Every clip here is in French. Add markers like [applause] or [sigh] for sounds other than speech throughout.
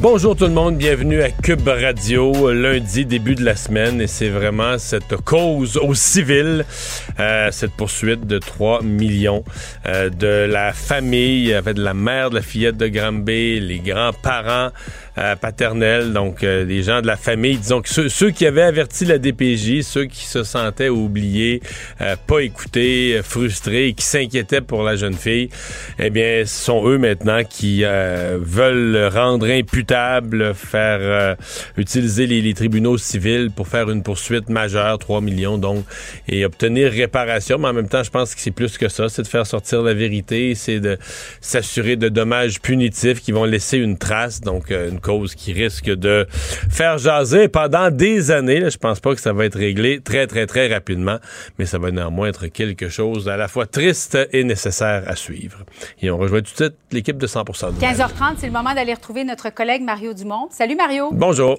Bonjour tout le monde, bienvenue à Cube Radio, lundi, début de la semaine, et c'est vraiment cette cause au civil, euh, cette poursuite de 3 millions euh, de la famille, de la mère de la fillette de Granby, les grands-parents euh, paternels, donc les gens de la famille, disons que ceux, ceux, qui avaient averti la DPJ, ceux qui se sentaient oubliés, pas écoutés, frustrés, qui s'inquiétaient pour la jeune fille, eh bien, ce sont eux maintenant qui veulent rendre imputable faire euh, utiliser les, tribunaux civils pour faire une poursuite majeure, 3 millions donc, et obtenir réparation. Mais en même temps, je pense que c'est plus que ça, c'est de faire sortir la vérité, c'est de s'assurer de dommages punitifs qui vont laisser une trace, donc euh, une cause qui risque de faire jaser pendant des années. Là, je pense pas que ça va être réglé très, très, très rapidement, mais ça va néanmoins être quelque chose à la fois triste et nécessaire à suivre. Et on rejoint tout de suite l'équipe de 100 15h30, c'est le moment d'aller retrouver notre collègue Mario Dumont. Salut Mario. Bonjour.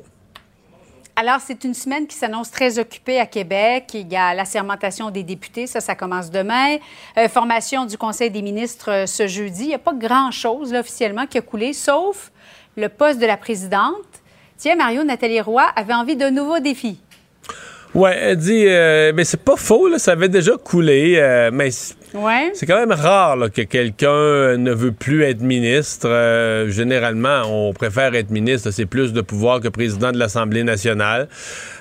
Alors, c'est une semaine qui s'annonce très occupée à Québec. Il y a la sermentation des députés, ça, ça commence demain. Euh, formation du Conseil des ministres euh, ce jeudi. Il n'y a pas grand-chose, officiellement, qui a coulé, sauf le poste de la présidente. Tiens, Mario, Nathalie Roy avait envie de nouveaux défis. Ouais, elle dit, euh, mais c'est pas faux, là, ça avait déjà coulé, euh, mais c'est quand même rare que quelqu'un ne veut plus être ministre. Euh, généralement, on préfère être ministre, c'est plus de pouvoir que président de l'Assemblée nationale.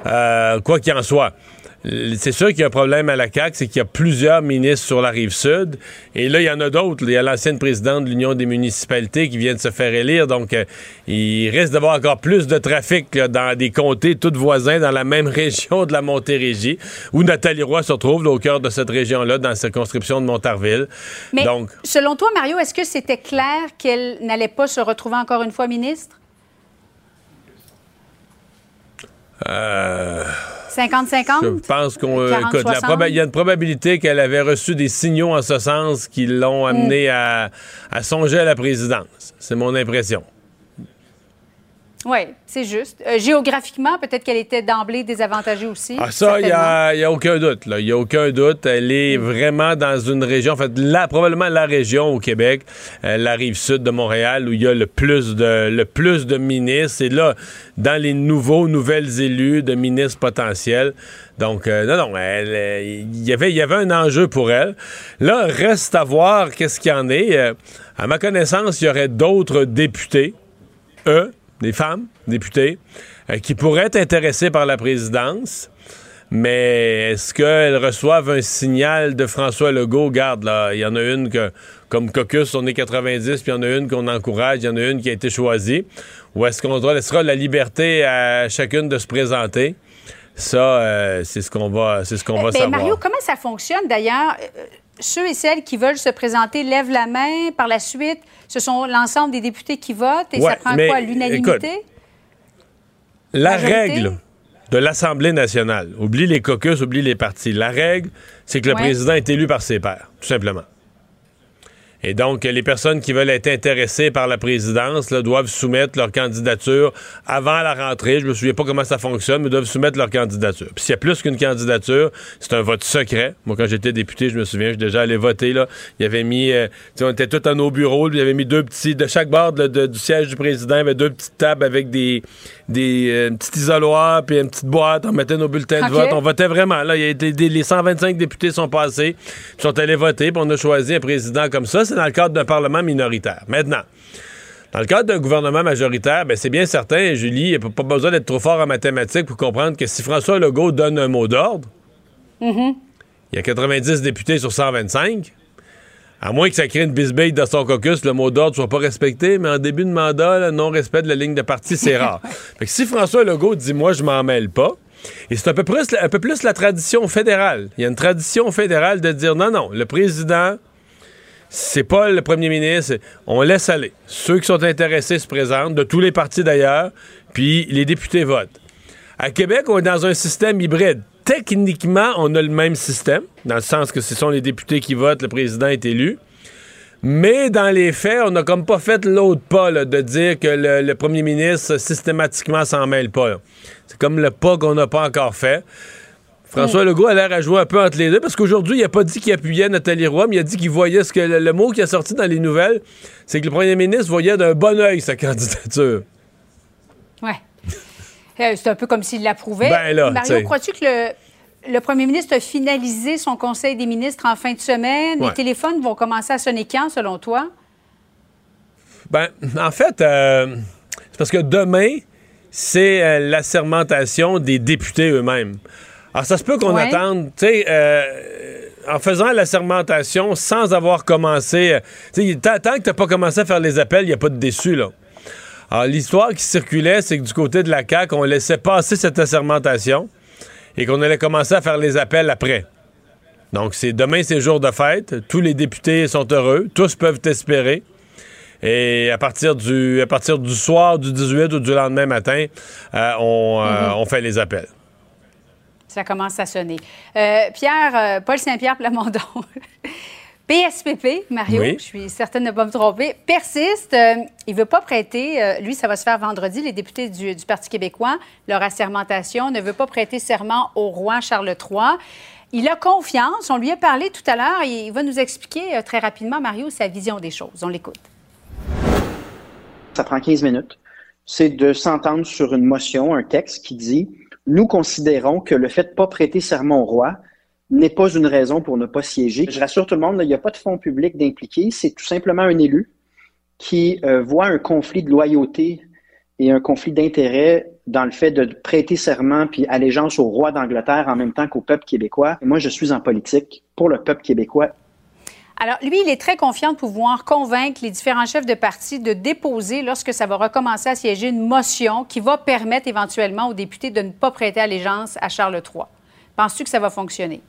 quoi qu'il en soit c'est sûr qu'il y a un problème à la CAQ, c'est qu'il y a plusieurs ministres sur la rive sud. Et là, il y en a d'autres. Il y a l'ancienne présidente de l'Union des municipalités qui vient de se faire élire. Donc, euh, il risque d'avoir encore plus de trafic dans des comtés toutes voisins dans la même [laughs] région de la Montérégie, où Nathalie Roy se retrouve au cœur de cette région-là, dans la circonscription de Montarville. Mais Donc, selon toi, Mario, est-ce que c'était clair qu'elle n'allait pas se retrouver encore une fois ministre? Euh... 50-50? Je pense qu'on. Euh, il y a une probabilité qu'elle avait reçu des signaux en ce sens qui l'ont mm. amené à, à songer à la présidence. C'est mon impression. Oui, c'est juste. Euh, géographiquement, peut-être qu'elle était d'emblée désavantagée aussi. Ah, ça, il n'y a, aucun doute. Il n'y a aucun doute. Elle est mm. vraiment dans une région, en fait, là, probablement la région au Québec, euh, la rive sud de Montréal, où il y a le plus de, le plus de ministres. Et là, dans les nouveaux, nouvelles élus de ministres potentiels. Donc, euh, non, non, il y avait, y avait un enjeu pour elle. Là, reste à voir qu'est-ce qu'il y en est. à ma connaissance, il y aurait d'autres députés, eux, des femmes députées, euh, qui pourraient être intéressées par la présidence. Mais est-ce qu'elles reçoivent un signal de François Legault? Garde, là, il y en a une que, comme caucus, on est 90, puis il y en a une qu'on encourage, il y en a une qui a été choisie. Ou est-ce qu'on laissera la liberté à chacune de se présenter? Ça, euh, c'est ce qu'on va, c'est ce qu'on va savoir. Mario, comment ça fonctionne d'ailleurs? Ceux et celles qui veulent se présenter lèvent la main. Par la suite, ce sont l'ensemble des députés qui votent et ça prend quoi, l'unanimité? La règle de l'Assemblée nationale, oublie les caucus, oublie les partis. La règle, c'est que le président est élu par ses pairs, tout simplement. Et donc, les personnes qui veulent être intéressées par la présidence doivent soumettre leur candidature avant la rentrée. Je me souviens pas comment ça fonctionne, mais doivent soumettre leur candidature. Puis s'il y a plus qu'une candidature, c'est un vote secret. Moi, quand j'étais député, je me souviens, j'ai déjà allé voter. Là. Il y avait mis, euh, on était tous à nos bureaux, il y avait mis deux petits, de chaque bord du siège du président, il y avait deux petites tables avec des, des euh, petits isoloirs, puis une petite boîte. On mettait nos bulletins de vote. On votait vraiment. Là, il y a été, les 125 députés sont passés, puis sont allés voter, puis on a choisi un président comme ça c'est dans le cadre d'un Parlement minoritaire. Maintenant, dans le cadre d'un gouvernement majoritaire, ben c'est bien certain, Julie, il n'y a pas besoin d'être trop fort en mathématiques pour comprendre que si François Legault donne un mot d'ordre, mm-hmm. il y a 90 députés sur 125. À moins que ça crée une bisbille dans son caucus, le mot d'ordre soit pas respecté, mais en début de mandat, le non-respect de la ligne de parti, c'est [laughs] rare. fait que si François Legault dit moi je m'en mêle pas, et c'est un peu plus un peu plus la tradition fédérale. Il y a une tradition fédérale de dire non non, le président c'est pas le premier ministre. On laisse aller. Ceux qui sont intéressés se présentent, de tous les partis d'ailleurs. puis les députés votent. À Québec, on est dans un système hybride. Techniquement, on a le même système, dans le sens que ce sont les députés qui votent, le président est élu. Mais dans les faits, on n'a comme pas fait l'autre pas de dire que le, premier ministre systématiquement s'en mêle pas. C'est comme le pas qu'on n'a pas encore fait. François Legault a l'air à jouer un peu entre les deux parce qu'aujourd'hui, il n'a pas dit qu'il appuyait Nathalie Roy, mais il a dit qu'il voyait ce que le, mot qui a sorti dans les nouvelles, c'est que le premier ministre voyait d'un bon oeil sa [laughs] candidature. Ouais. Euh, c'est un peu comme s'il l'approuvait. Ben Mario, crois-tu que le, le premier ministre a finalisé son conseil des ministres en fin de semaine? Les téléphones vont commencer à sonner quand, selon toi? Ben, en fait, euh, c'est parce que demain, c'est euh, l'assermentation des députés eux-mêmes. Alors, ça se peut qu'on attende, tu sais, euh, en faisant l'assermentation sans avoir commencé. tant, tant que tu n'as pas commencé à faire les appels, il n'y a pas de déçu, là. Alors, l'histoire qui circulait, c'est que du côté de la CAQ, on laissait passer cette assermentation et qu'on allait commencer à faire les appels après. Donc, c'est demain, c'est jour de fête. Tous les députés sont heureux. Tous peuvent espérer. Et à partir du, à partir du soir du 18 ou du lendemain matin, euh, euh, mhm. on, fait les appels. Ça commence à sonner. Euh, Pierre, Paul Saint-Pierre Plamondon. [laughs] PSPP, Mario, je suis certaine de ne pas me tromper, persiste. Euh, il ne veut pas prêter, euh, lui, ça va se faire vendredi, les députés du, Parti québécois, leur assermentation, ne veut pas prêter serment au roi Charles III. Il a confiance, on lui a parlé tout à l'heure, il va nous expliquer euh, très rapidement, Mario, sa vision des choses. On l'écoute. Ça prend 15 minutes. C'est de s'entendre sur une motion, un texte qui dit Nous considérons que le fait de ne pas prêter serment au roi n'est pas une raison pour ne pas siéger. Je rassure tout le monde, il n'y a pas de fonds publics d'impliquer, c'est tout simplement un élu qui euh, voit un conflit de loyauté et un conflit d'intérêt dans le fait de prêter serment puis allégeance au roi d'Angleterre en même temps qu'au peuple québécois. moi, je suis en politique pour le peuple québécois. Alors, lui, il est très confiant de pouvoir convaincre les différents chefs de parti de déposer, lorsque ça va recommencer à siéger, une motion qui va permettre éventuellement aux députés de ne pas prêter allégeance à Charles III. Penses-tu que ça va fonctionner?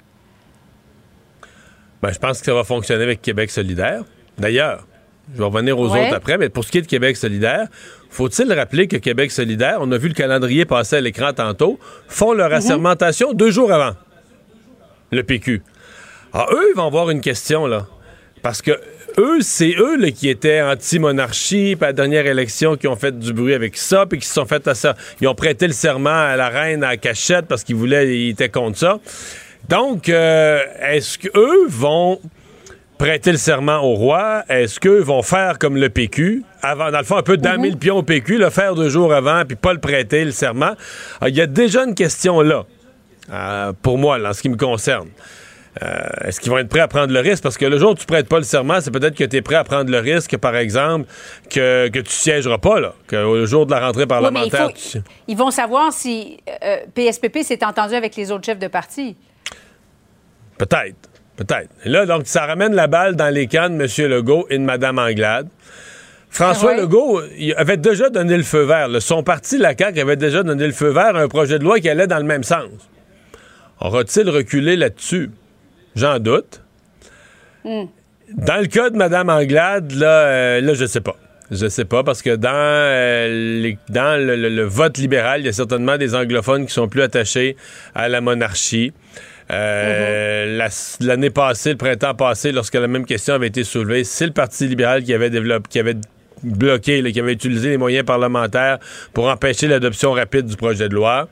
Ben, je pense que ça va fonctionner avec Québec solidaire. D'ailleurs, je vais revenir aux autres après, mais pour ce qui est de Québec solidaire, faut-il rappeler que Québec solidaire, on a vu le calendrier passer à l'écran tantôt, font leur mhm. assermentation deux jours avant le PQ. Alors, eux, ils vont avoir une question, là. Parce que eux, c'est eux là, qui étaient anti-monarchie, à la dernière élection, qui ont fait du bruit avec ça, puis qui se sont fait à ça. Ils ont prêté le serment à la reine à cachette parce qu'ils voulaient, ils étaient contre ça. Donc, euh, est-ce qu'eux vont prêter le serment au roi? Est-ce qu'eux vont faire comme le PQ? Avant, dans le fond, un peu damer mhm. le pion au PQ, le faire deux jours avant, puis pas le prêter, le serment. Ah, il y a déjà une question là, euh, pour moi, en ce qui me concerne. Euh, est-ce qu'ils vont être prêts à prendre le risque? Parce que le jour où tu prêtes pas le serment, c'est peut-être que tu es prêt à prendre le risque, par exemple, que, que tu siégeras pas, là. Que jour de la rentrée parlementaire. Ils vont savoir si PSPP s'est entendu avec les autres chefs de parti. Peut-être. Peut-être. là, donc, ça ramène la balle dans les camps de M. Legault et de Mme Anglade. François ah Legault il avait déjà donné le feu vert. Son parti, la CAQ, avait déjà donné le feu vert à un projet de loi qui allait dans le même sens. Aura-t-il reculé là-dessus? J'en doute. Hmm. Dans le cas de Mme Anglade, là, euh, là je sais pas. Je sais pas, parce que dans, euh, dans le, vote libéral, il y a certainement des anglophones qui sont plus attachés à la monarchie. Euh, l'année passée, le printemps passé, lorsque la même question avait été soulevée, c'est le Parti libéral qui avait développé, qui avait bloqué, qui avait utilisé les moyens parlementaires pour empêcher l'adoption rapide du projet de loi.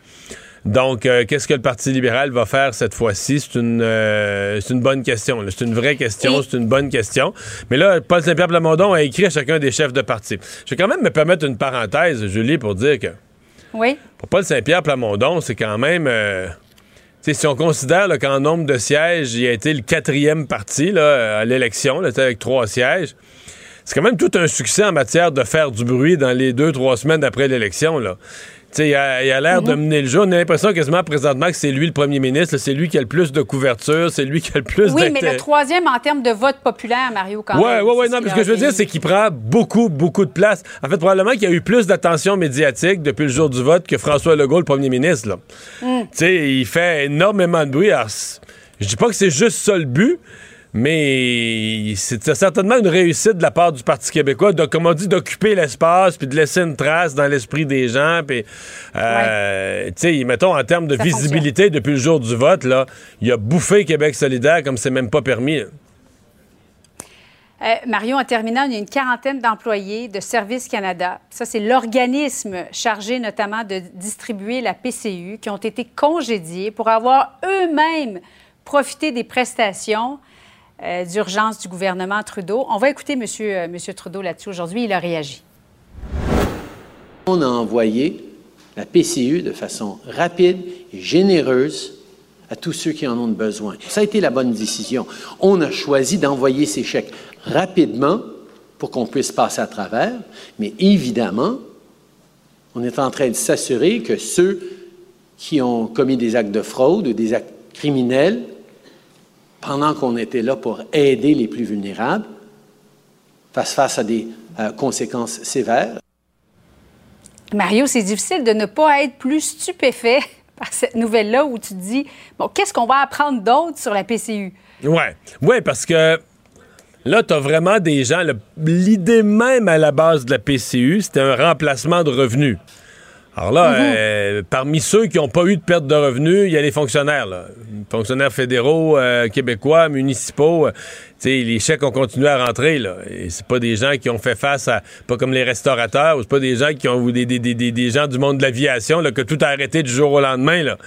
Donc, euh, qu'est-ce que le Parti libéral va faire cette fois-ci? C'est une, euh, une bonne question. C'est une vraie question, c'est une bonne question. Mais là, Paul Saint-Pierre Plamondon a écrit à chacun des chefs de parti. Je vais quand même me permettre une parenthèse, Julie, pour dire que oui. pour Paul Saint-Pierre Plamondon, c'est quand même si on considère qu'en nombre de sièges, il a été le quatrième parti à l'élection, avec trois sièges, c'est quand même tout un succès en matière de faire du bruit dans les deux, trois semaines après l'élection. Il a, l'air de mhm. mener le jeu. On a l'impression quasiment présentement que c'est lui le premier ministre. C'est lui qui a le plus de couverture. C'est lui qui a le plus Oui, mais le troisième en termes de vote populaire, Mario, quand ouais, même. Oui, oui, non, mais ce que je veux dire, c'est qu'il prend beaucoup, beaucoup de place. En fait, probablement qu'il y a eu plus d'attention médiatique depuis le jour du vote que François Legault, le premier ministre. Mm. Tu sais, il fait énormément de bruit. Alors, je dis pas que c'est juste ça le but, Mais c'est certainement une réussite de la part du Parti québécois, de, comme on dit, d'occuper l'espace puis de laisser une trace dans l'esprit des gens. Puis, euh, tu sais, mettons, en termes de visibilité depuis le jour du vote, là, il a bouffé Québec solidaire comme c'est même pas permis. Euh, Mario, en terminant, il y a une quarantaine d'employés de Service Canada. Ça, c'est l'organisme chargé notamment de distribuer la PCU qui ont été congédiés pour avoir eux-mêmes profité des prestations euh, d'urgence du gouvernement Trudeau. On va écouter M. Monsieur, euh, monsieur Trudeau là-dessus aujourd'hui. Il a réagi. On a envoyé la PCU de façon rapide et généreuse à tous ceux qui en ont besoin. Ça a été la bonne décision. On a choisi d'envoyer ces chèques rapidement pour qu'on puisse passer à travers, mais évidemment, on est en train de s'assurer que ceux qui ont commis des actes de fraude ou des actes criminels, pendant qu'on était là pour aider les plus vulnérables, fassent face à des euh, conséquences sévères. Mario, c'est difficile de ne pas être plus stupéfait [laughs] par cette nouvelle-là où tu te dis, bon, qu'est-ce qu'on va apprendre d'autre sur la PCU? Oui, ouais, parce que Là, tu as vraiment des gens. L'idée même à la base de la PCU, c'était un remplacement de revenus. Alors là, mhm. euh, parmi ceux qui n'ont pas eu de perte de revenus, il y a les fonctionnaires, fonctionnaires fédéraux, euh, québécois, municipaux. Euh, les chèques ont continué à rentrer. Là. Et c'est pas des gens qui ont fait face à, pas comme les restaurateurs, ou c'est pas des gens qui ont, ou des, des, des, des, gens du monde de l'aviation, que tout a arrêté du jour au lendemain. Là.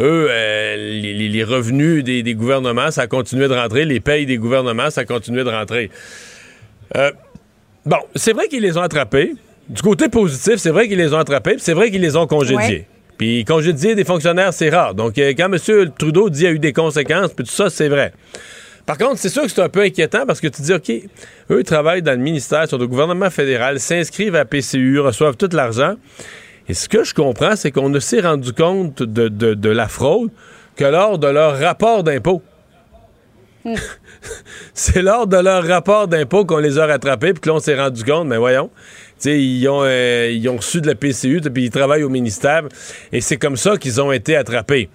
Eux, les, les, revenus des, des, gouvernements, ça a continué de rentrer. Les payes des gouvernements, ça a continué de rentrer. bon, c'est vrai qu'ils les ont attrapés du côté positif, c'est vrai qu'ils les ont attrapés, c'est vrai qu'ils les ont congédiés. Puis congédier des fonctionnaires, c'est rare. Donc, euh, quand M. Trudeau dit qu'il y a eu des conséquences, puis tout ça, c'est vrai. Par contre, c'est sûr que c'est un peu inquiétant parce que tu dis, OK, eux travaillent dans le ministère, sur le gouvernement fédéral, s'inscrivent à PCU, reçoivent tout l'argent. Et ce que je comprends, c'est qu'on ne s'est rendu compte de, de, la fraude que lors de leur rapport d'impôt. [laughs] C'est lors de leur rapport d'impôt qu'on les a rattrapés, puis que là, on s'est rendu compte, mais voyons, ils ont, euh, ils ont reçu de la PCU, puis ils travaillent au ministère. Et c'est comme ça qu'ils ont été attrapés.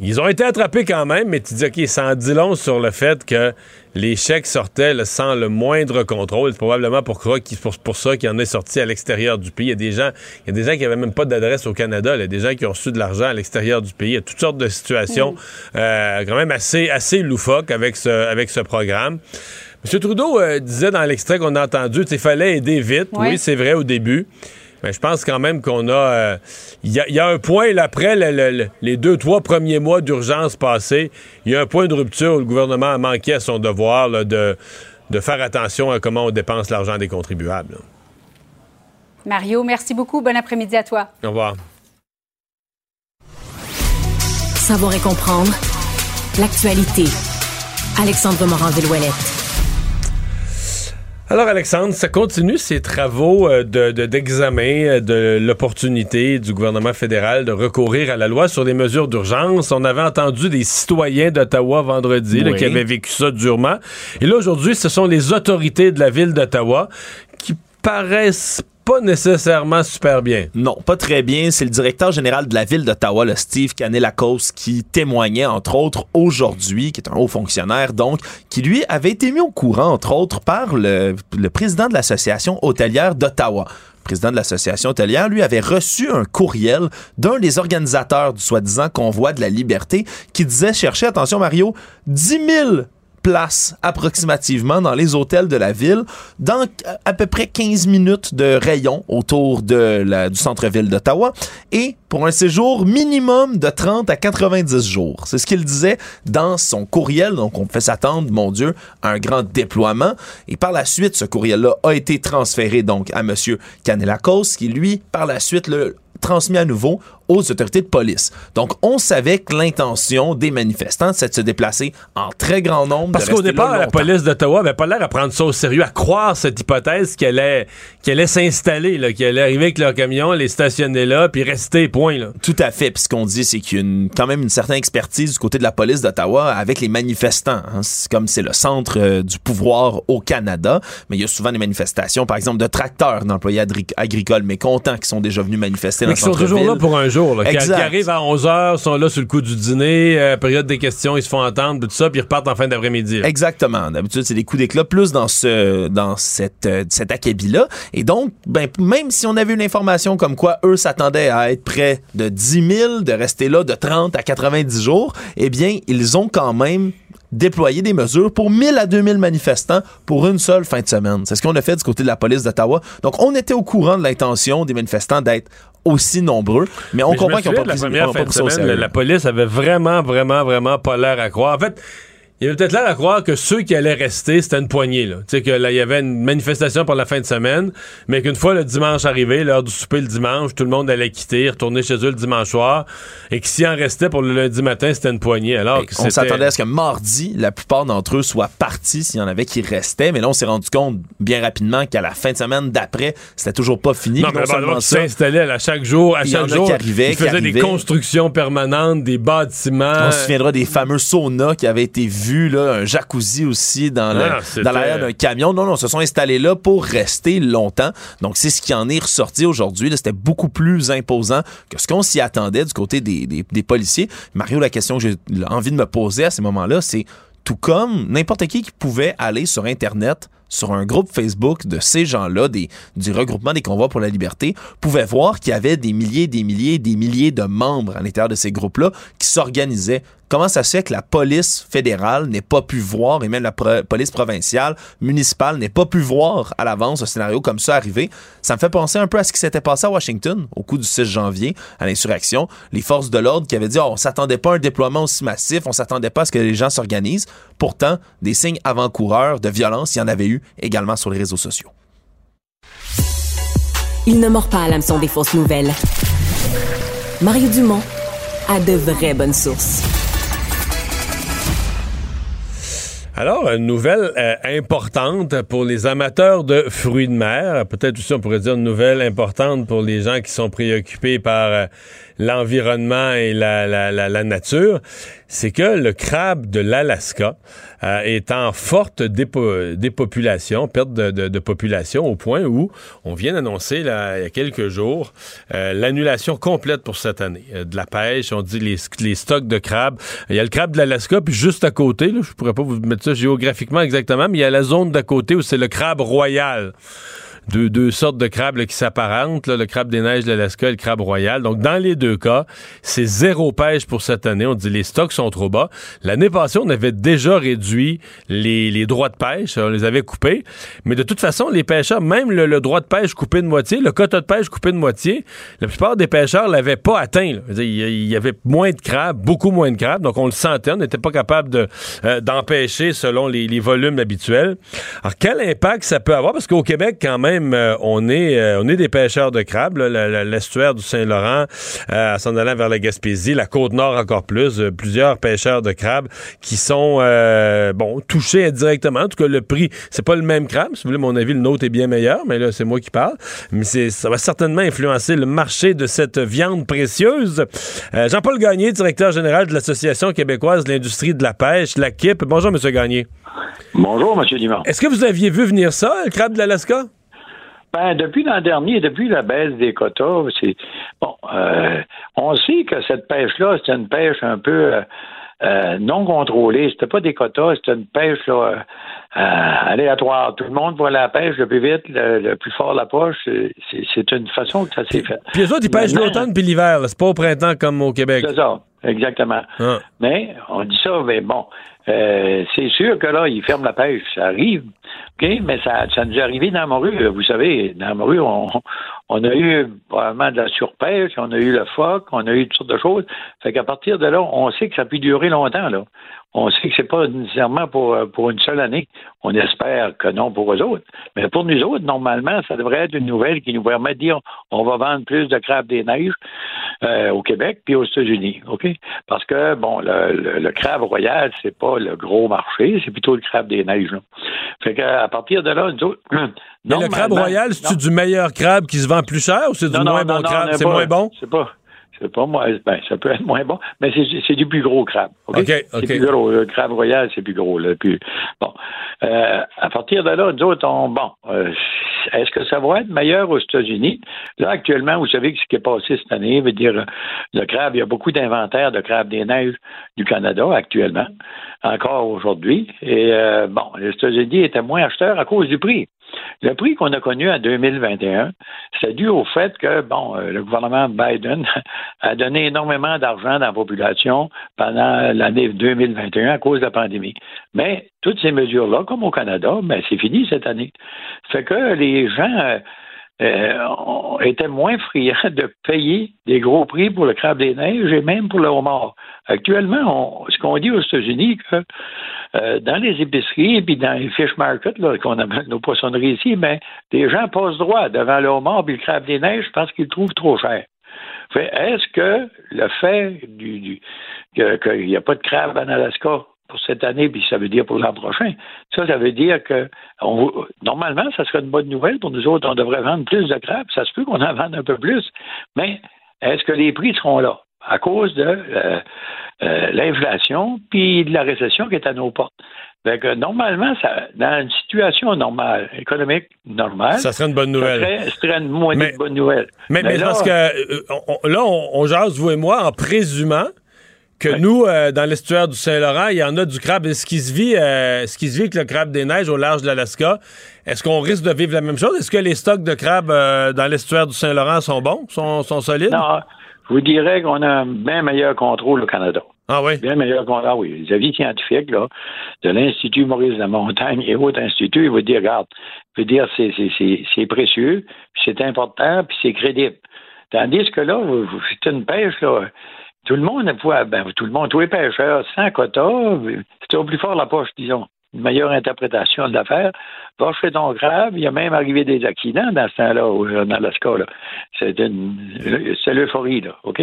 Ils ont été attrapés quand même, mais tu dis, OK, ça en dit long sur le fait que les chèques sortaient sans le moindre contrôle. C'est probablement pour, pour, ça qu'il en est sorti à l'extérieur du pays. Il y a des gens, il y a des gens qui n'avaient même pas d'adresse au Canada. Il y a des gens qui ont reçu de l'argent à l'extérieur du pays. Il y a toutes sortes de situations mm. euh, quand même assez, assez loufoques avec ce, avec ce programme. M. Trudeau euh, disait dans l'extrait qu'on a entendu qu'il fallait aider vite. Oui, c'est vrai au début. Mais je pense quand même qu'on a. Il euh, y, a un point, là, après les deux, trois premiers mois d'urgence passés, il y a un point de rupture où le gouvernement a manqué à son devoir de, de, faire attention à comment on dépense l'argent des contribuables. Mario, merci beaucoup. Bon après-midi à toi. Au revoir. Savoir et comprendre l'actualité. Alexandre Morand-Villouellette. Alors Alexandre, ça continue ces travaux euh, d'examen euh, de, l'opportunité du gouvernement fédéral de recourir à la loi sur les mesures d'urgence. On avait entendu des citoyens d'Ottawa vendredi qui avaient vécu ça durement. Et là aujourd'hui, ce sont les autorités de la ville d'Ottawa qui paraissent pas nécessairement super bien. Non, pas très bien. C'est le directeur général de la ville d'Ottawa, le Steve Canelacos, qui témoignait, entre autres, aujourd'hui, qui est un haut fonctionnaire, donc, qui lui avait été mis au courant, entre autres, par le, le président de l'association hôtelière d'Ottawa président de l'association hôtelière, lui avait reçu un courriel d'un des organisateurs du soi-disant convoi de la liberté qui disait chercher, attention Mario, 10 000 place approximativement dans les hôtels de la ville, dans à peu près 15 minutes de rayon autour du centre-ville d'Ottawa, et pour un séjour minimum de 30 à 90 jours. C'est ce qu'il disait dans son courriel, donc on fait s'attendre, mon Dieu, à un grand déploiement. Et par la suite, ce courriel-là a été transféré donc à M. Canelacos, qui lui, par la suite, le transmis à nouveau aux autorités de police. Donc, on savait que l'intention des manifestants, c'est de se déplacer en très grand nombre. Parce qu'au départ, la police d'Ottawa avait pas l'air à prendre ça au sérieux, à croire cette hypothèse qu'elle allait, allait s'installer, qu'elle allait arriver avec leur camion, les stationner là, puis rester, point. Là. Tout à fait. Puis ce qu'on dit, c'est qu'il y a quand même une certaine expertise du côté de la police d'Ottawa avec les manifestants. Hein. comme c'est le centre euh, du pouvoir au Canada, mais il y a souvent des manifestations, par exemple, de tracteurs, d'employés agricoles mécontents qui sont déjà venus manifester mais dans sont toujours là pour un jours. Là, qui, arrivent à 11 h, sont là sur le coup du dîner, euh, période des questions, ils se font entendre, tout ça, puis ils repartent en fin d'après-midi. Exactement. D'habitude, c'est des coups d'éclat plus dans ce dans cette euh, cet acabit-là. Et donc, ben même si on avait une information comme quoi eux s'attendaient à être près de 10 000, de rester là de 30 à 90 jours, eh bien, ils ont quand même déployé des mesures pour 1000 à 2000 manifestants pour une seule fin de semaine. C'est ce qu'on a fait du côté de la police d'Ottawa. Donc, on était au courant de l'intention des manifestants d'être aussi nombreux, mais on Mais comprend qu'ils n'ont pas de pris, la première fin de semaine, la police avait vraiment, vraiment, vraiment pas l'air à croire. En fait, il y avait peut-être l'air à croire que ceux qui allaient rester, c'était une poignée. Là. Tu sais, que là, il y avait une manifestation pour la fin de semaine, mais qu'une fois le dimanche arrivé, l'heure du souper le dimanche, tout le monde allait quitter, retourner chez eux le dimanche soir, et que s'il en restait pour le lundi matin, c'était une poignée. Alors que on s'attendait à ce que mardi, la plupart d'entre eux soient partis s'il y en avait qui restaient, mais là, on s'est rendu compte bien rapidement qu'à la fin de semaine d'après, c'était toujours pas fini. Non, mais non s'installaient à chaque jour, à Il y chaque en jour, qui arrivaient, ils qui faisaient des constructions permanentes, des bâtiments. on se souviendra des fameux saunas qui avaient été vus, là, un jacuzzi aussi dans, l'arrière d'un camion. Non, non, se sont installés là pour rester longtemps. Donc, c'est ce qui en est ressorti aujourd'hui. C'était beaucoup plus imposant que ce qu'on s'y attendait du côté des, des- des policiers. Mario, la question que j'ai envie de me poser à ces moments-là, c'est tout comme n'importe qui qui pouvait aller sur Internet, sur un groupe Facebook de ces gens-là, du regroupement des convois pour la liberté, pouvait voir qu'il y avait des milliers, des milliers, des milliers de membres à l'intérieur de ces groupes-là qui s'organisaient. Comment ça se fait que la police fédérale n'ait pas pu voir, et même la police provinciale, municipale, n'ait pas pu voir à l'avance un scénario comme ça arriver? Ça me fait penser un peu à ce qui s'était passé à Washington au coup du 6 janvier, à l'insurrection. Les forces de l'ordre qui avaient dit, oh, on s'attendait pas à un déploiement aussi massif, on s'attendait pas à ce que les gens s'organisent. Pourtant, des signes avant-coureurs de violence, il y en avait eu également sur les réseaux sociaux. Il ne mord pas à l'hameçon des fausses nouvelles. Mario Dumont a de vraies bonnes sources. Alors, une nouvelle euh, importante pour les amateurs de fruits de mer. Peut-être aussi, on pourrait dire une nouvelle importante pour les gens qui sont préoccupés par euh, l'environnement et la, la, la, nature. C'est que le crabe de l'Alaska euh, est en forte dépo- dépopulation, perte de, population, au point où on vient d'annoncer il y a quelques jours euh, l'annulation complète pour cette année euh, de la pêche. On dit les, les stocks de crabes. Il y a le crabe de l'Alaska, puis juste à côté, là, je pourrais pas vous mettre ça géographiquement exactement, mais il y a la zone d'à côté où c'est le crabe royal. Deux, deux sortes de crabes là, qui s'apparentent, le crabe des neiges de l'Alaska et le crabe royal. Donc, dans les deux cas, c'est zéro pêche pour cette année. On dit les stocks sont trop bas. L'année passée, on avait déjà réduit les, les droits de pêche. On les avait coupés. Mais de toute façon, les pêcheurs, même le, le droit de pêche coupé de moitié, le quota de pêche coupé de moitié, la plupart des pêcheurs l'avaient pas atteint. il y avait moins de crabes, beaucoup moins de crabes. Donc, on le sentait. On n'était pas capable de, euh, d'empêcher selon les, les volumes habituels. Alors, quel impact ça peut avoir? Parce qu'au Québec, quand même, euh, on est euh, on est des pêcheurs de crabes. L'estuaire du Saint-Laurent, euh, en s'en allant vers la Gaspésie, la Côte-Nord encore plus, plusieurs pêcheurs de crabes qui sont, bon, touchés indirectement. En tout cas, le prix, c'est pas le même crabe. Si vous voulez mon avis, le nôtre est bien meilleur, mais là, c'est moi qui parle. Mais ça va certainement influencer le marché de cette viande précieuse. Jean-Paul Gagné, directeur général de l'Association québécoise de l'industrie de la pêche, la KIP. Bonjour, Monsieur Gagné. Bonjour, M. Dumont. Est-ce que vous aviez vu venir ça, le crabe de l'Alaska? Ben, depuis l'an dernier, depuis la baisse des quotas, c'est bon. euh, on sait que cette pêche-là, c'est une pêche un peu euh, euh, non contrôlée. C'était pas des quotas, c'était une pêche là, aléatoire. Tout le monde à la pêche le plus vite, le, le plus fort la poche. C'est- une façon que ça s'est fait. Puis les autres, ils pêchent l'automne puis l'hiver. C'est pas au printemps comme au Québec. C'est ça, exactement. Ah. Mais on dit ça, mais bon, c'est sûr que là, ils ferment la pêche, ça arrive. OK, mais ça, ça nous est arrivé dans Morue. Vous savez, dans Morue, on, on a eu probablement de la surpêche, on a eu le phoque, on a eu toutes sortes de choses. Fait qu'à partir de là, on sait que ça peut durer longtemps, là. On sait que c'est pas nécessairement pour, euh, pour une seule année. On espère que non pour eux autres. Mais pour nous autres, normalement, ça devrait être une nouvelle qui nous permet de dire on va vendre plus de crabes des neiges euh, au Québec puis aux États-Unis. OK? Parce que, bon, le, crabe royal, c'est pas le gros marché, c'est plutôt le crabe des neiges. là. Fait qu'à partir de là, nous autres. [clears throat] Mais le crabe royal, c'est-tu du meilleur crabe qui se vend plus cher ou c'est du Non, moins non, bon non, crabe? C'est moins bon? C'est pas. C'est pas moi. Ben, ça peut être moins bon, mais c'est du plus gros crabe. OK? C'est plus gros. Le crabe royal, c'est plus gros. Là, plus, bon. Euh, à partir de là, nous autres, on, bon, euh, est-ce que ça va être meilleur aux États-Unis? Là, actuellement, vous savez que ce qui est passé cette année veut dire le crabe, il y a beaucoup d'inventaires de crabe des neiges du Canada actuellement, encore aujourd'hui. Et euh, bon, les États-Unis étaient moins acheteurs à cause du prix. Le prix qu'on a connu en 2021, c'est dû au fait que, bon, euh, le gouvernement Biden [laughs] a donné énormément d'argent dans la population pendant l'année 2021 à cause de la pandémie. Mais toutes ces mesures-là, comme au Canada, ben, c'est fini cette année. Fait que les gens euh, étaient moins friands de payer des gros prix pour le crabe des neiges et même pour le homard. Actuellement, ce qu'on dit aux États-Unis, que euh, dans les épiceries et puis dans les fish markets, qu'on appelle nos poissonneries ici, ben, des gens passent droit devant le homard et le crabe des neiges parce qu'ils le trouvent trop cher. Est-ce que le fait du, qu'il n'y a pas de crabe en Alaska pour cette année, puis ça veut dire pour l'an prochain. Ça, ça veut dire que normalement, ça serait une bonne nouvelle pour nous autres. On devrait vendre plus de crabes. Ça se peut qu'on en vende un peu plus. Mais est-ce que les prix seront là? À cause de euh, euh, l'inflation puis de la récession qui est à nos portes. Donc, normalement, ça, dans une situation normale, économique normale, ça serait une bonne nouvelle. Ça serait, une moitié bonne nouvelle. Mais, mais, parce que euh, là, on, on jase, vous et moi, en présumant que nous, euh, dans l'estuaire du Saint-Laurent, il y en a du crabe. Ce qui se vit, euh, ce qui se vit avec le crabe des neiges au large de l'Alaska, est-ce qu'on risque de vivre la même chose? Est-ce que les stocks de crabes euh, dans l'estuaire du Saint-Laurent sont bons, sont, sont solides? Non, je vous dirais qu'on a un bien meilleur contrôle au Canada. Ah oui? Bien meilleur contrôle. Ah oui. Les avis scientifiques là, de l'Institut Maurice de la Montagne et autres instituts, ils vous dire, regarde, dire, c'est précieux, c'est important, puis c'est crédible. Tandis que là, c'est une pêche, là tout le monde, ben, tout le monde, tous les pêcheurs, sans quota, c'est au plus fort la poche, disons. Une meilleure interprétation de l'affaire. Va chez ton crabe, il y a même arrivé des accidents dans ce temps-là, en Alaska. C'est l'euphorie, là, OK?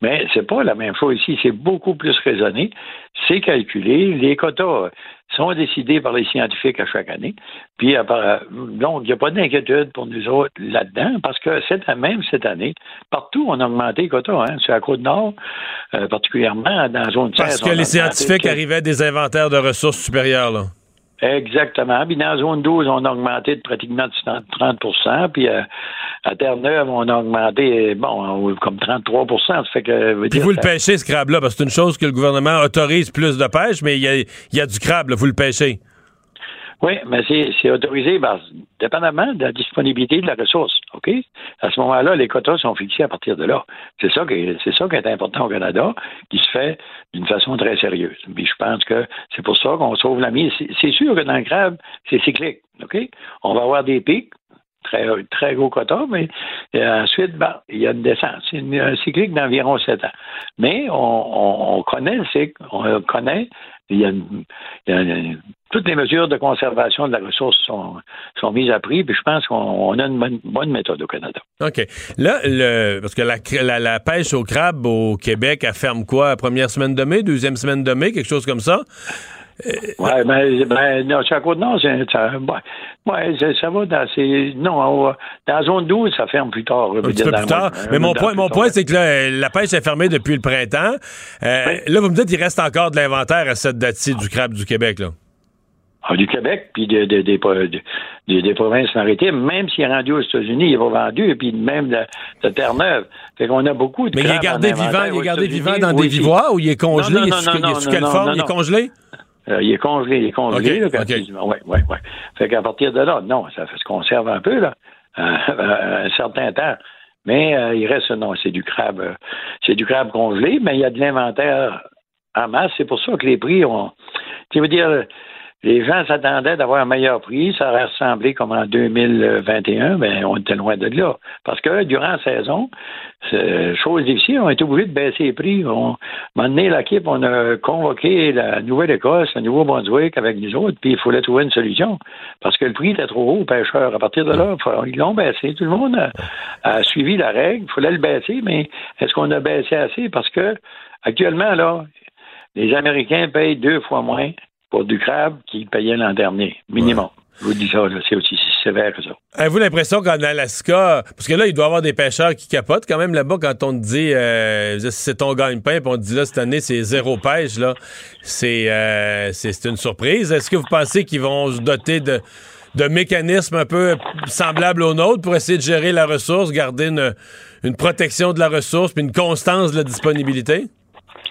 Mais c'est pas la même chose ici. C'est beaucoup plus raisonné. C'est calculé. Les quotas, sont décidés par les scientifiques à chaque année. Puis, euh, donc, il n'y a pas d'inquiétude pour nous autres là-dedans, parce que cette, même cette année, partout, on a augmenté les quotas. Hein, sur la Côte-Nord, euh, particulièrement dans la zone 16. Parce que les scientifiques arrivaient à des inventaires de ressources supérieurs, là. Exactement. Puis dans la zone 12, on a augmenté de pratiquement 30% Puis euh, à Terre-Neuve, on a augmenté, bon, comme 33 Ça fait que. Puis vous le pêchez, ce crabe-là, parce que c'est une chose que le gouvernement autorise plus de pêche, mais il y a, y a du crabe, là, vous le pêchez. Oui, mais c'est autorisé, ben, dépendamment de la disponibilité de la ressource. OK? À ce moment-là, les quotas sont fixés à partir de là. C'est ça, ça qui est important au Canada, qui se fait d'une façon très sérieuse. Puis je pense que c'est pour ça qu'on sauve la mise. C'est sûr que dans le crabe, c'est cyclique. OK? On va avoir des pics, très, très gros quota, mais euh, ensuite, ben, il y a une descente. C'est un cyclique d'environ 7 ans. Mais on, on, connaît le cycle, on connaît toutes les mesures de conservation de la ressource sont, sont mises à prix, puis je pense qu'on a une bonne, méthode au Canada. OK. Là, le, parce que la, la, pêche au crabe au Québec, elle ferme quoi? Première semaine de mai, deuxième semaine de mai, quelque chose comme ça? Euh, oui, ben, ben, non, sur la côte nord, ça, ouais, ça, va dans ces, non, dans la zone 12, ça ferme plus tard. Un petit peu plus tard. Mais mon point, mon point, c'est que la pêche est fermée depuis le printemps. Euh, là, vous me dites qu'il reste encore de l'inventaire à cette date-ci du crabe du Québec, là. Ah, du Québec, puis de, de, des, des provinces maritimes, même s'il est rendu aux États-Unis, il va vendu, et puis même de, Terre-Neuve. Fait qu'on a beaucoup de Mais il est gardé vivant, il est gardé vivant dans des vivoires ou il est congelé? il est sous quelle forme? Il est congelé? Euh, il est congelé, il est congelé. Okay, là, ouais, ouais, ouais. Fait qu'à partir de là, non, ça se conserve un peu, là, euh, [laughs] un certain temps. Mais euh, il reste, non, c'est du crabe, c'est du crabe congelé, mais il y a de l'inventaire en masse. C'est pour ça que les prix ont. Tu veux dire, les gens s'attendaient d'avoir un meilleur prix. Ça aurait ressemblé comme en 2021, mais on était loin de là. Parce que durant la saison, chose difficile, on a été obligé de baisser les prix. On, a l'équipe, on a convoqué la Nouvelle-Écosse, le Nouveau-Brunswick avec nous autres, puis il fallait trouver une solution. Parce que le prix était trop haut aux pêcheurs. À partir de là, ils l'ont baissé. Tout le monde a, suivi la règle. Il fallait le baisser, mais est-ce qu'on a baissé assez? Parce que actuellement, là, les Américains payent deux fois moins pour du crabe qu'ils payaient l'an dernier, minimum. Je vous dis ça, c'est aussi sévère que ça. Avez-vous l'impression qu'en Alaska, parce que là, il doit y avoir des pêcheurs qui capotent quand même là-bas quand on te dit euh, c'est ton gagne-pain, puis on te dit là, cette année, c'est zéro pêche, là. C'est, euh, c'est, une surprise. Est-ce que vous pensez qu'ils vont se doter de, de mécanismes un peu semblables aux nôtres pour essayer de gérer la ressource, garder une, une protection de la ressource, puis une constance de la disponibilité?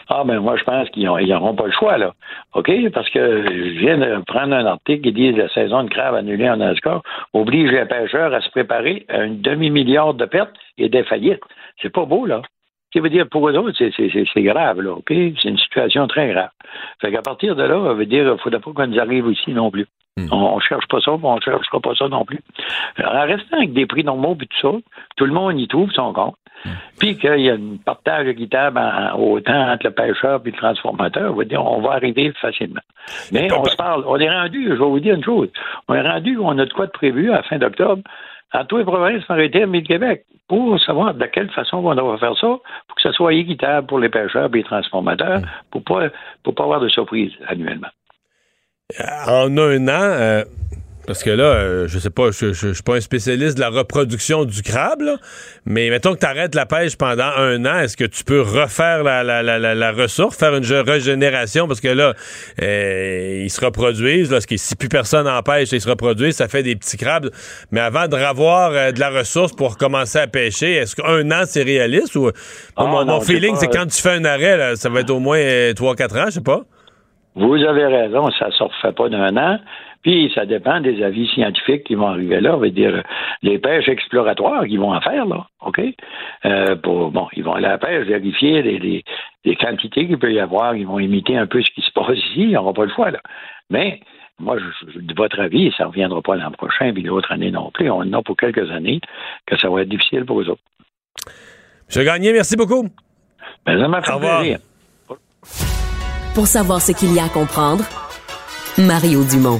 Ah, ben moi, je pense qu'ils n'auront pas le choix, là. OK? Parce que je viens de prendre un article qui dit la saison de crabe annulée en Alaska oblige les pêcheurs à se préparer à un demi-milliard de pertes et des faillites. C'est pas beau, là. Ce qui veut dire pour eux autres, c'est grave, là, OK? C'est une situation très grave. Fait qu'à partir de là, ça veut dire qu'il ne faudrait pas qu'on nous arrive ici non plus. Hmm. On, ne cherche pas ça, on ne cherchera pas ça non plus. en restant avec des prix normaux et tout ça, tout le monde y trouve son compte. Puis qu'il y a un partage équitable autant entre le pêcheur et le transformateur, on va dire, on va arriver facilement. Mais on se parle, on est rendu, je vais vous dire une chose, on est rendu, on a de quoi de prévu à la fin d'octobre, à tous les provinces arrêter à Québec pour savoir de quelle façon on va faire ça pour que ce soit équitable pour les pêcheurs et les transformateurs, pour pas pour pas avoir de surprise annuellement. En un an, euh, parce que là, euh, je sais pas, je, je, suis pas un spécialiste de la reproduction du crabe, mais mettons que tu arrêtes la pêche pendant un an, est-ce que tu peux refaire la, la, la, la, ressource, faire une régénération? Parce que là, euh, ils se reproduisent. Là, si plus personne en pêche, ils se reproduisent, ça fait des petits crabes. Mais avant de revoir euh, de la ressource pour commencer à pêcher, est-ce qu'un an, c'est réaliste? ou ah, Mon, feeling, c'est quand tu fais un arrêt, ça va être au moins 3-4 ans, je sais pas. Vous avez raison, ça ne se refait pas d'un an. Puis ça dépend des avis scientifiques qui vont arriver là. On va dire les pêches exploratoires qu'ils vont en faire, là. OK? Euh, pour, bon, ils vont aller à la pêche, vérifier les, quantités qu'il peut y avoir. Ils vont imiter un peu ce qui se passe ici. Ils n'auront pas le choix, là. Mais moi, je, de votre avis, ça ne reviendra pas l'an prochain, puis l'autre année non plus. On en a pour quelques années que ça va être difficile pour eux autres. Je Gagné, merci beaucoup. Ben, ça m'a fait plaisir. Pour savoir ce qu'il y a à comprendre, Mario Dumont.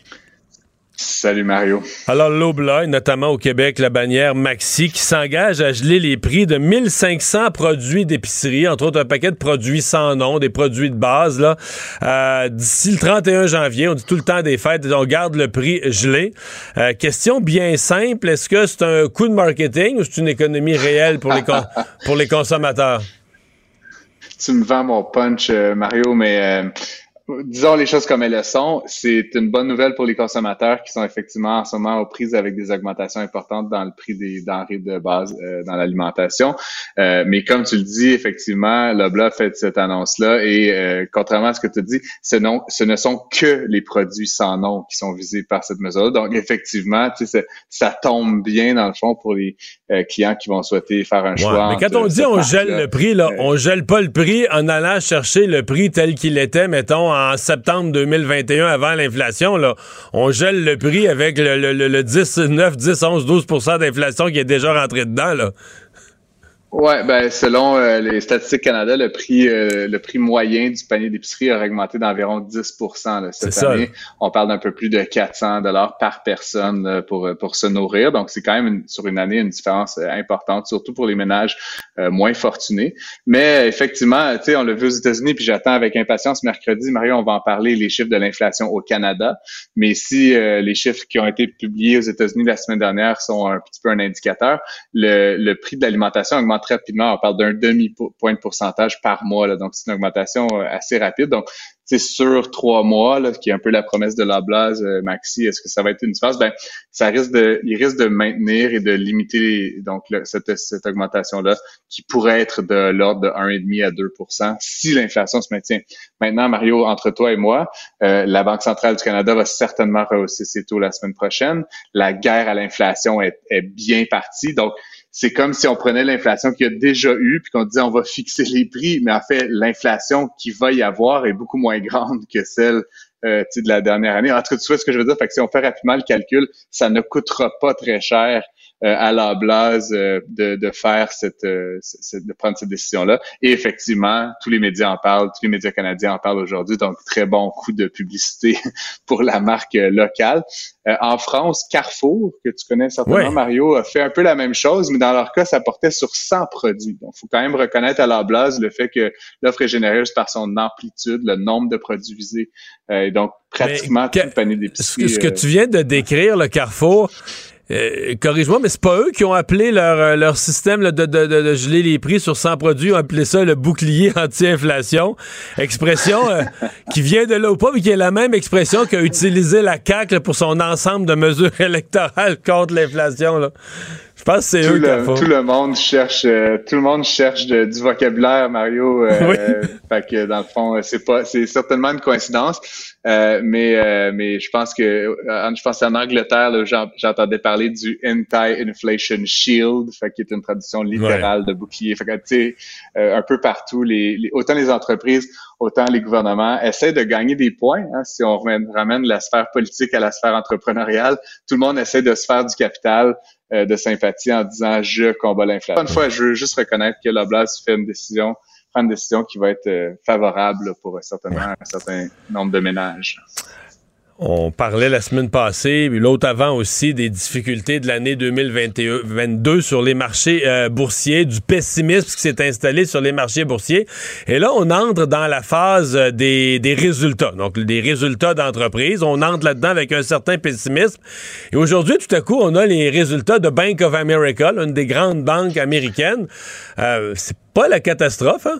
Salut Mario. Alors l'aube notamment au Québec, la bannière Maxi qui s'engage à geler les prix de 1500 produits d'épicerie, entre autres un paquet de produits sans nom, des produits de base là. Euh, d'ici le 31 janvier, on dit tout le temps des fêtes, on garde le prix gelé. Euh, question bien simple, est-ce que c'est un coup de marketing ou c'est une économie réelle pour les [laughs] pour les consommateurs? Tu me vends mon punch, euh, Mario, mais disons les choses comme elles le sont, c'est une bonne nouvelle pour les consommateurs qui sont effectivement en ce moment aux prises avec des augmentations importantes dans le prix des denrées de base euh, dans l'alimentation. Euh, mais comme tu le dis, effectivement, le a fait cette annonce-là et euh, contrairement à ce que tu dis, ce, non, ce ne sont que les produits sans nom qui sont visés par cette mesure. Donc effectivement, tu sais, ça tombe bien dans le fond pour les clients qui vont souhaiter faire un choix. Mais quand on dit on gèle le prix, là, on gèle pas le prix en allant chercher le prix tel qu'il était, mettons, en septembre 2021 avant l'inflation, là, on gèle le prix avec le, le, le 10, 9, 10, 11, 12% d'inflation qui est déjà rentré dedans. Là. Ouais, ben selon euh, les statistiques Canada, le prix euh, le prix moyen du panier d'épicerie a augmenté d'environ 10% cette année. On parle d'un peu plus de 400 dollars par personne pour pour se nourrir. Donc c'est quand même sur une année une différence euh, importante, surtout pour les ménages moins fortunés. Mais effectivement, tu sais, on l'a vu aux États-Unis, puis j'attends avec impatience mercredi. Mario, on va en parler les chiffres de l'inflation au Canada. Mais si les chiffres qui ont été publiés aux États-Unis la semaine dernière sont un petit peu un indicateur, le, le prix de l'alimentation augmente très rapidement. On parle d'un demi-point de pourcentage par mois. Là, donc, c'est une augmentation euh, assez rapide. Donc, c'est sur trois mois, là, qui est un peu la promesse de la blase, euh, Maxi, est-ce que ça va être une phase? Ben, ça risque de, il risque de maintenir et de limiter donc cette, cette augmentation-là, qui pourrait être de l'ordre de 1,5 à 2% si l'inflation se maintient. Maintenant, Mario, entre toi et moi, euh, la Banque centrale du Canada va certainement rehausser ses taux la semaine prochaine. La guerre à l'inflation est, est bien partie. Donc, c'est comme si on prenait l'inflation qu'il y a déjà eu puis qu'on disait on va fixer les prix, mais en fait, l'inflation qui va y avoir est beaucoup moins grande que celle euh, de la dernière année. En tout cas, tu ce que je veux dire? Fait que si on fait rapidement le calcul, ça ne coûtera pas très cher à la blase de, de faire cette, de prendre cette décision-là. Et effectivement, tous les médias en parlent, tous les médias canadiens en parlent aujourd'hui, donc très bon coup de publicité [laughs] pour la marque locale. en France, Carrefour, que tu connais certainement, Mario, a fait un peu la même chose, mais dans leur cas, ça portait sur 100 produits. Donc, il faut quand même reconnaître à la blase le fait que l'offre est généreuse par son amplitude, le nombre de produits visés. et donc, pratiquement tout le panier d'épicerie. Ce que tu viens de décrire, le Carrefour, euh, corrige-moi, mais c'est pas eux qui ont appelé leur, euh, leur système de, de, de, geler les prix sur 100 produits, ont appelé ça le bouclier [laughs] anti-inflation. Expression euh, qui vient de là ou pas, mais qui est la même expression qu'a utilisé la CAQ pour son ensemble de mesures [laughs] électorales contre l'inflation. Je pense que c'est eux le, Tout le monde cherche, tout le monde cherche du vocabulaire, Mario. [laughs] fait que dans le fond, c'est pas, c'est certainement une coïncidence. Euh, mais euh, mais je pense que euh, je pense en Angleterre, j'entendais parler du anti-inflation shield, fait qui est une traduction littérale de bouclier. Fait que tu sais, un peu partout, les, autant les entreprises, autant les gouvernements essaient de gagner des points. Hein, si on ramène, la sphère politique à la sphère entrepreneuriale, tout le monde essaie de se faire du capital de sympathie en disant je combats l'inflation. Une fois, je veux juste reconnaître que la Blase fait une décision prendre une décision qui va être euh, favorable pour certainement un certain nombre de ménages. On parlait la semaine passée, l'autre avant aussi, des difficultés de l'année 2022 sur les marchés euh, boursiers, du pessimisme qui s'est installé sur les marchés boursiers. Et là, on entre dans la phase des, des résultats, donc des résultats d'entreprise. On entre là-dedans avec un certain pessimisme. Et aujourd'hui, tout à coup, on a les résultats de Bank of America, l'une des grandes banques américaines. Euh, c'est pas la catastrophe, hein?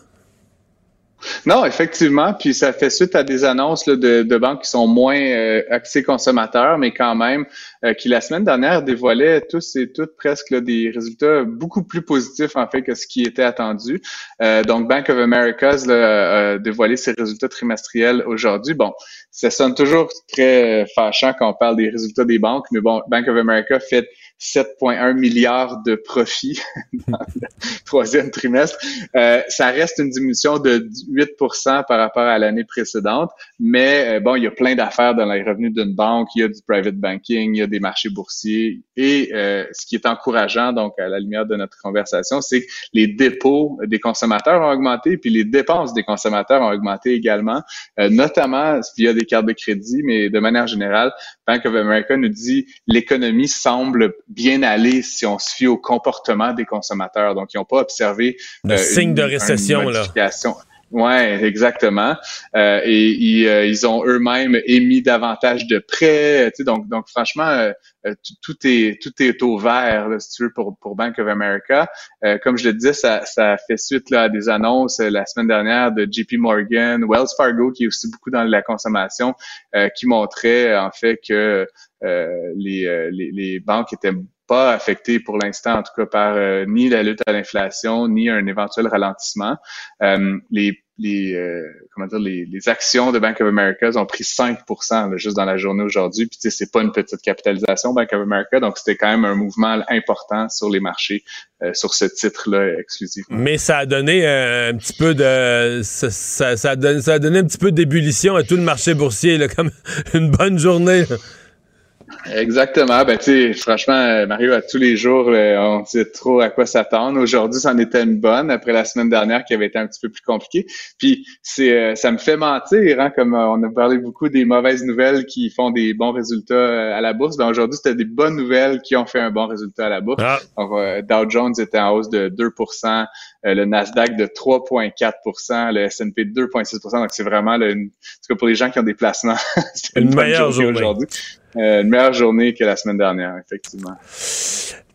Non, effectivement, puis ça fait suite à des annonces de, de, banques qui sont moins euh, axées consommateurs, mais quand même, euh, qui la semaine dernière dévoilaient tous et toutes presque des résultats beaucoup plus positifs en fait que ce qui était attendu. Euh, donc, Bank of America a dévoilé ses résultats trimestriels aujourd'hui. Bon, ça sonne toujours très fâchant quand on parle des résultats des banques, mais bon, Bank of America fait 7,1 milliards de profits [laughs] dans le troisième trimestre. Euh, ça reste une diminution de 8% par rapport à l'année précédente, mais euh, bon, il y a plein d'affaires dans les revenus d'une banque, il y a du private banking, il y a des marchés boursiers et euh, ce qui est encourageant, donc à la lumière de notre conversation, c'est que les dépôts des consommateurs ont augmenté, puis les dépenses des consommateurs ont augmenté également, notamment via des cartes de crédit, mais de manière générale, Bank of America nous dit l'économie semble bien aller si on se fie au comportement des consommateurs. Donc, ils n'ont pas observé le euh, signe de récession là. Ouais, exactement. Euh, et euh, ils ont eux-mêmes émis davantage de prêts. Tu donc, donc franchement, tout, est tout est au vert, si tu veux, pour, pour Bank of America. comme je le disais, ça, ça fait suite là, à des annonces la semaine dernière de JP Morgan, Wells Fargo, qui est aussi beaucoup dans la consommation, qui montrait en fait que euh, les, euh, les, les, banques étaient pas affectées pour l'instant, en tout cas par euh, ni la lutte à l'inflation, ni un éventuel ralentissement. les les, comment dire, les, actions de Bank of America ont pris 5 juste dans la journée aujourd'hui. Puis c'est pas une petite capitalisation Bank of America, donc c'était quand même un mouvement important sur les marchés sur ce titre-là exclusivement. Mais ça a donné un petit peu de ça, ça a donné un petit peu d'ébullition à tout le marché boursier, là, comme [laughs] une bonne journée. Exactement. Ben, tu sais, franchement, Mario, à tous les jours, euh, on sait trop à quoi s'attendre. Aujourd'hui, c'en était une bonne après la semaine dernière qui avait été un petit peu plus compliquée. Puis, c'est, euh, ça me fait mentir, hein, comme euh, on a parlé beaucoup des mauvaises nouvelles qui font des bons résultats à la bourse. Ben, aujourd'hui, c'était des bonnes nouvelles qui ont fait un bon résultat à la bourse. Ah. Donc, Dow Jones était en hausse de 2% le Nasdaq de 3,4% le S&P de 2,6% Donc, c'est vraiment, le, en tout cas, pour les gens qui ont des placements, [laughs] c'est une, meilleure journée aujourd'hui. Euh, une meilleure journée que la semaine dernière, effectivement.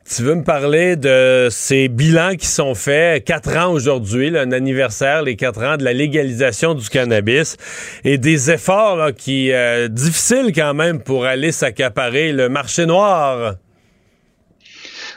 Tu veux me parler de ces bilans qui sont faits, quatre ans aujourd'hui, un anniversaire, les quatre ans de la légalisation du cannabis et des efforts qui euh, difficiles quand même pour aller s'accaparer le marché noir.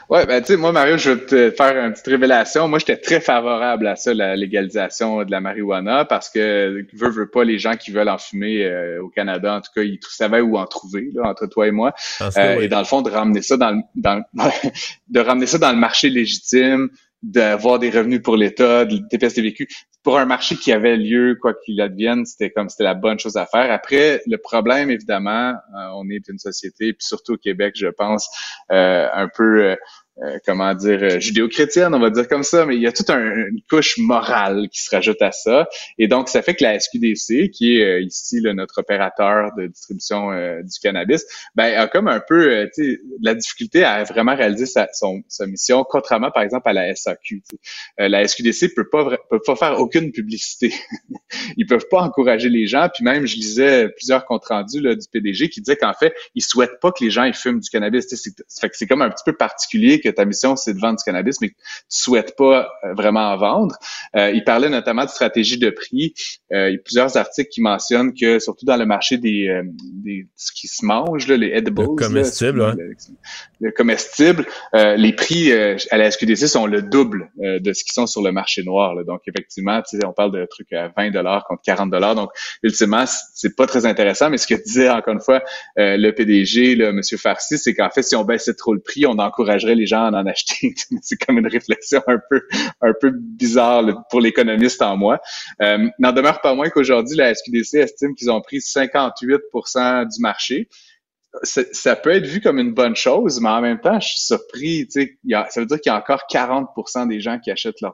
Ouais, ben tu sais, moi, Mario, je vais te faire une petite révélation. Moi, j'étais très favorable à ça, la légalisation de la marijuana, parce que veut, veut pas les gens qui veulent en fumer euh, au Canada, en tout cas, ils savaient où en trouver, là, entre toi et moi. Euh, et dans le fond, de ramener ça dans, dans [laughs] de ramener ça dans le marché légitime, d'avoir des revenus pour l'État, des TPS-TVQ. pour un marché qui avait lieu, quoi qu'il advienne, c'était comme c'était la bonne chose à faire. Après, le problème, évidemment, on est une société, puis surtout au Québec, je pense, un peu euh, comment dire, euh, judéo-chrétienne, on va dire comme ça, mais il y a toute une couche morale qui se rajoute à ça. Et donc, ça fait que la SQDC, qui est euh, ici notre opérateur de distribution du cannabis, ben, a comme un peu la difficulté à vraiment réaliser sa, son, sa mission, contrairement, par exemple, à la SAQ. la SQDC peut pas, peut pas faire aucune publicité. [laughs] ils peuvent pas encourager les gens. Puis même, je lisais plusieurs comptes rendus là, du PDG qui disaient qu'en fait, ils souhaitent pas que les gens ils fument du cannabis. C'est, c'est comme un petit peu particulier que ta mission, c'est de vendre du cannabis, mais que tu souhaites pas euh, vraiment en vendre. Euh, il parlait notamment de stratégie de prix. Euh, il y a plusieurs articles qui mentionnent que, surtout dans le marché des, euh, des ce qui se mange, là, les edibles, le comestible, le, comestible, les prix à la SQDC sont le double de ce qui sont sur le marché noir. Là. Donc, effectivement, on parle de trucs à 20 dollars contre 40 dollars. Donc, ultimement, c'est pas très intéressant. Mais ce que disait encore une fois le PDG, là, M. Farsi, c'est qu'en fait, si on baissait trop le prix, on encouragerait les gens acheter. [laughs] c'est comme une réflexion un peu, un peu bizarre pour l'économiste en moi. Euh, N'en demeure pas moins qu'aujourd'hui, la SQDC estime qu'ils ont pris 58% du marché. Ça, peut être vu comme une bonne chose, mais en même temps, je suis surpris. Y a, ça veut dire qu'il y a encore 40% des gens qui achètent leur,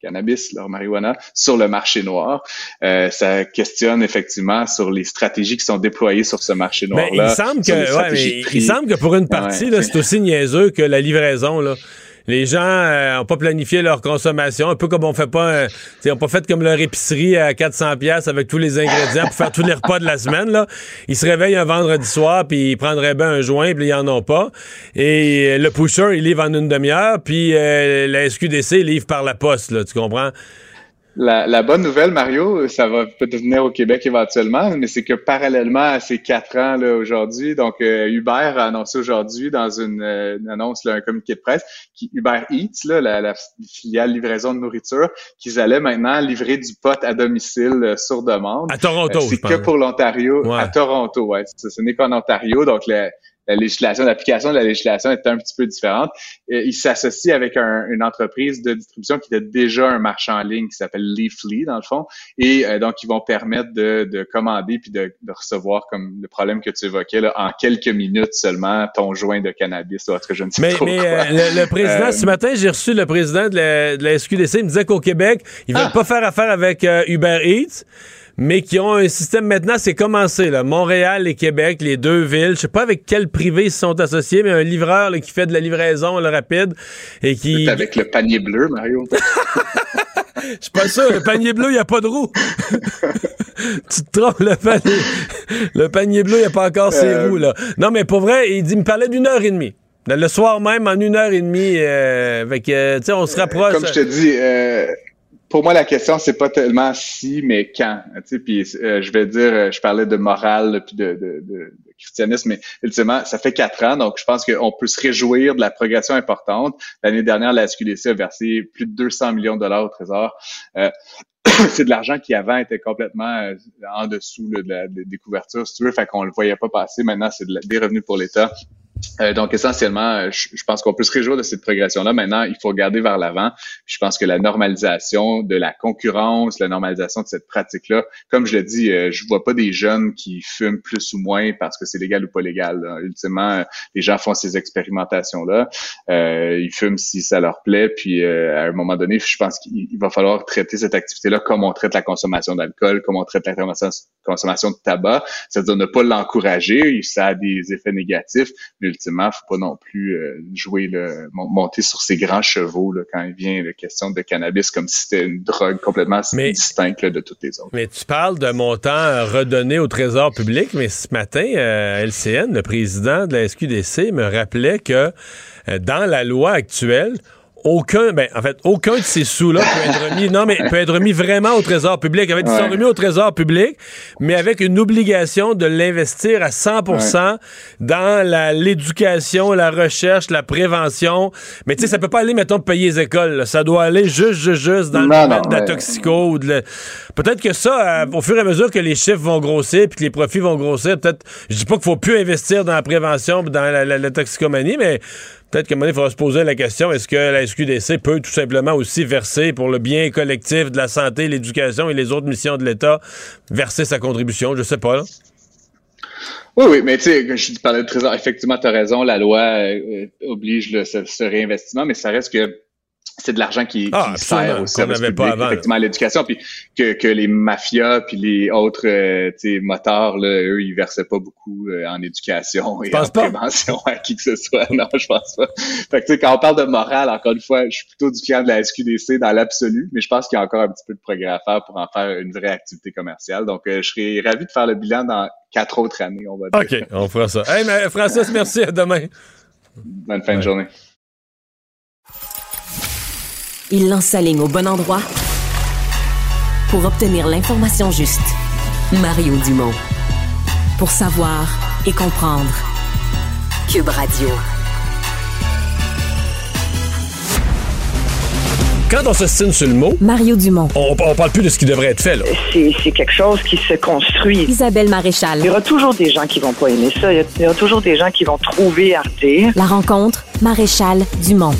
cannabis, leur marijuana sur le marché noir. Euh, ça questionne effectivement sur les stratégies qui sont déployées sur ce marché noir-là. Mais il semble que, il semble que pour une partie, c'est aussi niaiseux que la livraison. Là les gens n'ont euh, pas planifié leur consommation, un peu comme on fait pas, euh, ils ont pas fait comme leur épicerie à 400 pièces avec tous les ingrédients pour faire tous les repas de la semaine là. Ils se réveillent un vendredi soir puis ils prendraient bien un joint puis ils en ont pas. Et euh, le pusher il livre en une demi-heure puis la SQDC livre par la poste là, tu comprends? La, bonne nouvelle, Mario, ça va peut-être venir au Québec éventuellement, mais c'est que parallèlement à ces quatre ans là aujourd'hui, donc euh, Uber a annoncé aujourd'hui dans une, euh, annonce, là, un communiqué de presse, qui Uber Eats, là, la, filiale livraison de nourriture, qu'ils allaient maintenant livrer du pot à domicile euh, sur demande. À Toronto, C'est que pour l'Ontario, à Toronto, ouais. Ce, n'est qu'en Ontario, donc les, la législation, l'application de la législation est un petit peu différente. il s'associe avec une entreprise de distribution qui a déjà un marché en ligne qui s'appelle Leafly, dans le fond. Et euh, donc, ils vont permettre de, commander puis de, recevoir, comme le problème que tu évoquais, là, en quelques minutes seulement, ton joint de cannabis. Ou autre, je ne sais mais, trop mais euh, le, président, euh, ce matin, j'ai reçu le président de la, SQDC, il me disait qu'au Québec, ils veulent ah! pas faire affaire avec Uber Eats mais qui ont un système maintenant, c'est commencé, là. Montréal et Québec, les deux villes. Je sais pas avec quel privé ils sont associés, mais un livreur qui fait de la livraison le rapide et qui. avec le panier bleu, Mario. [laughs] Je suis pas sûr, le panier bleu, il n'y a pas de roue. [laughs] tu te trompes, le panier, le panier bleu, il n'y a pas encore ses euh. roues, là. Non, mais pour vrai, il, dit, il me parlait d'une heure et demie. Le soir même, en une heure et demie, euh, avec, euh, on se rapproche. Comme je te dis, euh, pour moi, la question, c'est pas tellement si, mais quand. Puis euh, je vais dire, euh, je parlais de morale puis de, de, de, christianisme, mais ultimement, ça fait quatre ans, donc je pense qu'on peut se réjouir de la progression importante. L'année dernière, la SQDC a versé plus de 200 millions de dollars au Trésor. Euh, [clears throat] c'est de l'argent qui avant était complètement en dessous de la, des couvertures, si tu veux, fait qu'on le voyait pas passer. Maintenant, c'est des revenus pour l'État. Euh, donc essentiellement, euh, je, pense qu'on peut se réjouir de cette progression-là. Maintenant, il faut regarder vers l'avant. Je pense que la normalisation de la concurrence, la normalisation de cette pratique-là, comme je l'ai dit, euh, je vois pas des jeunes qui fument plus ou moins parce que c'est légal ou pas légal. Ultimement, les gens font ces expérimentations-là. ils fument si ça leur plaît. Puis à un moment donné, je pense qu'il va falloir traiter cette activité-là comme on traite la consommation d'alcool, comme on traite la consommation de tabac. C'est-à-dire ne pas l'encourager. Ça a des effets négatifs ultimement, faut pas non plus euh, jouer le monter sur ses grands chevaux là, quand il vient la question de cannabis comme si c'était une drogue complètement distincte de toutes les autres. Mais tu parles de montant redonné au Trésor public, mais ce matin, euh, LCN, le président de la SQDC, me rappelait que euh, dans la loi actuelle, aucun, ben, en fait, aucun de ces sous-là peut être remis, non, mais peut être remis vraiment au trésor public. En fait, ils sont remis au trésor public, mais avec une obligation de l'investir à 100% dans l'éducation, la, recherche, la prévention. Mais tu sais, ça peut pas aller, mettons, payer les écoles. Ça doit aller juste, juste, juste dans le domaine de la toxico ou de Peut-être que ça, euh, au fur et à mesure que les chiffres vont grossir puis que les profits vont grossir, peut-être, je dis pas qu'il faut plus investir dans la prévention dans la, la toxicomanie, mais peut-être qu'à un moment il faudra se poser la question est-ce que la SQDC peut tout simplement aussi verser pour le bien collectif de la santé, l'éducation et les autres missions de l'État, verser sa contribution? Je sais pas. Oui, oui, mais tu sais, je parlais de trésor, effectivement, tu as raison, la loi euh, oblige le, ce, réinvestissement, mais ça reste que c'est de l'argent qui, ah, sert au service public, pas avant, effectivement, à l'éducation, puis que, que les mafias puis les autres euh, motards, là, eux, ils versaient pas beaucoup euh, en éducation et en prévention à qui que ce soit. [laughs] Non, je pense pas. Fait que, tu sais, quand on parle de morale, encore une fois, je suis plutôt du client de la SQDC dans l'absolu, mais je pense qu'il y a encore un petit peu de progrès à faire pour en faire une vraie activité commerciale. Donc, euh, je serais ravi de faire le bilan dans quatre autres années, on va dire. OK, on fera ça. Hey, mais Francis, merci. À demain. Bonne fin de journée. Il lance sa ligne au bon endroit pour obtenir l'information juste. Mario Dumont. Pour savoir et comprendre. Cube Radio. Quand on se signe sur le mot, Mario Dumont. On, on parle plus de ce qui devrait être fait. Là. C'est, quelque chose qui se construit. Isabelle Maréchal. Il y aura toujours des gens qui vont pas aimer ça. Il y, aura toujours des gens qui vont trouver Arte. La rencontre, Maréchal Dumont.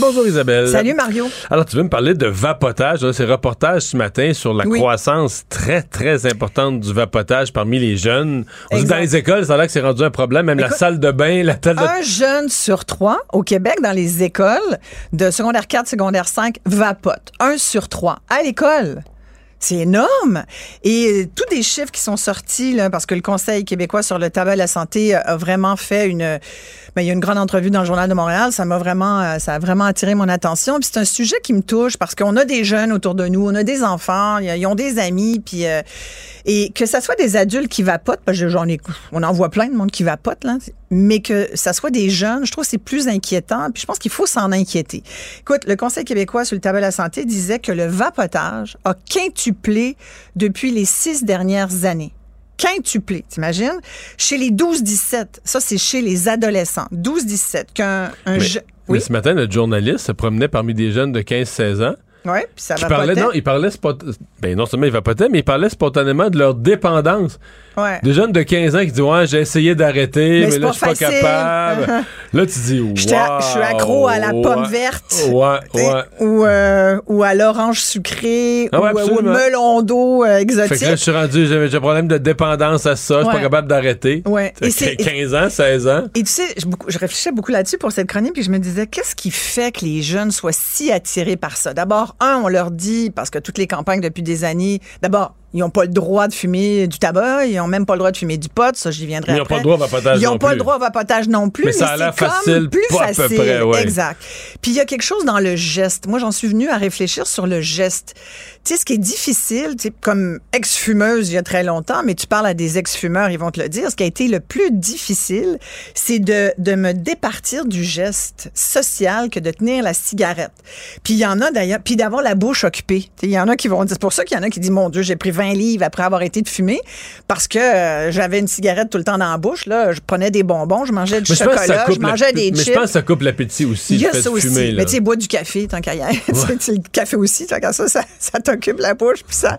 Bonjour Isabelle. Salut Mario. Alors tu veux me parler de vapotage? C'est reportage ce matin sur la croissance très très importante du vapotage parmi les jeunes. On dit dans les écoles, ça a l'air que c'est rendu un problème. Même la salle de bain, la table de... Un jeune sur trois au Québec dans les écoles de secondaire 4, secondaire 5 vapote. Un sur trois à l'école. C'est énorme. Et tous des chiffres qui sont sortis, là, parce que le Conseil québécois sur le tabac et la santé a vraiment fait une... Ben, il y a une grande entrevue dans le Journal de Montréal. Ça m'a vraiment, euh, ça a vraiment attiré mon attention. Puis c'est un sujet qui me touche parce qu'on a des jeunes autour de nous, on a des enfants, ils ont des amis, puis euh, et que ça soit des adultes qui vapotent, parce que j'en ai, on en voit plein de monde qui vapote là, mais que ça soit des jeunes, je trouve que c'est plus inquiétant. Puis je pense qu'il faut s'en inquiéter. Écoute, le Conseil québécois sur le tabac et la santé disait que le vapotage a quintuplé depuis les six dernières années quintuplé, t'imagines? Chez les 12-17, ça c'est chez les adolescents, 12-17, qu'un un mais, oui? ce matin, notre journaliste se promenait parmi des jeunes de 15-16 ans. Oui, puis ça va parlait, non, il parlait ben non seulement il vapotait, mais il parlait spontanément de leur dépendance. Des jeunes de 15 ans qui disent Ouais, j'ai essayé d'arrêter, mais, là, je suis pas capable. [laughs] là, tu dis wow, Je suis accro à la pomme verte. Ouais, ouais. Ou, euh, ou à l'orange sucré. Ah ou, euh, au melon d'eau euh, exotique. Fait que là, je suis rendu, j'ai un problème de dépendance à ça. Je suis pas capable d'arrêter. Ouais. Et 15 ans, 16 ans. Et tu sais, je, je réfléchissais beaucoup là-dessus pour cette chronique, puis je me disais Qu'est-ce qui fait que les jeunes soient si attirés par ça? D'abord, un, on leur dit, parce que toutes les campagnes depuis des années, d'abord, ils n'ont pas le droit de fumer du tabac, ils n'ont même pas le droit de fumer du pot, ça j'y viendrai Ils n'ont pas le droit au vapotage Ils n'ont pas le droit au vapotage non plus. Mais, ça a l'air facile, plus pas facile. à peu près, ouais. Exact. Puis il y a quelque chose dans le geste. Moi, j'en suis venue à réfléchir sur le geste. Tu sais, ce qui est difficile, tu sais, comme ex-fumeuse il y a très longtemps, mais tu parles à des ex-fumeurs, ils vont te le dire, ce qui a été le plus difficile, c'est de, de me départir du geste social que de tenir la cigarette. Puis il y en a d'ailleurs, puis d'avoir la bouche occupée. Il y en a qui vont dire, c'est pour ça qu'il y en a qui disent, mon Dieu, j'ai pris 20 livres après avoir arrêté de fumer parce que euh, j'avais une cigarette tout le temps dans la bouche. Là. Je prenais des bonbons, je mangeais du chocolat, je, mangeais des chips. Mais je pense que ça coupe l'appétit aussi. Il y a ça aussi. Fumer, mais tu sais, bois du café tant qu'à y aller. [laughs] le café aussi, tant qu'à ça, ça, ça t'occupe la bouche, puis [laughs] ça,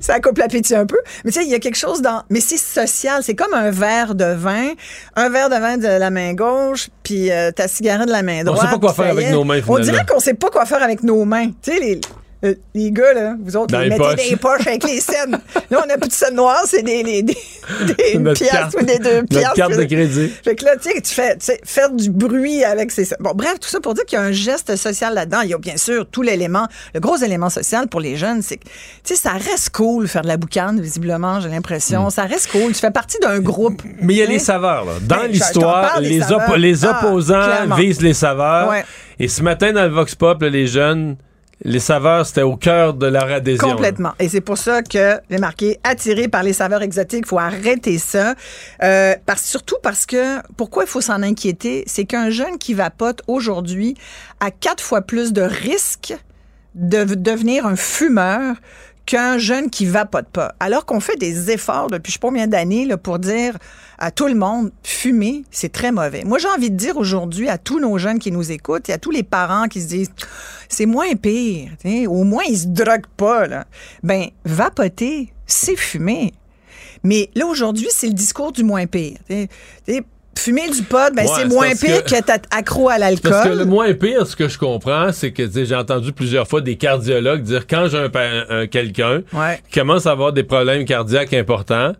ça, coupe l'appétit un peu. Mais tu sais, il y a quelque chose dans... Mais c'est social, c'est comme un verre de vin, un verre de vin de la main gauche, puis euh, ta cigarette de la main droite. On sait pas quoi faire avec nos mains, finalement. On dirait qu'on sait pas quoi faire avec nos mains. Tu sais, les euh, les gars, là, vous autres, vous mettez des poches avec les scènes. Là, on n'a plus de scènes noires, c'est des, des, des, [laughs] des piastres ou des deux piastres. carte de crédit. Fait que là, tu sais, tu fais faire du bruit avec ces... Bon, bref, tout ça pour dire qu'il y a un geste social là-dedans. Il y a bien sûr tout l'élément, le gros élément social pour les jeunes, c'est que, tu sais, ça reste cool faire de la boucane, visiblement, j'ai l'impression. Hmm. Ça reste cool. Tu fais partie d'un groupe. Mais il y a les saveurs, là. Dans ben, l'histoire, les, les ah, opposants visent les saveurs. Et ce matin, dans le Vox Pop, les jeunes les saveurs, c'était au cœur de leur adhésion. Complètement. Et c'est pour ça que j'ai marqué attiré par les saveurs exotiques. Faut arrêter ça. Euh, surtout parce que, pourquoi il faut s'en inquiéter? C'est qu'un jeune qui vapote aujourd'hui a quatre fois plus de risques de devenir un fumeur qu'un jeune qui vapote pas. Alors qu'on fait des efforts depuis je sais pas combien d'années pour dire à tout le monde, fumer, c'est très mauvais. Moi, j'ai envie de dire aujourd'hui à tous nos jeunes qui nous écoutent et à tous les parents qui se disent, c'est moins pire, au moins ils se droguent pas. Là. Ben, vapoter, c'est fumer. Mais là, aujourd'hui, c'est le discours du moins pire fumer du pot, ben Ouais, c'est moins pire que- que, t'être accro à l'alcool. Parce que le moins pire, ce que je comprends, c'est que j'ai entendu plusieurs fois des cardiologues dire quand j'ai un, quelqu'un Ouais. qui commence à avoir des problèmes cardiaques importants,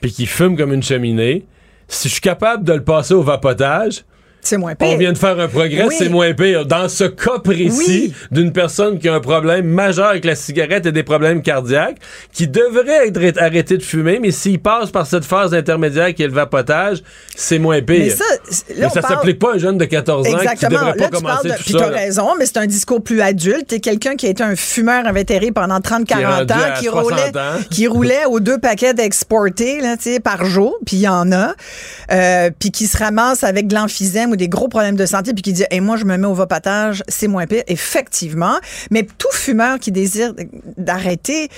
puis qui fume comme une cheminée, si je suis capable de le passer au vapotage, C'est moins pire. on vient de faire un progrès, Oui. c'est moins pire. Dans ce cas précis Oui. d'une personne qui a un problème majeur avec la cigarette et des problèmes cardiaques, qui devrait être arrêté de fumer, mais s'il passe par cette phase intermédiaire qui est le vapotage, c'est moins pire. Mais ça, là, Mais ça parle- s'applique pas à un jeune de 14 ans qui Exactement. devrait pas Là, tu commencer de. tout Puis là. raison, mais c'est un discours plus adulte. T'es quelqu'un qui a été un fumeur invétéré pendant 30-40 Qui est ans, qui 60 roulait, ans. qui roulait aux deux paquets d'exportés, par jour, puis il y en a, euh, puis qui se ramasse avec de l'emphysème ou des gros problèmes de santé, puis qui dit, et moi, je me mets au vapotage, c'est moins pire. Effectivement. Mais tout fumeur qui désire d'arrêter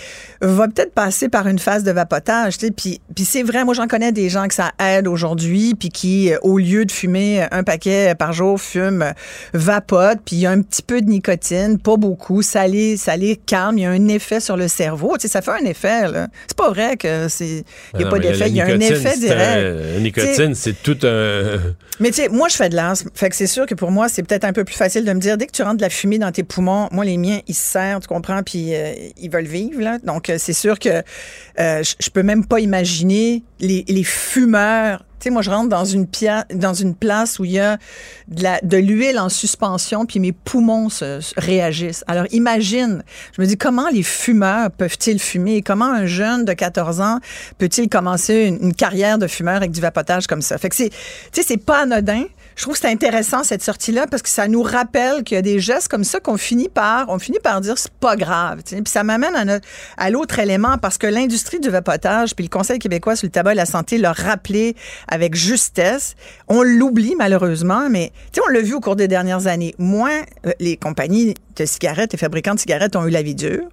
va peut-être passer par une phase de vapotage, tu sais, puis, puis c'est vrai, moi, j'en connais des gens que ça aide aujourd'hui, puis qui, euh, au lieu de fumer un paquet par jour, fument, euh, vapotent, puis il y a un petit peu de nicotine, pas beaucoup, ça les, ça les calme, il y a un effet sur le cerveau, tu sais, ça fait un effet, là. C'est pas vrai que c'est, il Ben n'y a non, pas d'effet, il y a un effet direct. La nicotine, c'est tout un. Mais tu sais, moi, je fais de l'asthme. Fait que c'est sûr que pour moi, c'est peut-être un peu plus facile de me dire, dès que tu rentres de la fumée dans tes poumons, moi, les miens, ils se serrent, tu comprends, puis euh, ils veulent vivre, là. Donc, euh, c'est sûr que euh, je peux même pas imaginer les, fumeurs. Tu sais, moi, je rentre dans une, dans une place où il y a de l'huile en suspension, puis mes poumons se, se réagissent. Alors, imagine, je me dis, comment les fumeurs peuvent-ils fumer? Comment un jeune de 14 ans peut-il commencer une, une carrière de fumeur avec du vapotage comme ça? Fait que c'est, tu sais, c'est pas anodin. Je trouve que c'est intéressant cette sortie-là parce que ça nous rappelle qu'il y a des gestes comme ça qu'on finit par, on finit par dire c'est pas grave. tu sais. Puis ça m'amène à, à l'autre élément parce que l'industrie du vapotage puis le Conseil québécois sur le tabac et la santé l'a rappelé avec justesse. On l'oublie malheureusement, mais tu on l'a vu au cours des dernières années. Moins euh, les compagnies de cigarettes et fabricants de cigarettes ont eu la vie dure.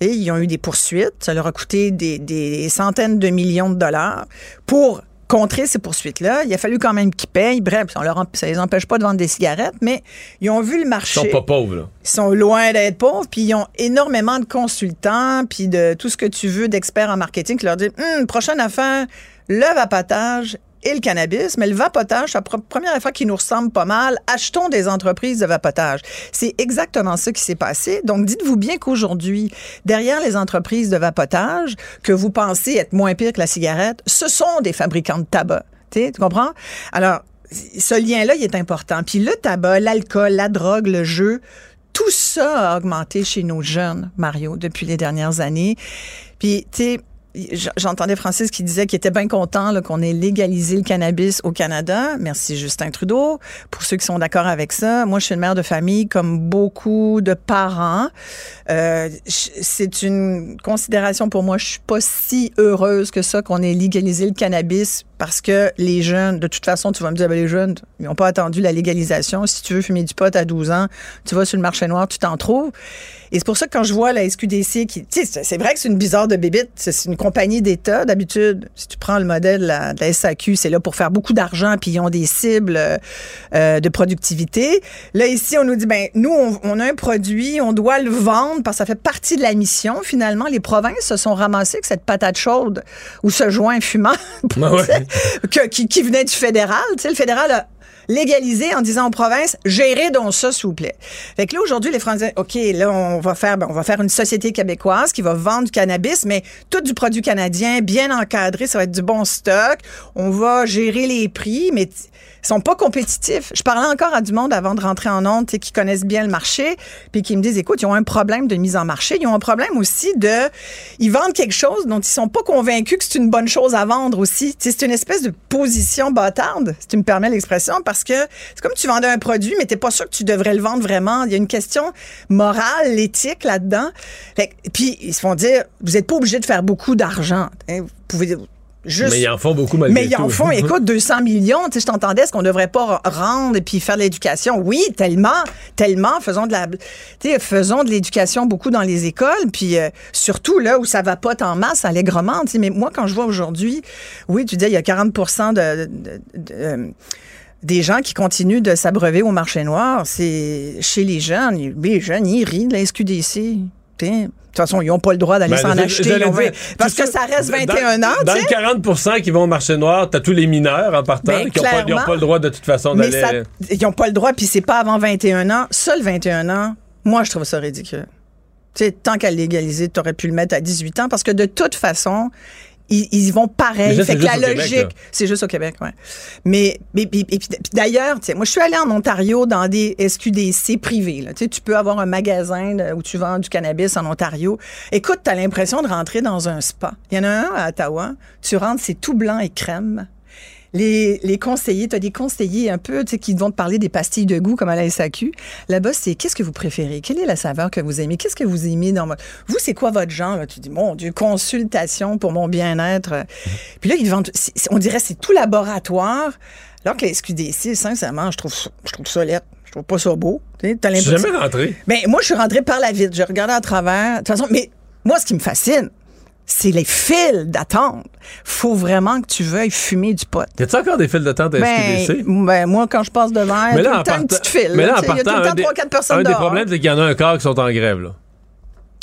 Et ils ont eu des poursuites. Ça leur a coûté des, des centaines de millions de dollars pour contrer ces poursuites-là. Il a fallu quand même qu'ils payent. Bref, ça, leur, ça les empêche pas de vendre des cigarettes, mais ils ont vu le Ils marché. sont pas pauvres, là. Ils sont loin d'être pauvres, puis ils ont énormément de consultants, puis de tout ce que tu veux d'experts en marketing qui leur disent Hum, prochaine affaire, le vapotage et le cannabis, mais le vapotage, c'est la première affaire qui nous ressemble pas mal. Achetons des entreprises de vapotage. C'est exactement ça qui s'est passé. Donc, dites-vous bien qu'aujourd'hui, derrière les entreprises de vapotage, que vous pensez être moins pire que la cigarette, ce sont des fabricants de tabac. Tu comprends? Alors, ce lien-là, il est important. Puis le tabac, l'alcool, la drogue, le jeu, tout ça a augmenté chez nos jeunes, Mario, depuis les dernières années. Puis, tu sais, j'entendais Francis qui disait qu'il était bien content qu'on ait légalisé le cannabis au Canada. Merci Justin Trudeau. Pour ceux qui sont d'accord avec ça, moi, je suis une mère de famille comme beaucoup de parents. Euh, c'est une considération pour moi. Je suis pas si heureuse que ça qu'on ait légalisé le cannabis parce que les jeunes, de toute façon, tu vas me dire, ben, les jeunes, ils n'ont pas attendu la légalisation. Si tu veux fumer du pot à 12 ans, tu vas sur le marché noir, tu t'en trouves. Et c'est pour ça que quand je vois la SQDC qui, c'est- vrai que c'est une bizarre de bébite, c'est une compagnie d'État. D'habitude, si tu prends le modèle de la, SAQ, c'est là pour faire beaucoup d'argent, puis ils ont des cibles euh, de productivité. Là, ici, on nous dit, ben, nous, on, a un produit, on doit le vendre parce que ça fait partie de la mission. Finalement, les provinces se sont ramassées avec cette patate chaude ou ce joint fumant. [laughs] que- qui, venait du fédéral. Tu le fédéral a légalisé en disant aux provinces, gérez donc ça, s'il vous plaît. Fait que là, aujourd'hui, les Français, OK, là, on va faire, ben, on va faire une société québécoise qui va vendre du cannabis, mais tout du produit canadien, bien encadré, ça va être du bon stock. On va gérer les prix, mais ils sont pas compétitifs. Je parlais encore à du monde avant de rentrer en onde, qui connaissent bien le marché, puis qui me disent, écoute, ils ont un problème de mise en marché. Ils ont un problème aussi de, ils vendent quelque chose dont ils sont pas convaincus que c'est une bonne chose à vendre aussi. C'est une espèce de position bâtarde, si tu me permets l'expression, parce que c'est comme tu vendais un produit, mais t'es pas sûr que tu devrais le vendre vraiment. Il y a une question morale, éthique là-dedans. Puis ils se font dire, vous êtes pas obligé de faire beaucoup d'argent. hein. Vous pouvez juste Mais ils en font beaucoup malgré mais ils en font, [laughs] écoute, 200 millions. Tu sais, je t'entendais, est-ce qu'on devrait pas rendre et puis faire de l'éducation? Oui, tellement, tellement. Faisons de la, tu sais, faisons de l'éducation beaucoup dans les écoles, puis euh, surtout là où ça va pas en masse, allègrement. Tu sais, mais moi, quand je vois aujourd'hui, oui, tu disais, il y a 40 de, de- de- de, euh, des gens qui continuent de s'abreuver au marché noir, c'est chez les jeunes. Les jeunes, ils rient de la SQDC. De toute façon, ils n'ont pas le droit d'aller Ben, s'en acheter. dire, parce que ça reste 21 dans, ans, Dans tu le sais. 40% qui vont au marché noir, t'as tous les mineurs en partant Ben, qui n'ont pas, le droit de toute façon d'aller. ça- ils n'ont pas le droit, puis c'est pas avant 21 ans. Seul 21 ans, moi, je trouve ça ridicule. Tu sais, tant qu'à légaliser, tu aurais pu le mettre à 18 ans, parce que de toute façon, ils, ils y vont pareil. Ça, Fait c'est que la logique, c'est juste au Québec, ouais. Mais, mais- et puis, puis d'ailleurs, moi, je suis allée en Ontario dans des SQDC privés. là. Tu peux avoir un magasin de- où tu vends du cannabis en Ontario. Écoute, tu as l'impression de rentrer dans un spa. Il y en a un à Ottawa. Tu rentres, c'est tout blanc et crème. Les, les conseillers, tu as des conseillers un peu tu sais, qui vont te parler des pastilles de goût comme à la SAQ. Là-bas, c'est qu'est-ce que vous préférez? Quelle est la saveur que vous aimez? Qu'est-ce que vous aimez dans votre... Vous, c'est quoi votre genre? là? Tu dis, mon Dieu, consultation pour mon bien-être. Puis là, ils vendent... on dirait que c'est tout laboratoire. Alors que la SQDC, sincèrement, je trouve ça, je trouve ça laid. Je trouve pas ça beau. Tu jamais rentré. ben, moi, je suis rentrée par la vitre. Je regardais à travers. De toute façon, mais moi, ce qui me fascine, c'est les files d'attente. Faut vraiment que tu veuilles fumer du pot. Y a-tu encore des files d'attente à SQDC? Ben, ben, moi, quand je passe devant, il y a tout le temps partant- une petite file. mais là, en sais, il y a tout partant, le temps des- 3-4 personnes Un des problèmes, c'est qu'il y en a un quart qui sont en grève. Là.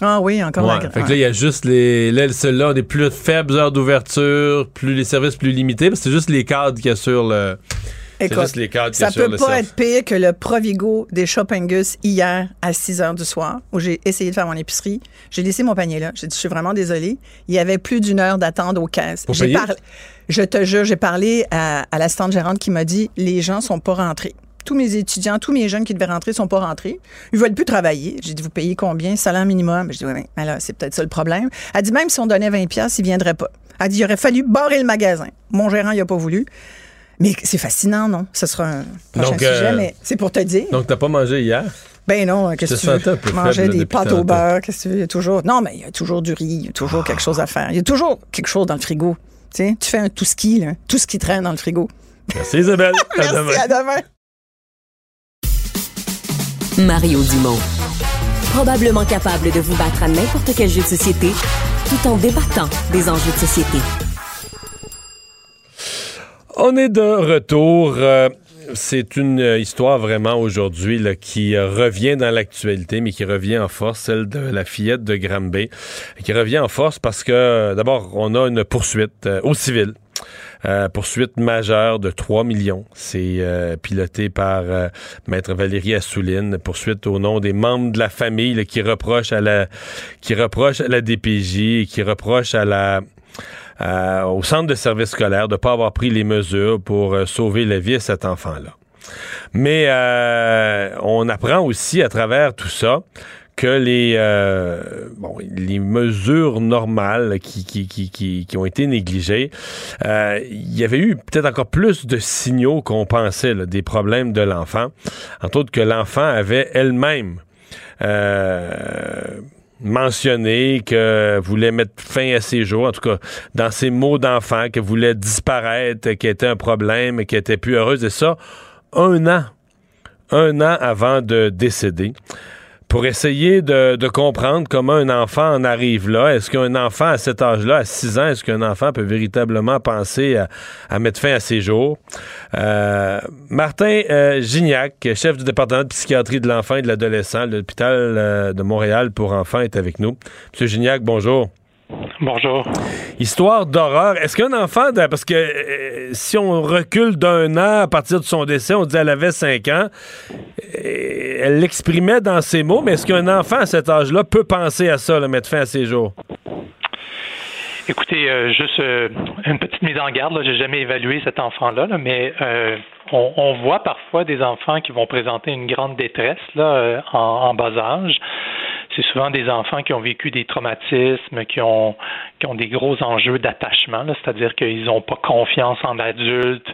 Ah oui, encore Ouais, grève. Fait que là, il y a juste les. Là, ceux-là ont des plus faibles heures d'ouverture, plus les services plus limités, parce que c'est juste les cadres qui assurent le. Écoute, juste les cadres qui Ça assurent peut pas être pire que le Provigo des Shoppingus hier à 6 heures du soir, où j'ai essayé de faire mon épicerie. J'ai laissé mon panier là. J'ai dit, je suis vraiment désolée. Il y avait plus d'une heure d'attente aux caisses. Pour J'ai payer? parlé- je te jure, j'ai parlé à, à l'assistante gérante qui m'a dit, les gens sont pas rentrés. Tous mes étudiants, tous mes jeunes qui devaient rentrer sont pas rentrés. Ils veulent plus travailler. J'ai dit, vous payez combien? Salaire minimum. Je dis, oui, mais là, c'est peut-être ça le problème. Elle dit, même si on donnait 20 pièces, ils viendraient pas. Elle dit, il aurait fallu barrer le magasin. Mon gérant, il a pas voulu. Mais c'est fascinant, non? Ce sera un prochain Donc, sujet, euh, mais c'est pour te dire. Donc, t'as pas mangé hier? Ben non, qu'est-ce que tu veux? sentais un peu Manger faible, des pâtes au beurre, qu'est-ce que tu veux? Il y a toujours... Non, mais il y a toujours du riz, il y a toujours quelque chose à faire. Il y a toujours quelque chose dans le frigo. Tu sais, tu fais un tout ski, là. Tout ce qui traîne dans le frigo. Merci Isabelle. [laughs] À Merci, demain. à demain. Mario Dumont. Probablement capable de vous battre à n'importe quel jeu de société tout en débattant des enjeux de société. On est de retour. Euh, c'est une euh, histoire vraiment aujourd'hui qui euh, revient dans l'actualité, mais qui revient en force, celle de la fillette de Granby, qui revient en force parce que d'abord, on a une poursuite au civil. Poursuite majeure de 3 millions. C'est piloté par Maître Valérie Assouline. Poursuite au nom des membres de la famille qui reprochent à la qui reprochent à la DPJ qui reprochent à la euh, au centre de service scolaire de ne pas avoir pris les mesures pour euh, sauver la vie à cet enfant-là. Mais euh, on apprend aussi à travers tout ça que les, euh, bon, les mesures normales qui, qui, qui, qui, ont été négligées, euh, il y avait eu peut-être encore plus de signaux qu'on pensait là, des problèmes de l'enfant. Entre autres que l'enfant avait elle-même euh, mentionné que voulait mettre fin à ses jours, en tout cas dans ses mots d'enfant, que voulait disparaître, qui était un problème, qui était plus heureuse. Et ça, un an, un an avant de décéder pour essayer de, comprendre comment un enfant en arrive là. Est-ce qu'un enfant à cet âge-là, à 6 ans, est-ce qu'un enfant peut véritablement penser à, à mettre fin à ses jours? Euh, Martin euh, Gignac, chef du département de psychiatrie de l'enfant et de l'adolescent de l'hôpital euh, de Montréal pour enfants, est avec nous. Monsieur Gignac, bonjour. Bonjour. Histoire d'horreur. Est-ce qu'un enfant, de- parce que euh, si on recule d'un an à partir de son décès, on dit elle avait 5 ans, euh, elle l'exprimait dans ses mots, mais est-ce qu'un enfant à cet âge-là peut penser à ça, mettre fin à ses jours? Écoutez, euh, juste une petite mise en garde. J'ai jamais évalué cet enfant-là, là, mais on, on voit parfois des enfants qui vont présenter une grande détresse là, en, en bas âge. C'est souvent des enfants qui ont vécu des traumatismes, qui ont qui ont des gros enjeux d'attachement, c'est-à-dire qu'ils n'ont pas confiance en l'adulte.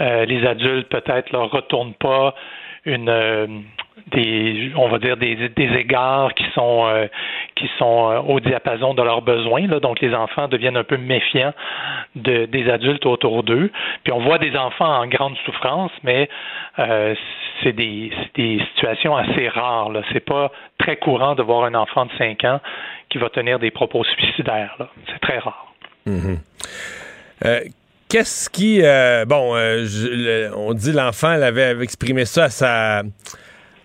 Euh, les adultes peut-être leur retournent pas une euh, des on va dire des, égards qui sont euh, euh, au diapason de leurs besoins donc les enfants deviennent un peu méfiants de, des adultes autour d'eux puis on voit des enfants en grande souffrance mais euh, c'est des, situations assez rares là c'est pas très courant de voir un enfant de 5 ans qui va tenir des propos suicidaires c'est très rare Mhm. Euh, Qu'est-ce qui. bon, on dit l'enfant, avait exprimé ça à sa,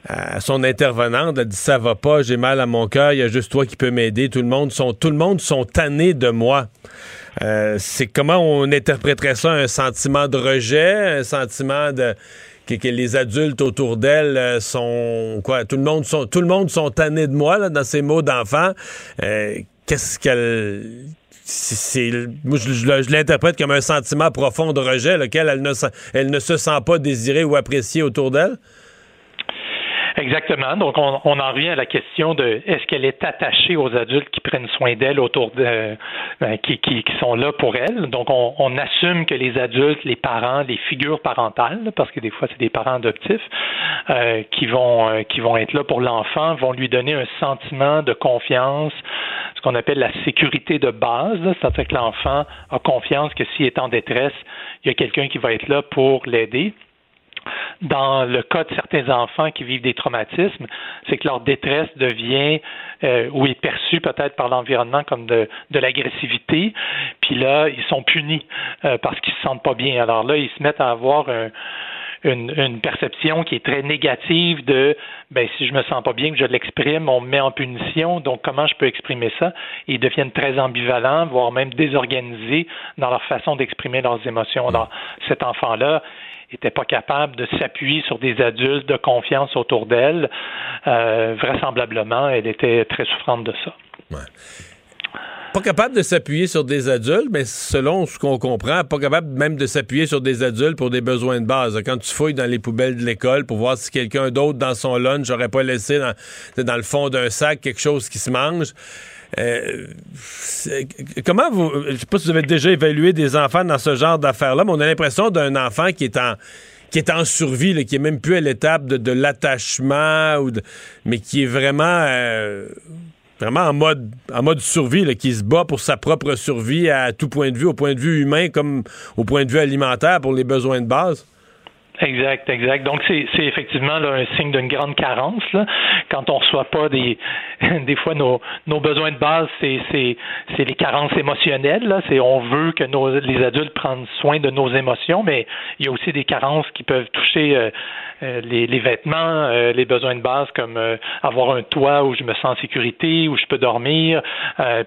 à son intervenante, elle dit ça va pas, j'ai mal à mon cœur, il y a juste toi qui peux m'aider, tout le monde sont tout le monde sont tannés de moi. Euh, c'est comment on interpréterait ça un sentiment de rejet, un sentiment de que, les adultes autour d'elle euh, sont quoi tout le monde sont tout le monde sont tannés de moi là, dans ces mots d'enfant. Euh, qu'est-ce qu'elle c'est, moi, je, l'interprète comme un sentiment profond de rejet, lequel elle ne, elle ne se sent pas désirée ou appréciée autour d'elle? Exactement. Donc, on, en revient à la question de est-ce qu'elle est attachée aux adultes qui prennent soin d'elle autour de, euh, qui, qui, sont là pour elle. Donc, on, assume que les adultes, les parents, les figures parentales, parce que des fois c'est des parents adoptifs euh, qui vont euh, qui vont être là pour l'enfant, vont lui donner un sentiment de confiance, ce qu'on appelle la sécurité de base. C'est-à-dire que l'enfant a confiance que s'il est en détresse, il y a quelqu'un qui va être là pour l'aider dans le cas de certains enfants qui vivent des traumatismes, c'est que leur détresse devient euh, ou est perçue peut-être par l'environnement comme de, l'agressivité, puis là, ils sont punis euh, parce qu'ils se sentent pas bien. Alors là, ils se mettent à avoir une, perception qui est très négative de ben si je me sens pas bien que je l'exprime, on me met en punition, donc comment je peux exprimer ça? ils deviennent très ambivalents, voire même désorganisés dans leur façon d'exprimer leurs émotions. Alors, cet enfant-là, n'était pas capable de s'appuyer sur des adultes de confiance autour d'elle, euh, vraisemblablement, elle était très souffrante de ça. Pas capable de s'appuyer sur des adultes, mais selon ce qu'on comprend, pas capable même de s'appuyer sur des adultes pour des besoins de base. Quand tu fouilles dans les poubelles de l'école pour voir si quelqu'un d'autre dans son lunch n'aurait pas laissé dans, le fond d'un sac quelque chose qui se mange, euh, comment vous. Je sais pas si vous avez déjà évalué des enfants dans ce genre d'affaires-là, mais on a l'impression d'un enfant qui est en qui est en survie, qui est même plus à l'étape de, l'attachement, mais qui est vraiment, euh, vraiment en mode, en mode survie, qui se bat pour sa propre survie à tout point de vue, au point de vue humain comme au point de vue alimentaire pour les besoins de base. Exact, exact. Donc c'est effectivement un signe d'une grande carence quand on reçoit pas des [laughs] des fois nos, nos besoins de base, c'est les carences émotionnelles. On veut que nos les adultes prennent soin de nos émotions, mais il y a aussi des carences qui peuvent toucher euh, les, les, vêtements, euh, les besoins de base comme euh, avoir un toit où je me sens en sécurité, où je peux dormir,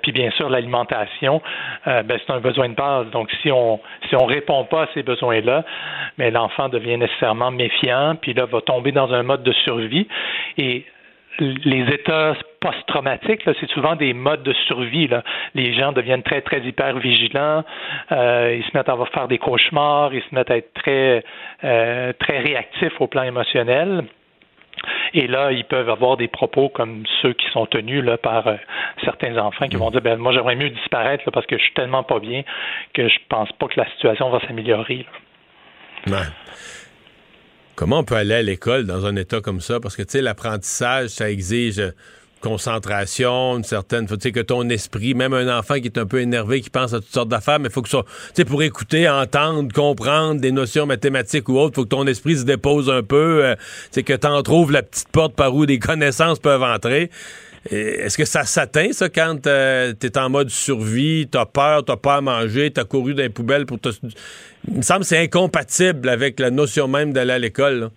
puis bien sûr l'alimentation, ben, c'est un besoin de base. Donc si on si on répond pas à ces besoins-là, mais ben, l'enfant devient nécessairement méfiant, puis là va tomber dans un mode de survie et les états post-traumatiques, c'est souvent des modes de survie. Les gens deviennent très, très hyper vigilants, euh, ils se mettent à faire des cauchemars, ils se mettent à être très, euh, très réactifs au plan émotionnel. Et là, ils peuvent avoir des propos comme ceux qui sont tenus par euh, certains enfants qui vont dire ben, Moi, j'aimerais mieux disparaître parce que je suis tellement pas bien que je pense pas que la situation va s'améliorer. Comment on peut aller à l'école dans un état comme ça? Parce que, tu sais, l'apprentissage, ça exige concentration, une certaine, faut que ton esprit, même un enfant qui est un peu énervé, qui pense à toutes sortes d'affaires, mais faut que ça, tu sais, pour écouter, entendre, comprendre des notions mathématiques ou autres, faut que ton esprit se dépose un peu, c'est euh, que tu en trouves la petite porte par où des connaissances peuvent entrer. Est-ce que ça s'atteint, ça, quand euh, tu es en mode survie, t'as peur, t'as pas à manger, t'as couru dans les poubelles pour te... Il me semble que c'est incompatible avec la notion même d'aller à l'école.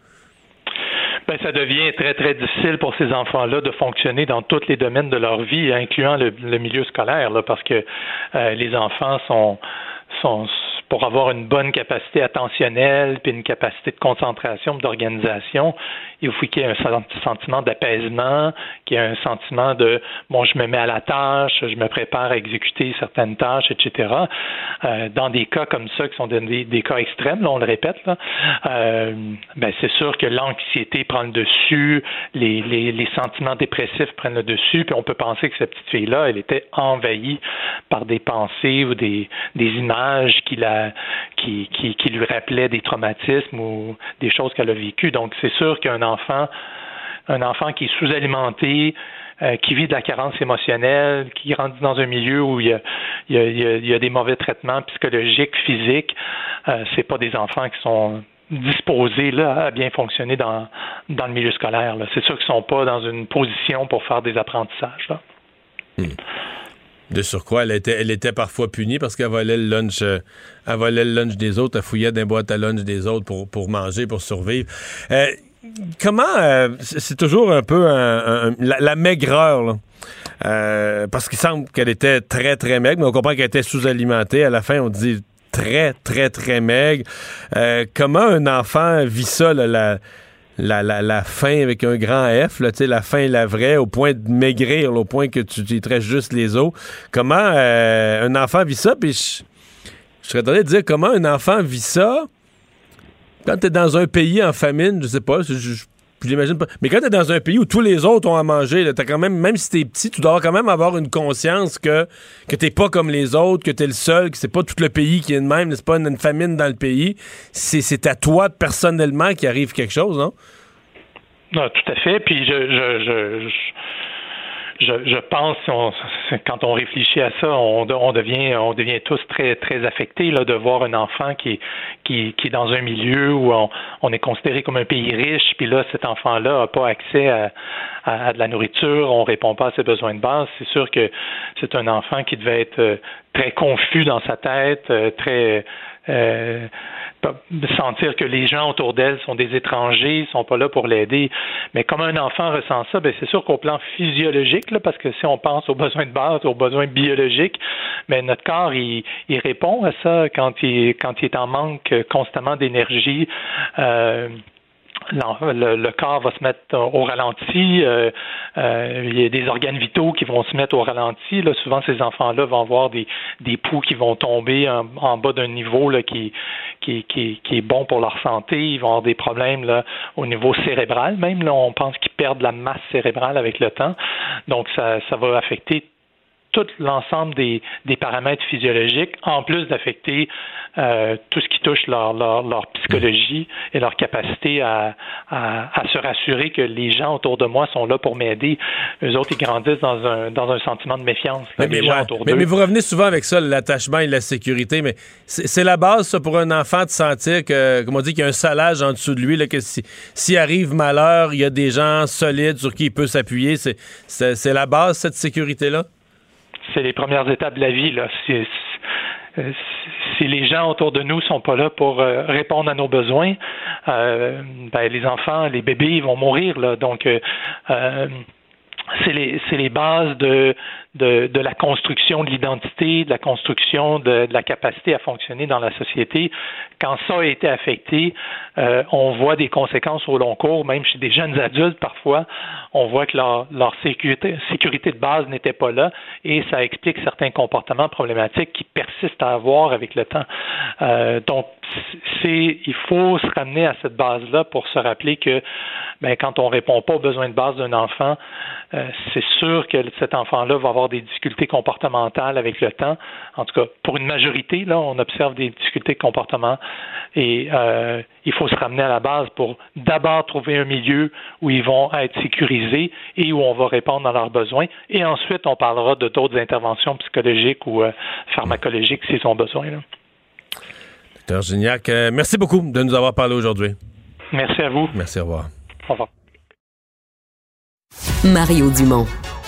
Ben, ça devient très, très difficile pour ces enfants-là de fonctionner dans tous les domaines de leur vie, incluant le, milieu scolaire, parce que euh, les enfants sont, sont pour avoir une bonne capacité attentionnelle puis une capacité de concentration, d'organisation, il faut qu'il y ait un sentiment d'apaisement, qu'il y ait un sentiment de bon, je me mets à la tâche, je me prépare à exécuter certaines tâches, etc. Euh, dans des cas comme ça, qui sont des, cas extrêmes, on le répète, euh, ben c'est sûr que l'anxiété prend le dessus, les, sentiments dépressifs prennent le dessus, puis on peut penser que cette petite fille-là, elle était envahie par des pensées ou des, images qui la qui, lui rappelait des traumatismes ou des choses qu'elle a vécues. Donc, c'est sûr qu'un enfant, un enfant qui est sous-alimenté, euh, qui vit de la carence émotionnelle, qui grandit dans un milieu où il y a, des mauvais traitements psychologiques, physiques, euh, c'est pas des enfants qui sont disposés là, à bien fonctionner dans, dans le milieu scolaire. C'est sûr qu'ils ne sont pas dans une position pour faire des apprentissages. Hmm. De surcroît, elle était, elle était parfois punie parce qu'elle volait le lunch, euh, elle volait le lunch des autres, elle fouillait des boîtes à lunch des autres pour, pour manger, pour survivre. Euh, comment c'est toujours un peu la, maigreur parce qu'il semble qu'elle était très très maigre, mais on comprend qu'elle était sous-alimentée. À la fin, on dit très très très maigre. comment un enfant vit ça la la, la, la faim avec un grand F, là, la faim la vraie, au point de maigrir, au point que tu, tu juste les os. Comment euh, un enfant vit ça? Puis je, serais tenté de dire comment un enfant vit ça quand tu es dans un pays en famine, je sais pas, je, j'imagine pas. Mais quand tu es dans un pays où tous les autres ont à manger, là, as quand même, même si t'es petit, tu dois quand même avoir une conscience que, que t'es pas comme les autres, que t'es le seul, que c'est pas tout le pays qui est de même, c'est pas une, famine dans le pays. C'est à toi personnellement qui arrive quelque chose, non? Non, tout à fait. Puis je, je, je, je, je pense, quand on réfléchit à ça, on, on, devient, on devient tous très, très affectés là, de voir un enfant qui, qui, qui est dans un milieu où on, on est considéré comme un pays riche, puis là, cet enfant-là n'a pas accès à, à, de la nourriture, on répond pas à ses besoins de base. C'est sûr que c'est un enfant qui devait être euh, très confus dans sa tête, euh, très euh, sentir que les gens autour d'elle sont des étrangers, sont pas là pour l'aider. Mais comme un enfant ressent ça, ben c'est sûr qu'au plan physiologique, là, parce que si on pense aux besoins de base, aux besoins biologiques, mais ben notre corps il, il répond à ça quand il quand il est en manque constamment d'énergie. Euh, le, le, corps va se mettre au ralenti. Euh, euh, il y a des organes vitaux qui vont se mettre au ralenti. Là, souvent, ces enfants-là vont avoir des, des poux qui vont tomber en, bas d'un niveau là, qui, qui, qui, qui, est bon pour leur santé. Ils vont avoir des problèmes là, au niveau cérébral. Même là, on pense qu'ils perdent la masse cérébrale avec le temps. Donc, ça, ça va affecter tout l'ensemble des, des, paramètres physiologiques, en plus d'affecter euh, tout ce qui touche leur, leur, leur, psychologie et leur capacité à, à, à, se rassurer que les gens autour de moi sont là pour m'aider. Eux autres, ils grandissent dans un, dans un sentiment de méfiance. Mais, mais, mais, vous revenez souvent avec ça, l'attachement et la sécurité, mais c'est la base, ça, pour un enfant de sentir que, comme on dit, qu'il y a un salage en dessous de lui, là, que s'il si, arrive malheur, il y a des gens solides sur qui il peut s'appuyer. C'est la base, cette sécurité-là? C'est les premières étapes de la vie. Là. Si, si les gens autour de nous sont pas là pour euh, répondre à nos besoins, euh, ben, les enfants, les bébés, ils vont mourir. Là. Donc, euh, c'est les, les bases de, de, de, la construction de l'identité, de la construction de, de, la capacité à fonctionner dans la société. Quand ça a été affecté, euh, on voit des conséquences au long cours, même chez des jeunes adultes parfois, on voit que leur, leur sécurité, sécurité de base n'était pas là et ça explique certains comportements problématiques qui persistent à avoir avec le temps. Euh, donc, c'est, il faut se ramener à cette base-là pour se rappeler que ben, quand on répond pas aux besoins de base d'un enfant, euh, c'est sûr que cet enfant-là va avoir des difficultés comportementales avec le temps. En tout cas, pour une majorité, là, on observe des difficultés de comportement et euh, il faut se ramener à la base pour d'abord trouver un milieu où ils vont être sécurisés et où on va répondre à leurs besoins. Et ensuite, on parlera de d'autres interventions psychologiques ou euh, pharmacologiques s'ils ont besoin. Là. Gignac, merci beaucoup de nous avoir parlé aujourd'hui. Merci à vous. Merci, au revoir. Au revoir. Mario Dumont.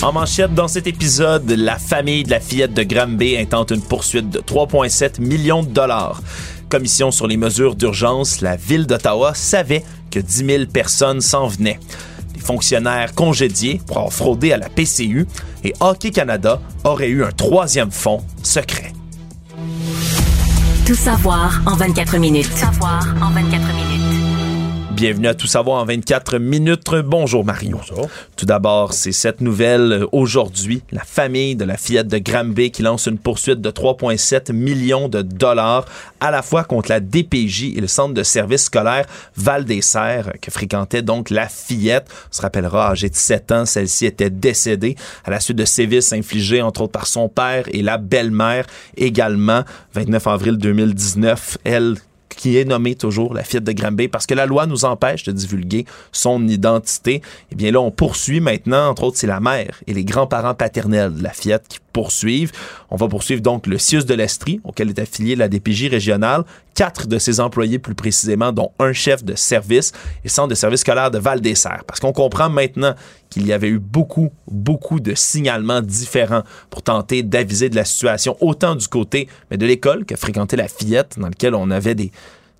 En manchette, dans cet épisode, la famille de la fillette de Granby intente une poursuite de 3,7 millions de dollars. Commission sur les mesures d'urgence, la ville d'Ottawa savait que 10 000 personnes s'en venaient. Les fonctionnaires congédiés pour avoir fraudé à la PCU et Hockey Canada aurait eu un troisième fonds secret. Tout savoir en 24 minutes. Tout savoir en 24 minutes. Bienvenue à Tout savoir en 24 minutes. Bonjour Mario. Bonjour. Tout d'abord, c'est cette nouvelle euh, aujourd'hui. La famille de la fillette de Granby qui lance une poursuite de 3,7 millions de dollars à la fois contre la DPJ et le centre de services scolaire Val des Serres que fréquentait donc la fillette. On se rappellera, âgée de 7 ans, celle-ci était décédée à la suite de sévices infligés entre autres par son père et la belle-mère également. 29 avril 2019, elle qui est nommée toujours la fillette de Granby parce que la loi nous empêche de divulguer son identité. Eh bien là, on poursuit maintenant, entre autres, c'est la mère et les grands-parents paternels de la fillette qui poursuivent. On va poursuivre donc le CIUS de l'Estrie, auquel est affiliée la DPJ régionale, quatre de ses employés plus précisément, dont un chef de service et centre de service scolaire de Val-des-Serres. Parce qu'on comprend maintenant qu'il y avait eu beaucoup, beaucoup de signalements différents pour tenter d'aviser de la situation, autant du côté mais de l'école que fréquentait la fillette, dans lequel on avait des,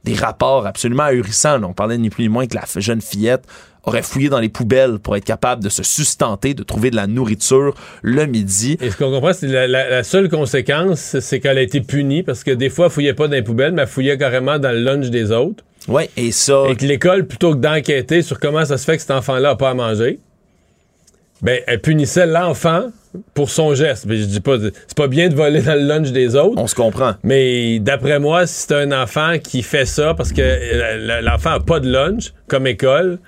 des rapports absolument ahurissants. On parlait ni plus ni moins que la jeune fillette aurait fouillé dans les poubelles pour être capable de se sustenter, de trouver de la nourriture le midi. Et ce qu'on comprend, c'est la, la, seule conséquence, c'est qu'elle a été punie parce que des fois, elle fouillait pas dans les poubelles, mais elle fouillait carrément dans le lunch des autres. Oui, et ça. Et que l'école, plutôt que d'enquêter sur comment ça se fait que cet enfant-là n'a pas à manger, ben, elle punissait l'enfant pour son geste. Mais je dis pas, c'est pas bien de voler dans le lunch des autres. On se comprend. Mais d'après moi, si c'est un enfant qui fait ça parce que l'enfant a pas de lunch comme école,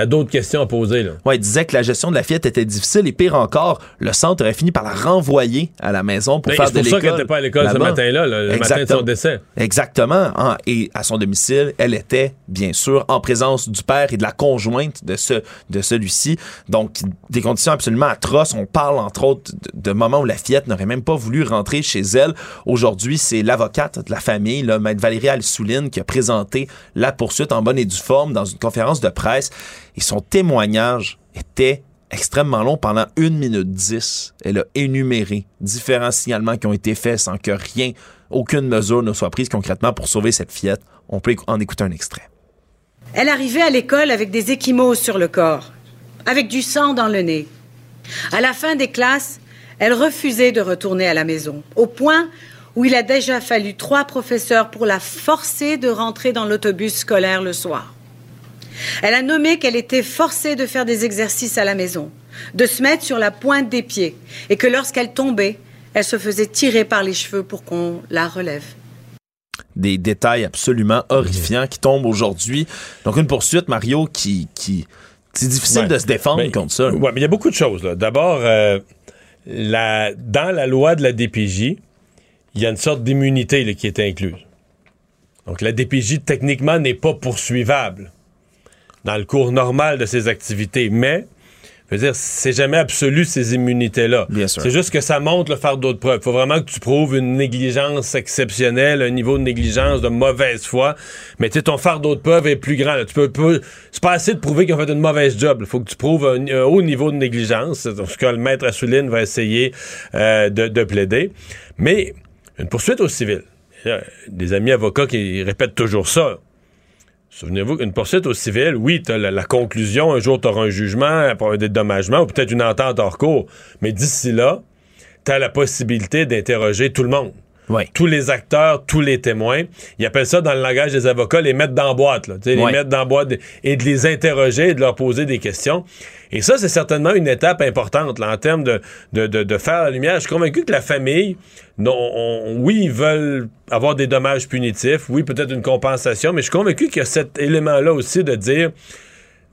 T'as d'autres questions à poser, là. Ouais, il disait que la gestion de la fillette était difficile et pire encore, le centre aurait fini par la renvoyer à la maison pour faire de l'école. C'est pour ça qu'elle n'était pas à l'école ce matin-là, le matin de son décès. Exactement. Ah, et à son domicile, elle était, bien sûr, en présence du père et de la conjointe de, ce, de celui-ci. Donc, des conditions absolument atroces. On parle, entre autres, de, moments où la fillette n'aurait même pas voulu rentrer chez elle. Aujourd'hui, c'est l'avocate de la famille, là, Maître Valérie Alsouline, qui a présenté la poursuite en bonne et due forme dans une conférence de presse. Et son témoignage était extrêmement long pendant une minute dix. Elle a énuméré différents signalements qui ont été faits sans que rien, aucune mesure ne soit prise concrètement pour sauver cette fillette. On peut en écouter un extrait. Elle arrivait à l'école avec des échymoses sur le corps, avec du sang dans le nez. À la fin des classes, elle refusait de retourner à la maison, au point où il a déjà fallu trois professeurs pour la forcer de rentrer dans l'autobus scolaire le soir. Elle a nommé qu'elle était forcée de faire des exercices à la maison, de se mettre sur la pointe des pieds, et que lorsqu'elle tombait, elle se faisait tirer par les cheveux pour qu'on la relève. Des détails absolument horrifiants qui tombent aujourd'hui. Donc une poursuite, Mario, qui... qui c'est difficile de se défendre contre ça. Oui, mais il y a beaucoup de choses. D'abord, euh, dans la loi de la DPJ, il y a une sorte d'immunité qui est incluse. Donc la DPJ, techniquement, n'est pas poursuivable dans le cours normal de ses activités. Mais, je veux dire, c'est jamais absolu ces immunités-là. C'est juste que ça montre le fardeau de preuve. Il faut vraiment que tu prouves une négligence exceptionnelle, un niveau de négligence de mauvaise foi. Mais tu sais, ton fardeau de preuve est plus grand. Tu peux, c'est pas assez de prouver qu'ils ont fait une mauvaise job. Il faut que tu prouves un, haut niveau de négligence. C'est ce que le maître Assouline va essayer euh, de, de plaider. Mais une poursuite au civil. Des amis avocats qui répètent toujours ça. Souvenez-vous qu'une poursuite au civil, oui, tu la, la, conclusion, un jour tu auras un jugement pour un dédommagement ou peut-être une entente hors cours, mais d'ici là, tu as la possibilité d'interroger tout le monde. Tous les acteurs, tous les témoins. Ils appellent ça dans le langage des avocats les mettre dans boîte, là, les mettre dans boîte et de les interroger et de leur poser des questions. Et ça, c'est certainement une étape importante là, en termes de, de, de, faire la lumière. Je suis convaincu que la famille, non, oui, ils veulent avoir des dommages punitifs, oui, peut-être une compensation, mais je suis convaincu qu'il y a cet élément-là aussi de dire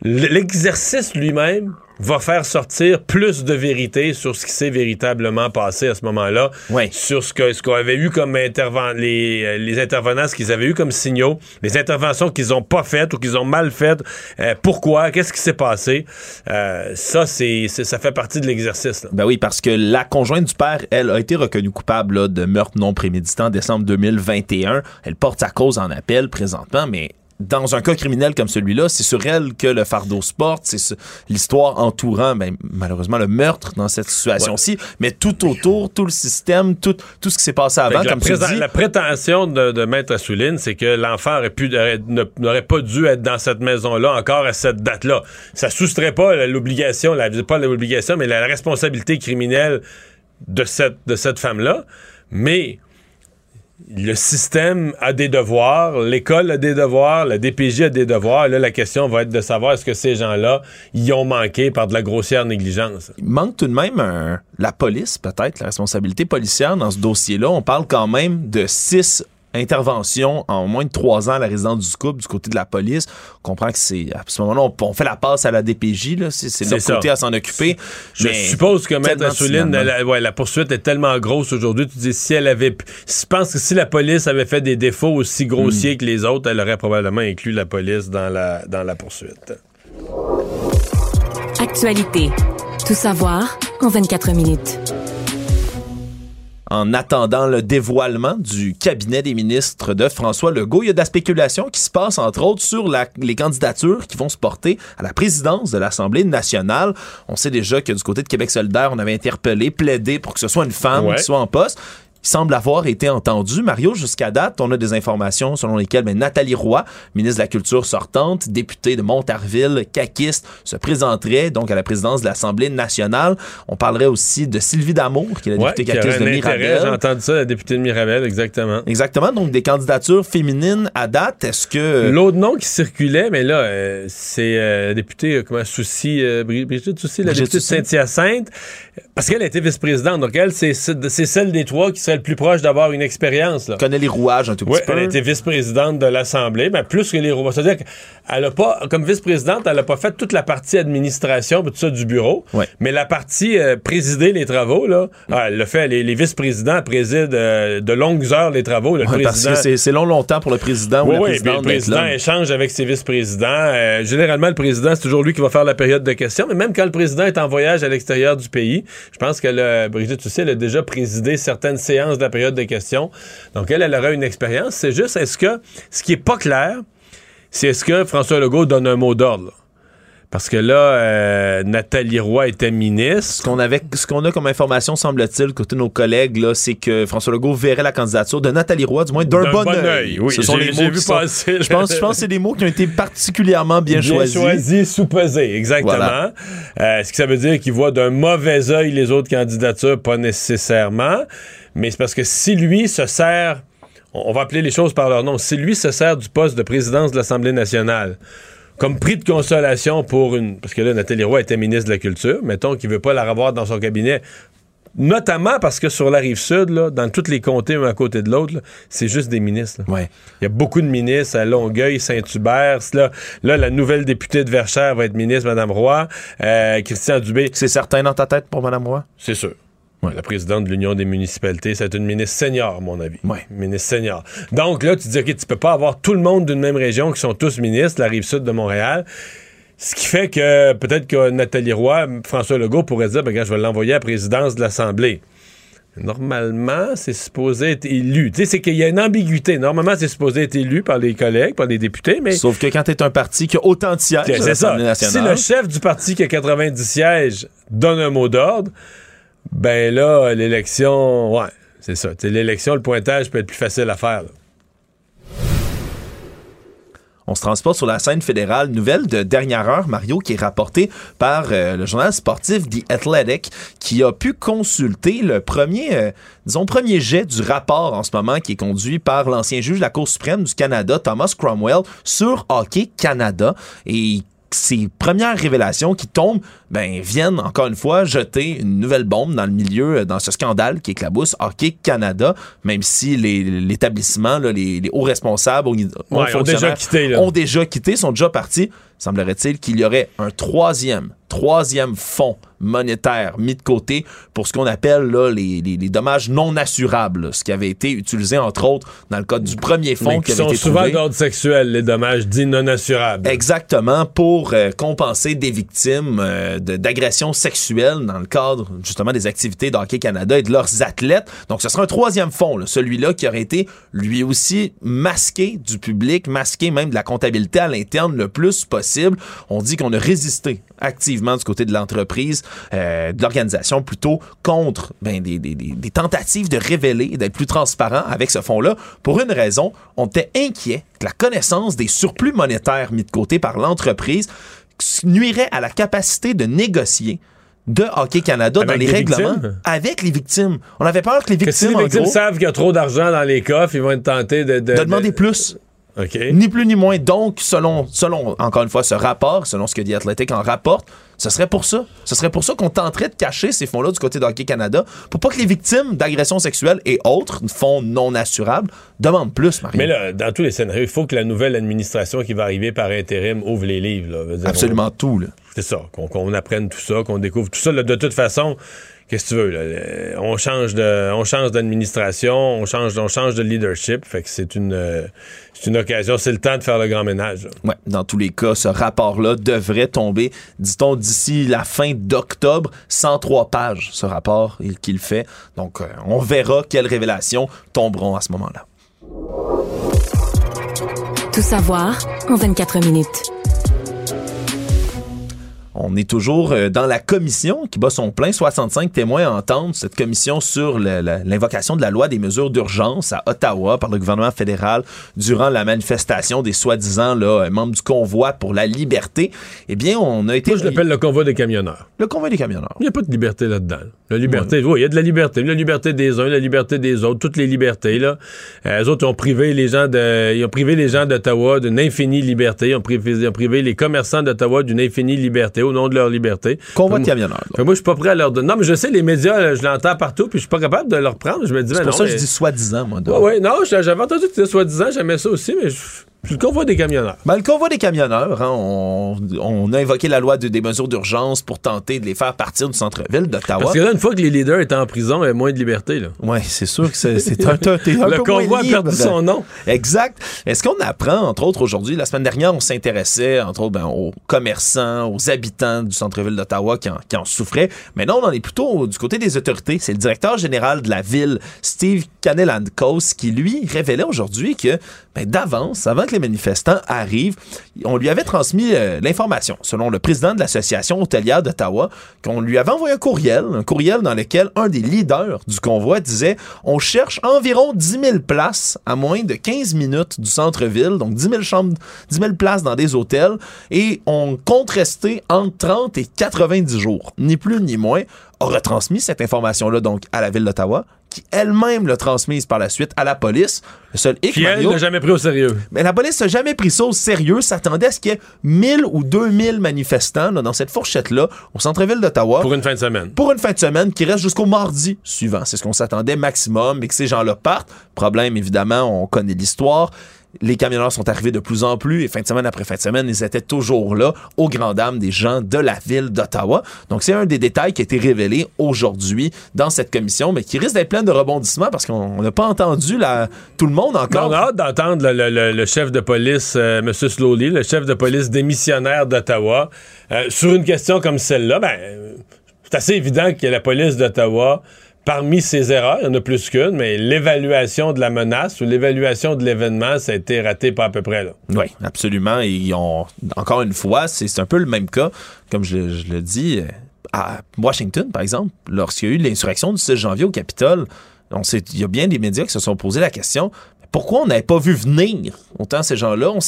l'exercice lui-même va faire sortir plus de vérité sur ce qui s'est véritablement passé à ce moment-là, sur ce que ce qu'on avait eu comme interven les, euh, les intervenants, ce qu'ils avaient eu comme signaux, les interventions qu'ils ont pas faites ou qu'ils ont mal faites, euh, pourquoi, qu'est-ce qui s'est passé, euh, ça c'est ça fait partie de l'exercice. Ben oui, parce que la conjointe du père, elle a été reconnue coupable de meurtre non prémédité en décembre 2021. Elle porte sa cause en appel présentement, mais dans un cas criminel comme celui-là, c'est sur elle que le fardeau se porte, c'est l'histoire entourant, ben, malheureusement, le meurtre dans cette situation-ci, mais tout autour, tout le système, tout, tout ce qui s'est passé avant, comme tu dis. La prétention de, de Maître Assouline, c'est que l'enfant aurait pu, n'aurait pas dû être dans cette maison-là encore à cette date-là. Ça soustrait pas l'obligation, pas l'obligation, mais la responsabilité criminelle de cette, de cette femme-là. Mais le système a des devoirs, l'école a des devoirs, la DPJ a des devoirs. là, la question va être de savoir est-ce que ces gens-là y ont manqué par de la grossière négligence. Il manque tout de même la police, peut-être, la responsabilité policière dans ce dossier-là. On parle quand même de six intervention en moins de trois ans à la résidence du couple du côté de la police. On comprend que c'est à ce moment-là, on, fait la passe à la DPJ. C'est notre côté à s'en occuper. Je suppose que Maître Assouline, la, ouais, la poursuite est tellement grosse aujourd'hui. Tu dis si elle avait, je pense que si la police avait fait des défauts aussi grossiers hmm. que les autres, elle aurait probablement inclus la police dans la dans la poursuite. Actualité. Tout savoir en 24 minutes en attendant le dévoilement du cabinet des ministres de François Legault. Il y a de la spéculation qui se passe, entre autres, sur les candidatures qui vont se porter à la présidence de l'Assemblée nationale. On sait déjà que du côté de Québec solidaire, on avait interpellé, plaidé pour que ce soit une femme qui soit en poste semble avoir été entendu. Mario, jusqu'à date, on a des informations selon lesquelles ben, Nathalie Roy, ministre de la Culture sortante, députée de Montarville, caquiste, se présenterait donc à la présidence de l'Assemblée nationale. On parlerait aussi de Sylvie Damour, qui est la députée caquiste de Mirabel. J'ai entendu ça, la députée de Mirabel, exactement. Exactement, donc des candidatures féminines à date. Est-ce que... L'autre nom qui circulait, mais là, euh, c'est euh, députée, euh, comment, Soucy, Brigitte Soucy, la députée de Saint-Hyacinthe, parce qu'elle a été vice-présidente, donc elle, c'est celle des trois qui serait le plus proche d'avoir une expérience. Connaît les rouages un tout petit peu. Elle a été vice-présidente de l'Assemblée, mais plus que les rouages. C'est-à-dire qu'elle a pas, comme vice-présidente, elle n'a pas fait toute la partie administration tout ça du bureau, mais la partie euh, présider les travaux, là, ah, elle le fait. Les, vice-présidents président euh, de longues heures les travaux. Le parce que c'est long, longtemps pour le président ou la présidente. le président échange avec ses vice-présidents. Euh, généralement, le président, c'est toujours lui qui va faire la période de questions, mais même quand le président est en voyage à l'extérieur du pays, je pense que Brigitte elle a déjà présidé certaines séances de la période de questions. Donc, elle, elle aura une expérience. C'est juste, est-ce que, ce qui est pas clair, c'est est-ce que François Legault donne un mot d'ordre? Parce que là, euh, Nathalie Roy était ministre. Ce qu'on avait, ce qu'on a comme information, semble-t-il, côté nos collègues, là, c'est que François Legault verrait la candidature de Nathalie Roy, du moins d'un bon, œil. Oui, Ce sont les mots vu passer, [laughs] je pense, je pense que c'est des mots qui ont été particulièrement bien, bien choisis. choisis, sous-pesés, exactement. Euh, ce que ça veut dire qu'il voit d'un mauvais œil les autres candidatures, pas nécessairement. Mais c'est parce que si lui se sert, on va appeler les choses par leur nom, si lui se sert du poste de présidence de l'Assemblée nationale comme prix de consolation pour une. Parce que là, Nathalie Roy était ministre de la Culture. Mettons qu'il veut pas la revoir dans son cabinet. Notamment parce que sur la rive sud, là, dans tous les comtés, un à côté de l'autre, c'est juste des ministres. Ouais. Il y a beaucoup de ministres à Longueuil, Saint-Hubert. Là, là, la nouvelle députée de Verchères va être ministre, Mme Roy. Euh, Christian Dubé. C'est certain dans ta tête pour Mme Roy? C'est sûr. La présidente de l'Union des municipalités, c'est une ministre senior, à mon avis. Oui. Ministre senior. Donc là, tu dis, OK, tu peux pas avoir tout le monde d'une même région qui sont tous ministres, la rive sud de Montréal. Ce qui fait que peut-être que Nathalie Roy, François Legault pourrait dire, ben, je vais l'envoyer à la présidence de l'Assemblée. Normalement, c'est supposé être élu. Tu sais, c'est qu'il y a une ambiguïté. Normalement, c'est supposé être élu par les collègues, par les députés, mais... Sauf que quand tu es un parti qui a autant de sièges, c'est ça. Si le chef du parti qui a 90 sièges donne un mot d'ordre, ben là, l'élection, ouais, c'est ça. L'élection, le pointage peut être plus facile à faire. On se transporte sur la scène fédérale. Nouvelle de dernière heure, Mario, qui est rapportée par euh, le journal sportif The Athletic, qui a pu consulter le premier, euh, disons, premier jet du rapport en ce moment qui est conduit par l'ancien juge de la Cour suprême du Canada, Thomas Cromwell, sur Hockey Canada. Et ces premières révélations qui tombent ben, viennent encore une fois jeter une nouvelle bombe dans le milieu, euh, dans ce scandale qui éclabousse Hockey Canada, même si l'établissement, les, les, hauts responsables ont, déjà quitté, ont déjà quitté, sont déjà partis. Semblerait-il qu'il y aurait un troisième, troisième fonds monétaire mis de côté pour ce qu'on appelle là, les, les, les, dommages non assurables, ce qui avait été utilisé entre autres dans le cas du premier fonds qui, qui sont souvent d'ordre sexuel, les dommages dits non assurables. Exactement, pour euh, compenser des victimes euh, d'agressions sexuelles dans le cadre justement des activités d'Hockey Canada et de leurs athlètes. Donc ce sera un troisième fonds, celui-là qui aurait été lui aussi masqué du public, masqué même de la comptabilité à l'interne le plus possible. On dit qu'on a résisté activement du côté de l'entreprise euh, de l'organisation plutôt contre ben, des, des, des, tentatives de révéler, d'être plus transparent avec ce fonds-là. Pour une raison, on était inquiet que la connaissance des surplus monétaires mis de côté par l'entreprise nuirait à la capacité de négocier de Hockey Canada dans les règlements avec les victimes. On avait peur que les victimes. Que si les victimes savent qu'il y a trop d'argent dans les coffres, ils vont être tentés de, de, demander plus. Ni plus ni moins. Donc, selon, selon, encore une fois, ce rapport, selon ce que The Athletic en rapporte, ce serait pour ça. Ce serait pour ça qu'on tenterait de cacher ces fonds-là du côté d'Hockey Canada pour pas que les victimes d'agressions sexuelles et autres, fonds non assurables, demandent plus, Marie. Mais là, dans tous les scénarios, il faut que la nouvelle administration qui va arriver par intérim ouvre les livres. Là. Absolument tout. Là. C'est ça, qu'on apprenne tout ça, qu'on découvre tout ça. Là, de toute façon, qu'est-ce que tu veux là? on change de on change d'administration on change on change de leadership fait que c'est une euh, c'est une occasion c'est le temps de faire le grand ménage ouais dans tous les cas ce rapport là devrait tomber dit-on d'ici la fin d'octobre. 103 pages ce rapport qu'il fait. Donc euh, on verra quelles révélations tomberont à ce moment-là. Tout savoir en 24 minutes on est toujours euh, dans la commission qui bat son plein. 65 témoins entendent cette commission sur l'invocation de la loi des mesures d'urgence à Ottawa par le gouvernement fédéral durant la manifestation des soi-disant euh, membres du convoi pour la liberté. Eh bien, on a été... Moi, je l'appelle le convoi des camionneurs. Le convoi des camionneurs. Il n'y a pas de liberté là-dedans. La liberté, oui, il y a de la liberté. La liberté des uns, la liberté des autres, toutes les libertés. Là. Euh, les autres ont privé les gens de, ils ont privé les gens d'Ottawa d'une infinie liberté. Ils ont privé, ils ont privé les commerçants d'Ottawa d'une infinie liberté au nom de leur liberté. Convoi de camionneurs. Moi, je suis pas prêt à leur donner. Non, mais je sais, les médias, je l'entends partout, puis je suis pas capable de leur prendre. Je me dis, C'est pour ça que je dis soi-disant, moi. Oui, ouais, non, j'avais entendu que c'était soi-disant, j'aimais ça aussi, mais je le convoi des camionneurs. Ben, le convoi des camionneurs, hein, on, a invoqué la loi de, des mesures d'urgence pour tenter de les faire partir du centre-ville d'Ottawa. Parce que là, une fois que les leaders étaient en prison, il y a moins de liberté. Oui, c'est sûr que c'est un, un, un, Le convoi a perdu son nom. Exact. Est-ce qu'on apprend, entre autres, aujourd'hui, la semaine dernière, on s'intéressait, entre autres, ben, aux commerçants, aux habitants du centre-ville d'Ottawa qui, qui, en souffraient. Mais non, on en est plutôt du côté des autorités. C'est le directeur général de la ville, Steve Canelandcos, qui, lui, révélait aujourd'hui que ben, d'avance, avant que les manifestants arrivent, on lui avait transmis euh, l'information, selon le président de l'association hôtelière d'Ottawa, qu'on lui avait envoyé un courriel, un courriel dans lequel un des leaders du convoi disait on cherche environ 10 000 places à moins de 15 minutes du centre-ville, donc 10 000 chambres, 10 000 places dans des hôtels, et on compte rester entre 30 et 90 jours, ni plus ni moins a retransmis cette information-là donc à la ville d'Ottawa, qui elle-même l'a transmise par la suite à la police. Le seul hic, Qui, elle, n'a jamais pris au sérieux. Mais la police n'a jamais pris ça au sérieux. S'attendait à ce qu'il y ait 1000 ou 2000 manifestants là, dans cette fourchette-là au centre-ville d'Ottawa. Pour une fin de semaine. Pour une fin de semaine qui reste jusqu'au mardi suivant. C'est ce qu'on s'attendait maximum et que ces gens-là partent. Problème, évidemment, on connaît l'histoire les camionneurs sont arrivés de plus en plus et fin de semaine après fin de semaine, ils étaient toujours là aux grandes dames des gens de la ville d'Ottawa. Donc c'est un des détails qui a été révélé aujourd'hui dans cette commission, mais qui risque d'être plein de rebondissements parce qu'on n'a pas entendu tout le monde encore. on a hâte d'entendre le, chef de police, euh, M. Slowly, le chef de police démissionnaire d'Ottawa, euh, sur une question comme celle-là. Ben, c'est assez évident que la police d'Ottawa parmi ces erreurs, il y en a plus qu'une, mais l'évaluation de la menace ou l'évaluation de l'événement, ça a été raté pas à peu près. Là. Oui, absolument. Et encore une fois, c'est un peu le même cas, comme je, le dis, euh, à Washington, par exemple, lorsqu'il y a eu l'insurrection du 6 janvier au Capitole. Il y a bien des médias qui se sont posé la question pourquoi on n'avait pas vu venir autant ces gens-là? On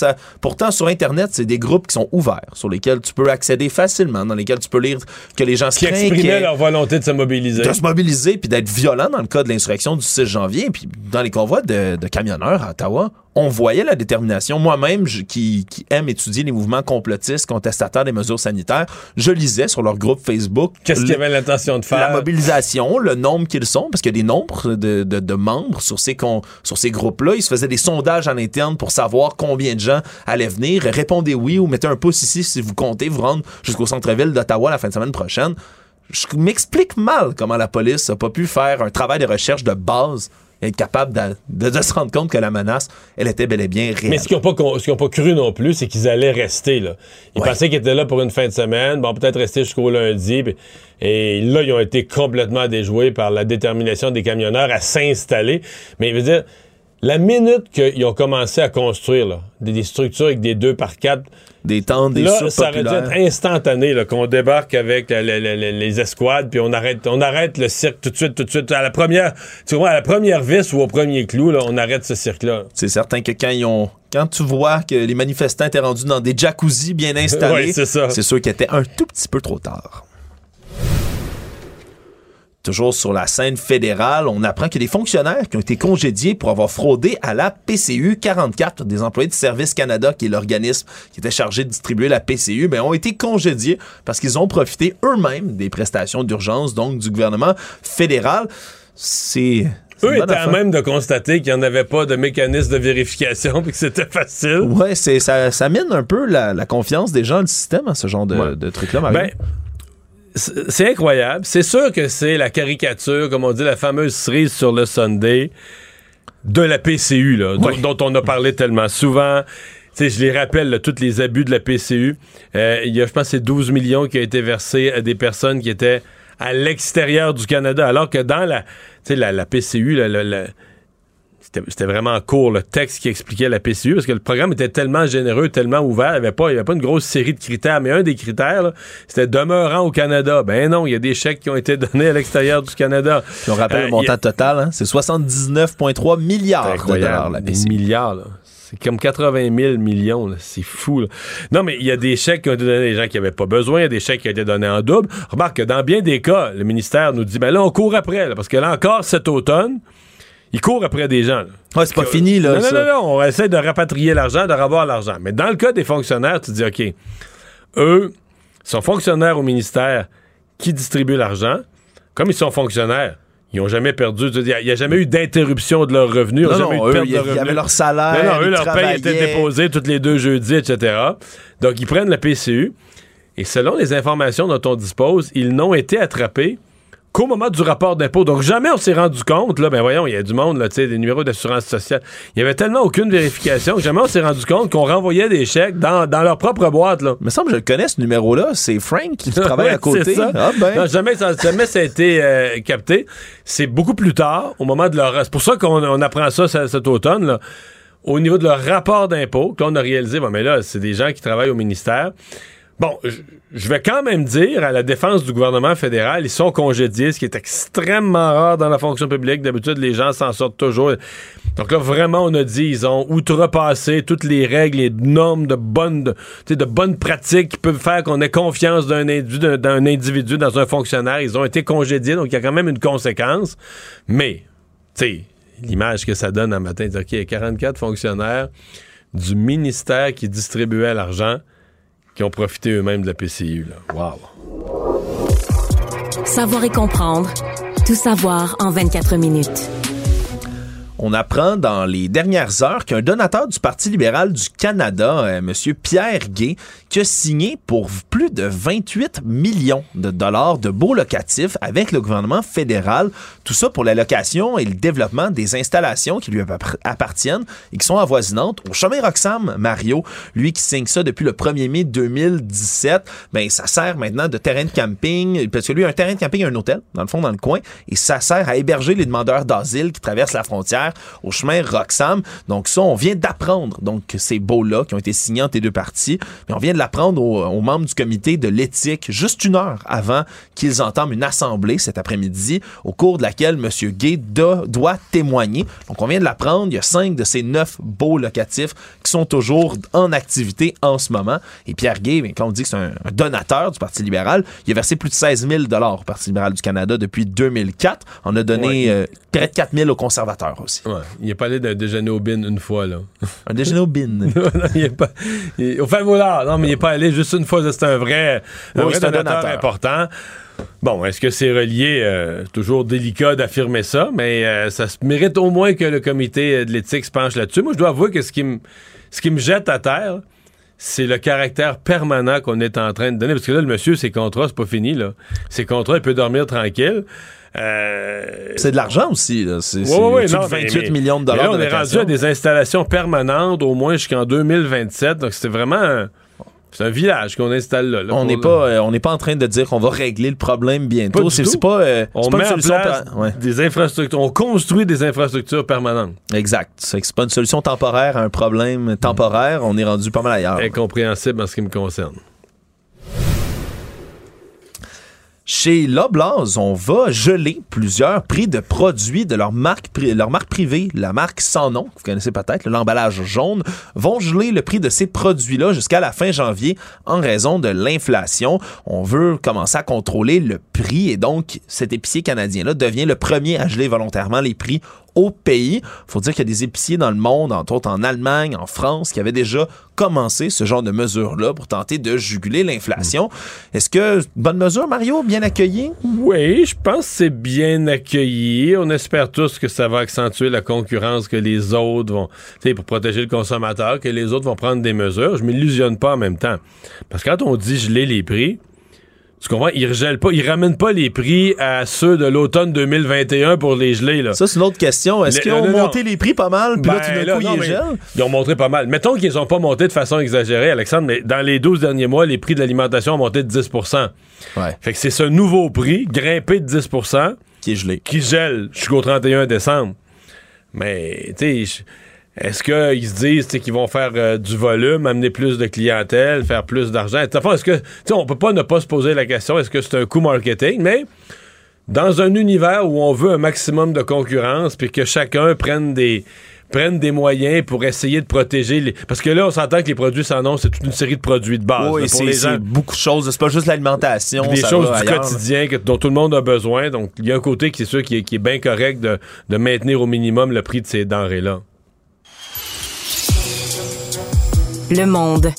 Pourtant, sur Internet, c'est des groupes qui sont ouverts, sur lesquels tu peux accéder facilement, dans lesquels tu peux lire que les gens se Qui exprimaient leur volonté de se mobiliser. De se mobiliser, puis d'être violents dans le cas de l'insurrection du 6 janvier. Puis dans les convois de, de camionneurs à Ottawa, on voyait la détermination. Moi-même, qui, aime étudier les mouvements complotistes contestataires des mesures sanitaires, je lisais sur leur groupe Facebook. Qu'est-ce qu'ils avaient l'intention de faire? La mobilisation, le nombre qu'ils sont, parce qu'il y a des nombres de, membres sur ces, sur ces groupes-là. Ils se faisaient des sondages en interne pour savoir combien de gens allaient venir. Répondez oui ou mettez un pouce ici si vous comptez vous rendre jusqu'au centre-ville d'Ottawa la fin de semaine prochaine. Je m'explique mal comment la police n'a pas pu faire un travail de recherche de base être capable de, de, se rendre compte que la menace, elle était bel et bien réelle. Mais ce qu'ils n'ont pas, pas, cru non plus, c'est qu'ils allaient rester là. Ils pensaient qu'ils étaient là pour une fin de semaine, bon, peut-être rester jusqu'au lundi. et là, ils ont été complètement déjoués par la détermination des camionneurs à s'installer. Mais je veux dire, la minute qu'ils ont commencé à construire des, structures avec des deux par quatre, des tentes, des là, ça aurait dû être instantané qu'on débarque avec les escouades puis on arrête, on arrête le cirque tout de suite, tout de suite à la première, tu vois, à la première vis ou au premier clou, là, on arrête ce cirque-là. C'est certain que quand ils ont quand tu vois que les manifestants étaient rendus dans des jacuzzis bien [laughs] installés, c'est sûr qu'il était un tout petit peu trop tard. Toujours sur la scène fédérale, on apprend qu'il y a des fonctionnaires qui ont été congédiés pour avoir fraudé à la PCU 44. Des employés de Service Canada, qui est l'organisme qui était chargé de distribuer la PCU, ont été congédiés parce qu'ils ont profité eux-mêmes des prestations d'urgence, donc du gouvernement fédéral. C'est eux étaient à même de constater qu'il n'y en avait pas de mécanisme de vérification [laughs] et que c'était facile. Ouais, c'est ça, ça mine un peu la, confiance des gens dans le système à ce genre de, de truc-là. Ben, c'est incroyable. C'est sûr que c'est la caricature, comme on dit, la fameuse cerise sur le Sunday de la PCU, là, dont, on a parlé tellement souvent. je les rappelle, tous les abus de la PCU. Euh, il y a, je pense, c'est 12 millions qui ont été versés à des personnes qui étaient à l'extérieur du Canada, alors que dans la, la, la PCU, la, la, c'était vraiment court le texte qui expliquait la PCU parce que le programme était tellement généreux, tellement ouvert, il n'y avait, pas, avait pas une grosse série de critères, mais un des critères, c'était demeurant au Canada. Ben non, il y a des chèques qui ont été donnés à l'extérieur du Canada. on rappelle le euh, montant total, hein, c'est 79,3 milliards de dollars la PCU. Milliards, C'est comme 80 000 millions, c'est fou. Non, mais il y a des chèques qui ont été donnés à des gens qui n'avaient pas besoin, il y a des chèques qui ont été donnés en double. Remarque que dans bien des cas, le ministère nous dit, ben là, on court après, parce que là encore, cet automne, il court après des gens. Ouais, c'est pas fini, là. Non, non, non, non, on essaie de rapatrier l'argent, de revoir l'argent. Mais dans le cas des fonctionnaires, tu dis, OK, eux sont fonctionnaires au ministère qui distribuent l'argent. Comme ils sont fonctionnaires, ils n'ont jamais perdu. Il n'y a, jamais eu d'interruption de leurs revenus. Ils n'ont jamais eu de perte de revenus. Ils avaient leur salaire. Non, non, eux, leur paye était déposée tous les deux jeudis, etc. Donc, ils prennent la PCU. Et selon les informations dont on dispose, ils n'ont été attrapés qu'au moment du rapport d'impôt. Donc, jamais on s'est rendu compte, là, ben voyons, il y a du monde, là, tu sais, des numéros d'assurance sociale. Il y avait tellement aucune vérification que jamais on s'est rendu compte qu'on renvoyait des chèques dans, dans leur propre boîte, là. Mais semble que je le connais, ce numéro-là. C'est Frank qui [laughs] travaille à côté. Ça. Ah, ben. non, jamais, ça, jamais ça a été euh, capté. C'est beaucoup plus tard, au moment de leur... C'est pour ça qu'on apprend ça cet automne, là au niveau de leur rapport d'impôt, qu'on a réalisé, bon, mais là, c'est des gens qui travaillent au ministère. Bon, je vais quand même dire, à la défense du gouvernement fédéral, ils sont congédiés, ce qui est extrêmement rare dans la fonction publique. D'habitude, les gens s'en sortent toujours. Donc là, vraiment, on a dit, ils ont outrepassé toutes les règles, les normes de bonnes, bonnes pratiques qui peuvent faire qu'on ait confiance d'un individu, individu dans un fonctionnaire. Ils ont été congédiés, donc il y a quand même une conséquence. Mais, tu sais, l'image que ça donne un matin, dire, OK, il y a 44 fonctionnaires du ministère qui distribuaient l'argent qui ont profité eux-mêmes de la PCU. Wow. Savoir et comprendre. Tout savoir en 24 minutes. On apprend dans les dernières heures qu'un donateur du Parti libéral du Canada, euh, M. Pierre Gay, qui a signé pour plus de 28 millions de dollars de beaux locatifs avec le gouvernement fédéral. Tout ça pour la location et le développement des installations qui lui appartiennent et qui sont avoisinantes au chemin Roxham Mario. Lui qui signe ça depuis le 1er mai 2017, ben ça sert maintenant de terrain de camping parce que lui un terrain de camping un hôtel dans le fond dans le coin et ça sert à héberger les demandeurs d'asile qui traversent la frontière au chemin Roxham. Donc ça on vient d'apprendre donc ces beaux là qui ont été signés entre les deux parties, mais on vient de l'apprendre aux, membres du comité de l'éthique juste une heure avant qu'ils entament une assemblée cet après-midi au cours de laquelle M. Gay doit témoigner. Donc, on vient de l'apprendre. Il y a cinq de ces neuf beaux locatifs qui sont toujours en activité en ce moment. Et Pierre Gay, quand on dit que c'est un, donateur du Parti libéral, il a versé plus de 16 000 au Parti libéral du Canada depuis 2004. On a donné euh, près de 4 000 aux conservateurs aussi. Ouais. Il n'est pas allé d'un déjeuner au bin une fois, là. un déjeuner au bin? [laughs] non, il est pas... Au fait, voilà. Non, mais il n'est pas allé juste une fois. C'est un vrai, un vrai donateur, important. Bon, est-ce que c'est relié? Euh, toujours délicat d'affirmer ça, mais euh, ça mérite au moins que le comité de l'éthique se penche là-dessus. Moi, je dois avouer que ce qui me, ce qui me jette à terre, c'est le caractère permanent qu'on est en train de donner. Parce que là, le monsieur, ses contrats, c'est pas fini, là. Ses contrats, il peut dormir tranquille. Euh, c'est de l'argent aussi. C'est ouais, 28 millions de dollars. on est rendu à des installations permanentes au moins jusqu'en 2027. Donc, c'était vraiment... C'est un village qu'on installe là. on n'est pas, euh, on n'est pas en train de dire qu'on va régler le problème bientôt. C'est pas, euh, on met en place des infrastructures, on construit des infrastructures permanentes. Exact. C'est pas une solution temporaire à un problème temporaire. On est rendu pas mal ailleurs. Incompréhensible en ce qui me concerne. Chez Loblaws, on va geler plusieurs prix de produits de leur marque, leur marque privée, la marque sans nom, vous connaissez peut-être, l'emballage jaune, vont geler le prix de ces produits-là jusqu'à la fin janvier en raison de l'inflation. On veut commencer à contrôler le prix et donc cet épicier canadien-là devient le premier à geler volontairement les prix au pays. faut dire qu'il y a des épiciers dans le monde, entre autres en Allemagne, en France, qui avaient déjà commencé ce genre de mesures-là pour tenter de juguler l'inflation. Mm. Est-ce que bonne mesure, Mario, bien accueilli? Oui, je pense que c'est bien accueilli. On espère tous que ça va accentuer la concurrence, que les autres vont, tu sais, pour protéger le consommateur, que les autres vont prendre des mesures. Je m'illusionne pas en même temps. Parce que quand on dit geler les prix, tu comprends? Ils regèlent pas, ils ramènent pas les prix à ceux de l'automne 2021 pour les geler, là. Ça, c'est une autre question. Est-ce qu'ils ont monté les prix pas mal, puis là, tout d'un ben coup, ils gèlent? Ils ont monté pas mal. Mettons qu'ils ont pas monté de façon exagérée, Alexandre, mais dans les 12 derniers mois, les prix de l'alimentation ont monté de 10 Ouais. Fait que c'est ce nouveau prix, grimpé de 10 qui est gelé. Qui gèle jusqu'au 31 décembre. Mais, tu sais, est-ce qu'ils se disent qu'ils vont faire euh, du volume, amener plus de clientèle, faire plus d'argent? Est-ce que, on peut pas ne pas se poser la question, est-ce que c'est un coup marketing? Mais dans un univers où on veut un maximum de concurrence, puis que chacun prenne des prenne des moyens pour essayer de protéger les... Parce que là, on s'entend que les produits sans nom, c'est toute une série de produits de base. Oui, c'est beaucoup de choses. C'est pas juste l'alimentation. Des choses du quotidien dont tout le monde a besoin. Donc, il y a un côté qui est sûr qui est, qui est bien correct de, de maintenir au minimum le prix de ces denrées-là. Le Monde.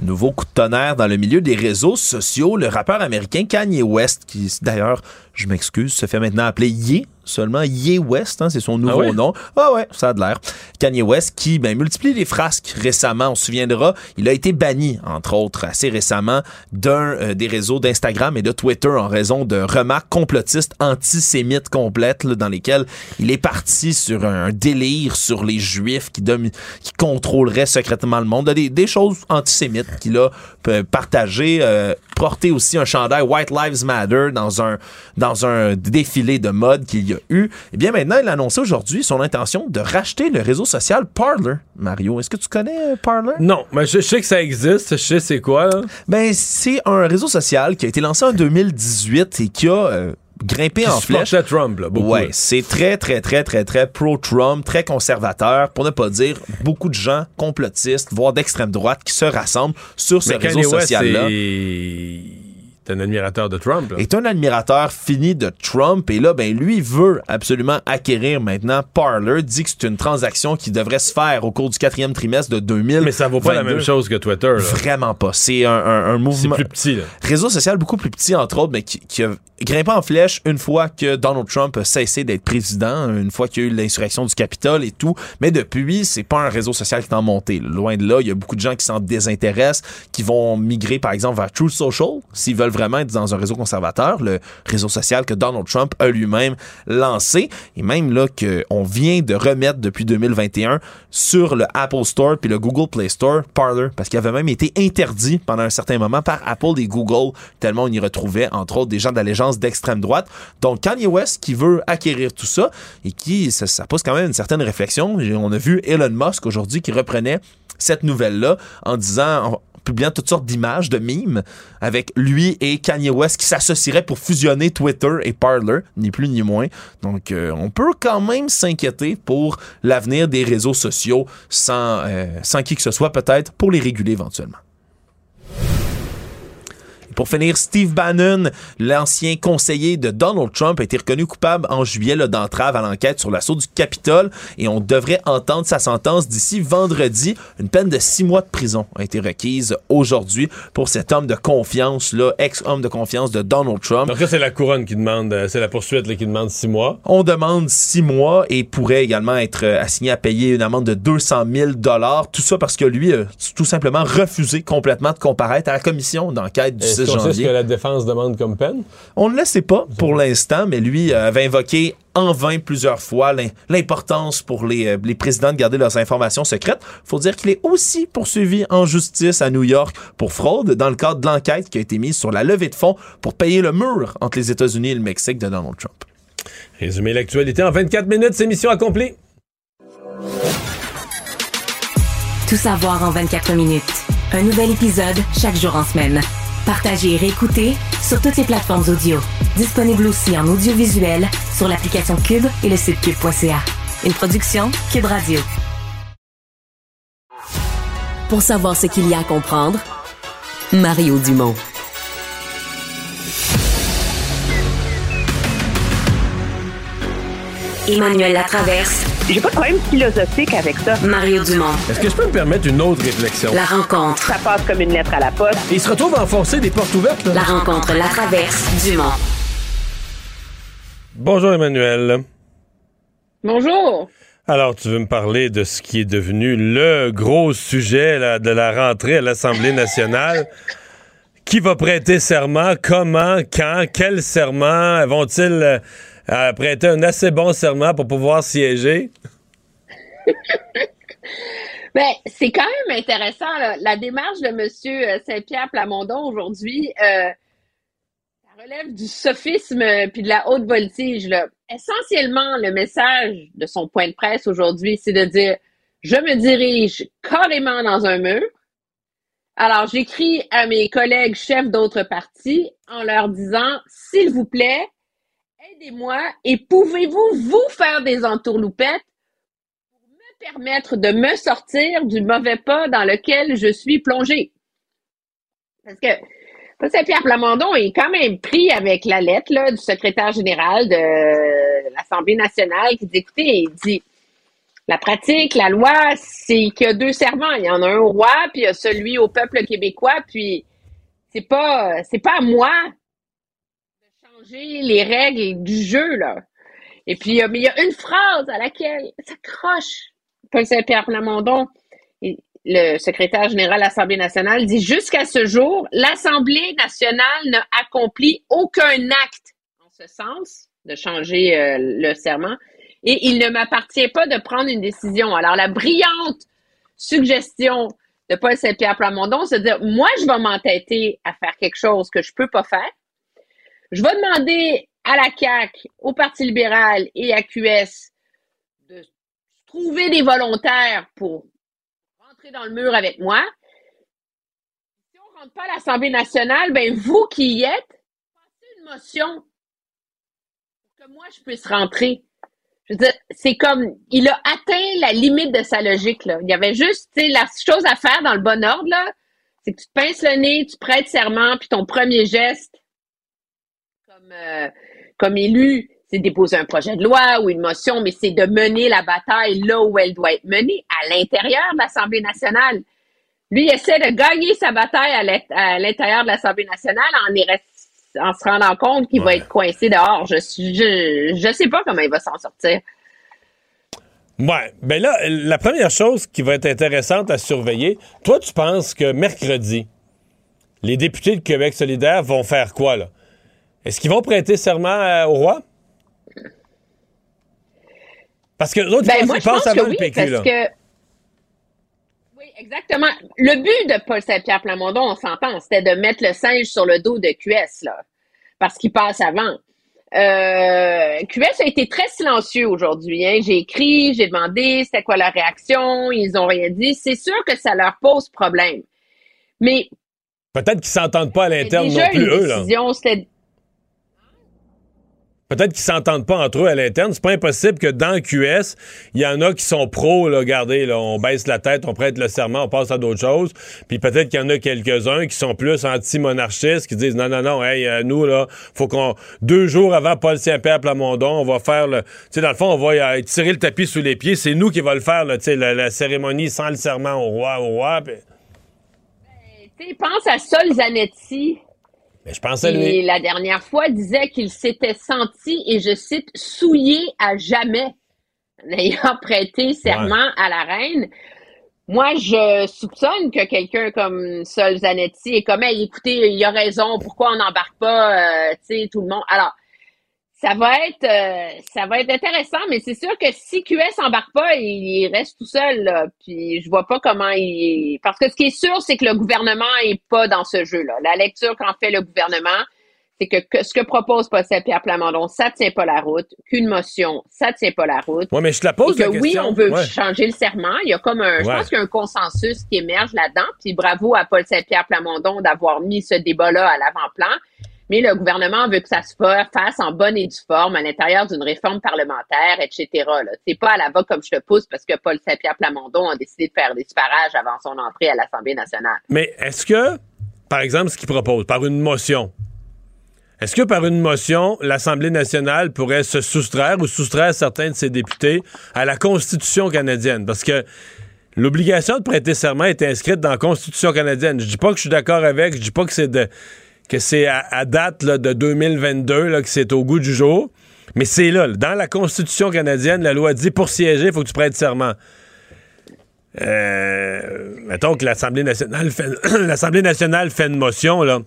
Nouveau coup de tonnerre dans le milieu des réseaux sociaux. Le rappeur américain Kanye West, qui d'ailleurs, je m'excuse, se fait maintenant appeler Ye seulement Ye West, hein, c'est son nouveau ah nom. Ah ouais, ça a de l'air. Kanye West qui ben, multiplie les frasques récemment. On se souviendra, il a été banni, entre autres, assez récemment, d'un euh, des réseaux d'Instagram et de Twitter en raison de remarques complotistes antisémites complètes dans lesquelles il est parti sur un délire sur les Juifs qui, qui contrôleraient secrètement le monde. Des, des choses antisémites qu'il a euh, partagées, euh, porté aussi un chandail White Lives Matter dans un, dans un défilé de mode qu'il y a eu. Et eh bien maintenant, il a annoncé aujourd'hui son intention de racheter le réseau social Parler. Mario, est-ce que tu connais euh, Parler? Non, mais je, sais que ça existe. Je sais c'est quoi. Là. Ben, c'est un réseau social qui a été lancé en 2018 et qui a... Euh, grimpé en flèche. Trump, là, beaucoup. Ouais, c'est très, très, très, très, très pro-Trump, très conservateur, pour ne pas dire beaucoup de gens complotistes, voire d'extrême droite, qui se rassemblent sur ce réseau social-là un admirateur de Trump. Est un admirateur fini de Trump. Et là, ben, lui veut absolument acquérir maintenant Parler. Dit que c'est une transaction qui devrait se faire au cours du quatrième trimestre de 2000. Mais ça vaut pas la même chose que Twitter. Vraiment pas. C'est un, un, mouvement. C'est plus petit. Réseau social beaucoup plus petit, entre autres, mais qui, qui a grimpé en flèche une fois que Donald Trump a cessé d'être président, une fois qu'il y a eu l'insurrection du Capitole et tout. Mais depuis, c'est pas un réseau social qui est en montée. Loin de là, il y a beaucoup de gens qui s'en désintéressent, qui vont migrer, par exemple, vers True Social, s'ils veulent vraiment être dans un réseau conservateur, le réseau social que Donald Trump a lui-même lancé. Et même là, qu'on vient de remettre depuis 2021 sur le Apple Store puis le Google Play Store, Parler, parce qu'il avait même été interdit pendant un certain moment par Apple et Google, tellement on y retrouvait, entre autres, des gens d'allégeance d'extrême droite. Donc Kanye West qui veut acquérir tout ça et qui, ça, pose quand même une certaine réflexion. On a vu Elon Musk aujourd'hui qui reprenait cette nouvelle-là en disant, publiant toutes sortes d'images, de mimes, avec lui et Kanye West qui s'associeraient pour fusionner Twitter et Parler, ni plus ni moins. Donc, euh, on peut quand même s'inquiéter pour l'avenir des réseaux sociaux sans, euh, sans qui que ce soit, peut-être, pour les réguler éventuellement. Pour finir, Steve Bannon, l'ancien conseiller de Donald Trump, a été reconnu coupable en juillet d'entrave à l'enquête sur l'assaut du Capitole et on devrait entendre sa sentence d'ici vendredi. Une peine de six mois de prison a été requise aujourd'hui pour cet homme de confiance, là, ex-homme de confiance de Donald Trump. Donc là, c'est la couronne qui demande, euh, c'est la poursuite qui demande six mois. On demande six mois et pourrait également être euh, assigné à payer une amende de 200 000 dollars. Tout ça parce que lui a tout simplement refusé complètement de comparaître à la commission d'enquête du 6 on sait ce que la défense demande comme peine? On ne le sait pas pour l'instant, mais lui euh, avait invoqué en vain plusieurs fois l'importance pour les, euh, les, présidents de garder leurs informations secrètes. faut dire qu'il est aussi poursuivi en justice à New York pour fraude dans le cadre de l'enquête qui a été mise sur la levée de fonds pour payer le mur entre les États-Unis et le Mexique de Donald Trump. Résumer l'actualité en 24 minutes, c'est mission accomplie. Tout savoir en 24 minutes. Un nouvel épisode chaque jour en semaine. Partagez et réécoutez sur toutes les plateformes audio. Disponible aussi en audiovisuel sur l'application Cube et le site cube.ca. Une production Cube Radio. Pour savoir ce qu'il y a à comprendre, Mario Dumont. Emmanuel Latraverse. J'ai pas de problème philosophique avec ça. Mario Dumont. Est-ce que je peux me permettre une autre réflexion? La rencontre. Ça passe comme une lettre à la poste. Et il se retrouve à enfoncer des portes ouvertes. là. La rencontre La Traverse Dumont. Bonjour Emmanuel. Bonjour. Alors, tu veux me parler de ce qui est devenu le gros sujet là, de la rentrée à l'Assemblée nationale? Qui va prêter serment? Comment? Quand? Quel serment? Vont-ils euh, prêter un assez bon serment pour pouvoir siéger? [laughs] Ben, c'est quand même intéressant, la démarche de M. Saint-Pierre Plamondon aujourd'hui. euh, ça relève du sophisme euh, puis de la haute voltige. Là. Essentiellement, le message de son point de presse aujourd'hui, c'est de dire je me dirige carrément dans un mur. Alors, j'écris à mes collègues chefs d'autres partis en leur disant s'il vous plaît, aidez-moi et pouvez-vous vous faire des entourloupettes pour me permettre de me sortir du mauvais pas dans lequel je suis plongé? Parce que Saint-Pierre Plamondon est quand même pris avec la lettre là, du secrétaire général de l'Assemblée nationale qui dit, écoutez, il dit, la pratique, la loi, c'est qu'il y a deux serments. Il y en a un au roi, puis il y a celui au peuple québécois, puis c'est pas, c'est pas à moi les règles du jeu, là. Et puis, euh, mais il y a une phrase à laquelle ça croche Paul Saint-Pierre Plamondon. Le secrétaire général de l'Assemblée nationale dit jusqu'à ce jour, l'Assemblée nationale n'a accompli aucun acte en ce sens de changer euh, le serment et il ne m'appartient pas de prendre une décision. Alors, la brillante suggestion de Paul Saint-Pierre Plamondon, c'est de dire, moi, je vais m'entêter à faire quelque chose que je peux pas faire. Je vais demander à la CAQ, au Parti libéral et à QS de trouver des volontaires pour rentrer dans le mur avec moi. Si on ne rentre pas à l'Assemblée nationale, ben vous qui y êtes, passez une motion pour que moi je puisse rentrer. Je veux dire, c'est comme il a atteint la limite de sa logique. Là. Il y avait juste la chose à faire dans le bon ordre, là, c'est que tu te pinces le nez, tu prêtes serment, puis ton premier geste, euh, comme élu, c'est de déposer un projet de loi ou une motion, mais c'est de mener la bataille là où elle doit être menée, à l'intérieur de l'Assemblée nationale. Lui, il essaie de gagner sa bataille à l'int- à l'intérieur de l'Assemblée nationale en, y rest- en se rendant compte qu'il va être coincé dehors. Je, je sais pas comment il va s'en sortir. Ouais. Ben là, la première chose qui va être intéressante à surveiller, toi, tu penses que mercredi, les députés de Québec solidaire vont faire quoi, là? Est-ce qu'ils vont prêter serment euh, au roi? Parce que l'autre, Ben, ils pensent avant que le oui, PQ, parce là. que... Oui, exactement. Le but de Paul Saint-Pierre Plamondon, on s'entend, c'était de mettre le singe sur le dos de QS, là, parce qu'il passe avant. Euh, QS a été très silencieux aujourd'hui. Hein. J'ai écrit, j'ai demandé c'était quoi leur réaction, ils ont rien dit. C'est sûr que ça leur pose problème. Mais Peut-être qu'ils s'entendent pas à l'interne non plus, eux, là. Peut-être qu'ils s'entendent pas entre eux à l'interne. C'est pas impossible que dans QS, il y en a qui sont pros, là, regardez, là, on baisse la tête, on prête le serment, on passe à d'autres choses. Puis peut-être qu'il y en a quelques-uns qui sont plus anti-monarchistes, qui disent non, non, non, hey, euh, nous, là, faut qu'on. Deux jours avant Paul Saint-Pierre Plamondon, on va faire le. Tu sais, dans le fond, on va euh, tirer le tapis sous les pieds. C'est nous qui va le faire, là, tu sais, la, cérémonie sans le serment au roi, au roi. puis- Tu sais, pense à Sol Zanetti. Mais je pense à qui, lui. la dernière fois, disait qu'il s'était senti, et je cite, souillé à jamais en [laughs] ayant prêté serment à la reine. Moi, je soupçonne que quelqu'un comme Sol Zanetti est comme, Hey, écoutez, il a raison, pourquoi on n'embarque pas, euh, tu sais, tout le monde? Alors, ça va être, euh, ça va être intéressant, mais c'est sûr que si QS embarque pas, il reste tout seul, là. Puis je vois pas comment il, parce que ce qui est sûr, c'est que le gouvernement est pas dans ce jeu-là. La lecture qu'en fait le gouvernement, c'est que, que ce que propose Paul Pierre Plamondon, ça tient pas la route. Qu'une motion, ça tient pas la route. Ouais, mais je te la pose Et que la oui, question. on veut Ouais. changer le serment. Il y a comme un, je pense qu'il y a un consensus qui émerge là-dedans. Puis bravo à Paul Saint-Pierre Plamondon d'avoir mis ce débat-là à l'avant-plan. Mais le gouvernement veut que ça se fasse en bonne et due forme à l'intérieur d'une réforme parlementaire, etc. C'est pas à la va comme je te pousse parce que Paul Saint-Pierre Plamondon a décidé de faire des suffrages avant son entrée à l'Assemblée nationale. Mais est-ce que, par exemple, ce qu'il propose, par une motion, est-ce que par une motion, l'Assemblée nationale pourrait se soustraire ou soustraire certains de ses députés à la Constitution canadienne? Parce que l'obligation de prêter serment est inscrite dans la Constitution canadienne. Je dis pas que je suis d'accord avec, je dis pas que c'est de que c'est à, date de 2022 là, que c'est au goût du jour. Mais c'est là, dans la Constitution canadienne, la loi dit pour siéger, il faut que tu prêtes serment. Euh, mettons que l'Assemblée nationale fait [clears throat] l'Assemblée nationale fait une motion là.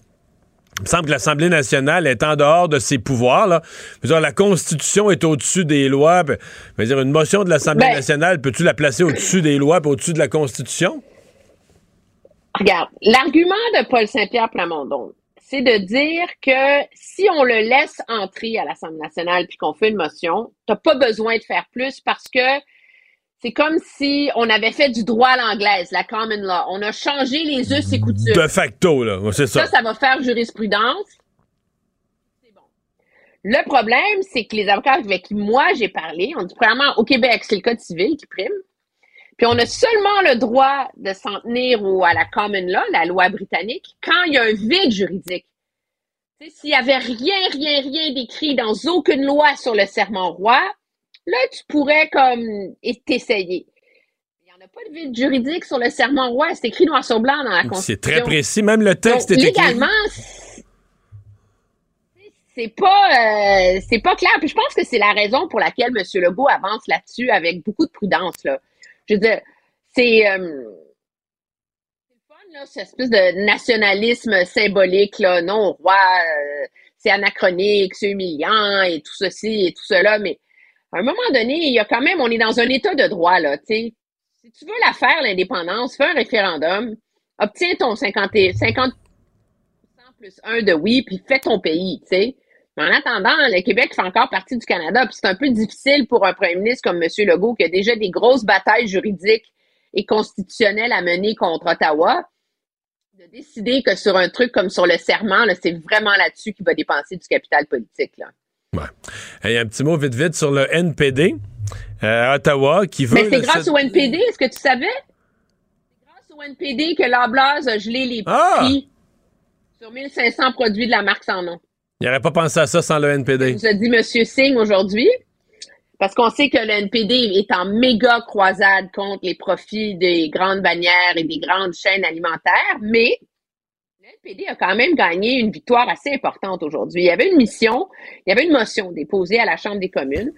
Il me semble que l'Assemblée nationale est en dehors de ses pouvoirs. Là. Dire, la Constitution est au-dessus des lois. veux dire, une motion de l'Assemblée ben- nationale, peux-tu la placer au-dessus des lois et au-dessus de la Constitution? Regarde, l'argument de Paul Saint-Pierre Plamondon, c'est de dire que si on le laisse entrer à l'Assemblée nationale puis qu'on fait une motion, t'as pas besoin de faire plus parce que c'est comme si on avait fait du droit à l'anglaise, la common law. On a changé les us et coutumes. De facto, là, c'est ça. Ça, ça va faire jurisprudence. C'est bon. Le problème, c'est que les avocats avec qui moi j'ai parlé, on dit premièrement, au Québec, c'est le code civil qui prime. Puis on a seulement le droit de s'en tenir au, à la common law, la loi britannique, quand il y a un vide juridique. S'il n'y avait rien, rien, rien d'écrit dans aucune loi sur le serment roi, là, tu pourrais comme t'essayer. Il n'y en a pas de vide juridique sur le serment roi. C'est écrit noir sur blanc dans la Constitution. C'est très précis. Même le texte est écrit. Légalement, c'est pas, euh, c'est pas clair. Puis je pense que c'est la raison pour laquelle M. Legault avance là-dessus avec beaucoup de prudence. Là. Je veux dire, c'est euh, fun, là, cette espèce de nationalisme symbolique, là. Non, roi, euh, c'est anachronique, c'est humiliant et tout ceci et tout cela, mais à un moment donné, il y a quand même, on est dans un état de droit, là, tu sais. Si tu veux la faire, l'indépendance, fais un référendum, obtiens ton 50, 50 plus 1 de oui, puis fais ton pays, tu sais. Mais en attendant, le Québec fait encore partie du Canada, puis c'est un peu difficile pour un premier ministre comme M. Legault, qui a déjà des grosses batailles juridiques et constitutionnelles à mener contre Ottawa, de décider que sur un truc comme sur le serment, c'est vraiment là-dessus qu'il va dépenser du capital politique. Là. Ouais. un petit mot vite vite sur le NPD euh, Ottawa qui veut. Mais c'est grâce au NPD, est-ce que tu savais? C'est grâce au NPD que l'Ablase a gelé les ah! prix sur 1500 produits de la marque sans nom. Il n'aurait pas pensé à ça sans le NPD. Nous a dit M. Singh aujourd'hui, parce qu'on sait que le NPD est en méga croisade contre les profits des grandes bannières et des grandes chaînes alimentaires, mais le NPD a quand même gagné une victoire assez importante aujourd'hui. Il y avait une mission, il y avait une motion déposée à la Chambre des communes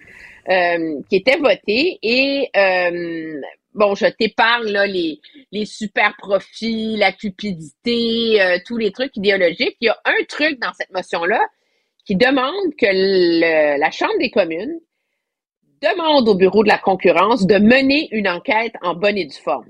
euh, qui était votée et euh, bon, je t'épargne là les, les super profits, la cupidité, euh, tous les trucs idéologiques. Il y a un truc dans cette motion-là qui demande que la Chambre des communes demande au Bureau de la concurrence de mener une enquête en bonne et due forme.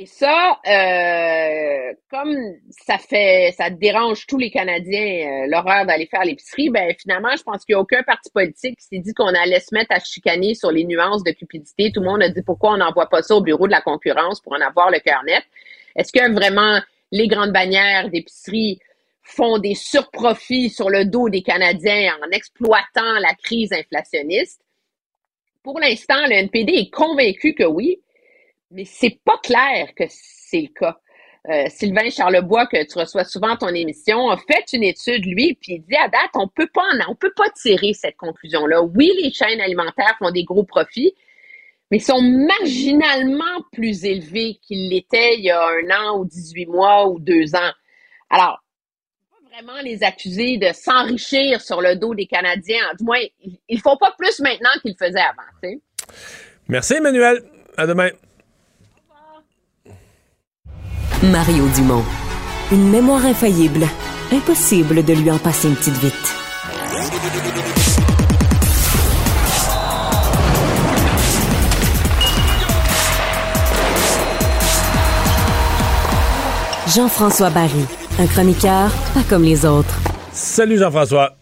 Et ça, euh, comme ça fait, ça dérange tous les Canadiens, euh, l'horreur d'aller faire l'épicerie, ben finalement, je pense qu'il n'y a aucun parti politique qui s'est dit qu'on allait se mettre à chicaner sur les nuances de cupidité. Tout le monde a dit pourquoi on n'envoie pas ça au bureau de la concurrence pour en avoir le cœur net. Est-ce que vraiment les grandes bannières d'épicerie font des surprofits sur le dos des Canadiens en exploitant la crise inflationniste? Pour l'instant, le NPD est convaincu que oui, mais c'est pas clair que c'est le cas. Euh, Sylvain Charlebois, que tu reçois souvent ton émission, a fait une étude, lui, puis il dit à date, on peut pas on peut pas tirer cette conclusion-là. Oui, les chaînes alimentaires font des gros profits, mais sont marginalement plus élevés qu'ils l'étaient il y a un an ou 18 mois ou deux ans. Alors, on peut pas vraiment les accuser de s'enrichir sur le dos des Canadiens. Du moins, ils font pas plus maintenant qu'ils faisaient avant. Merci, Emmanuel. À demain. Mario Dumont. Une mémoire infaillible. Impossible de lui en passer une petite vite. Jean-François Barry, un chroniqueur pas comme les autres. Salut Jean-François.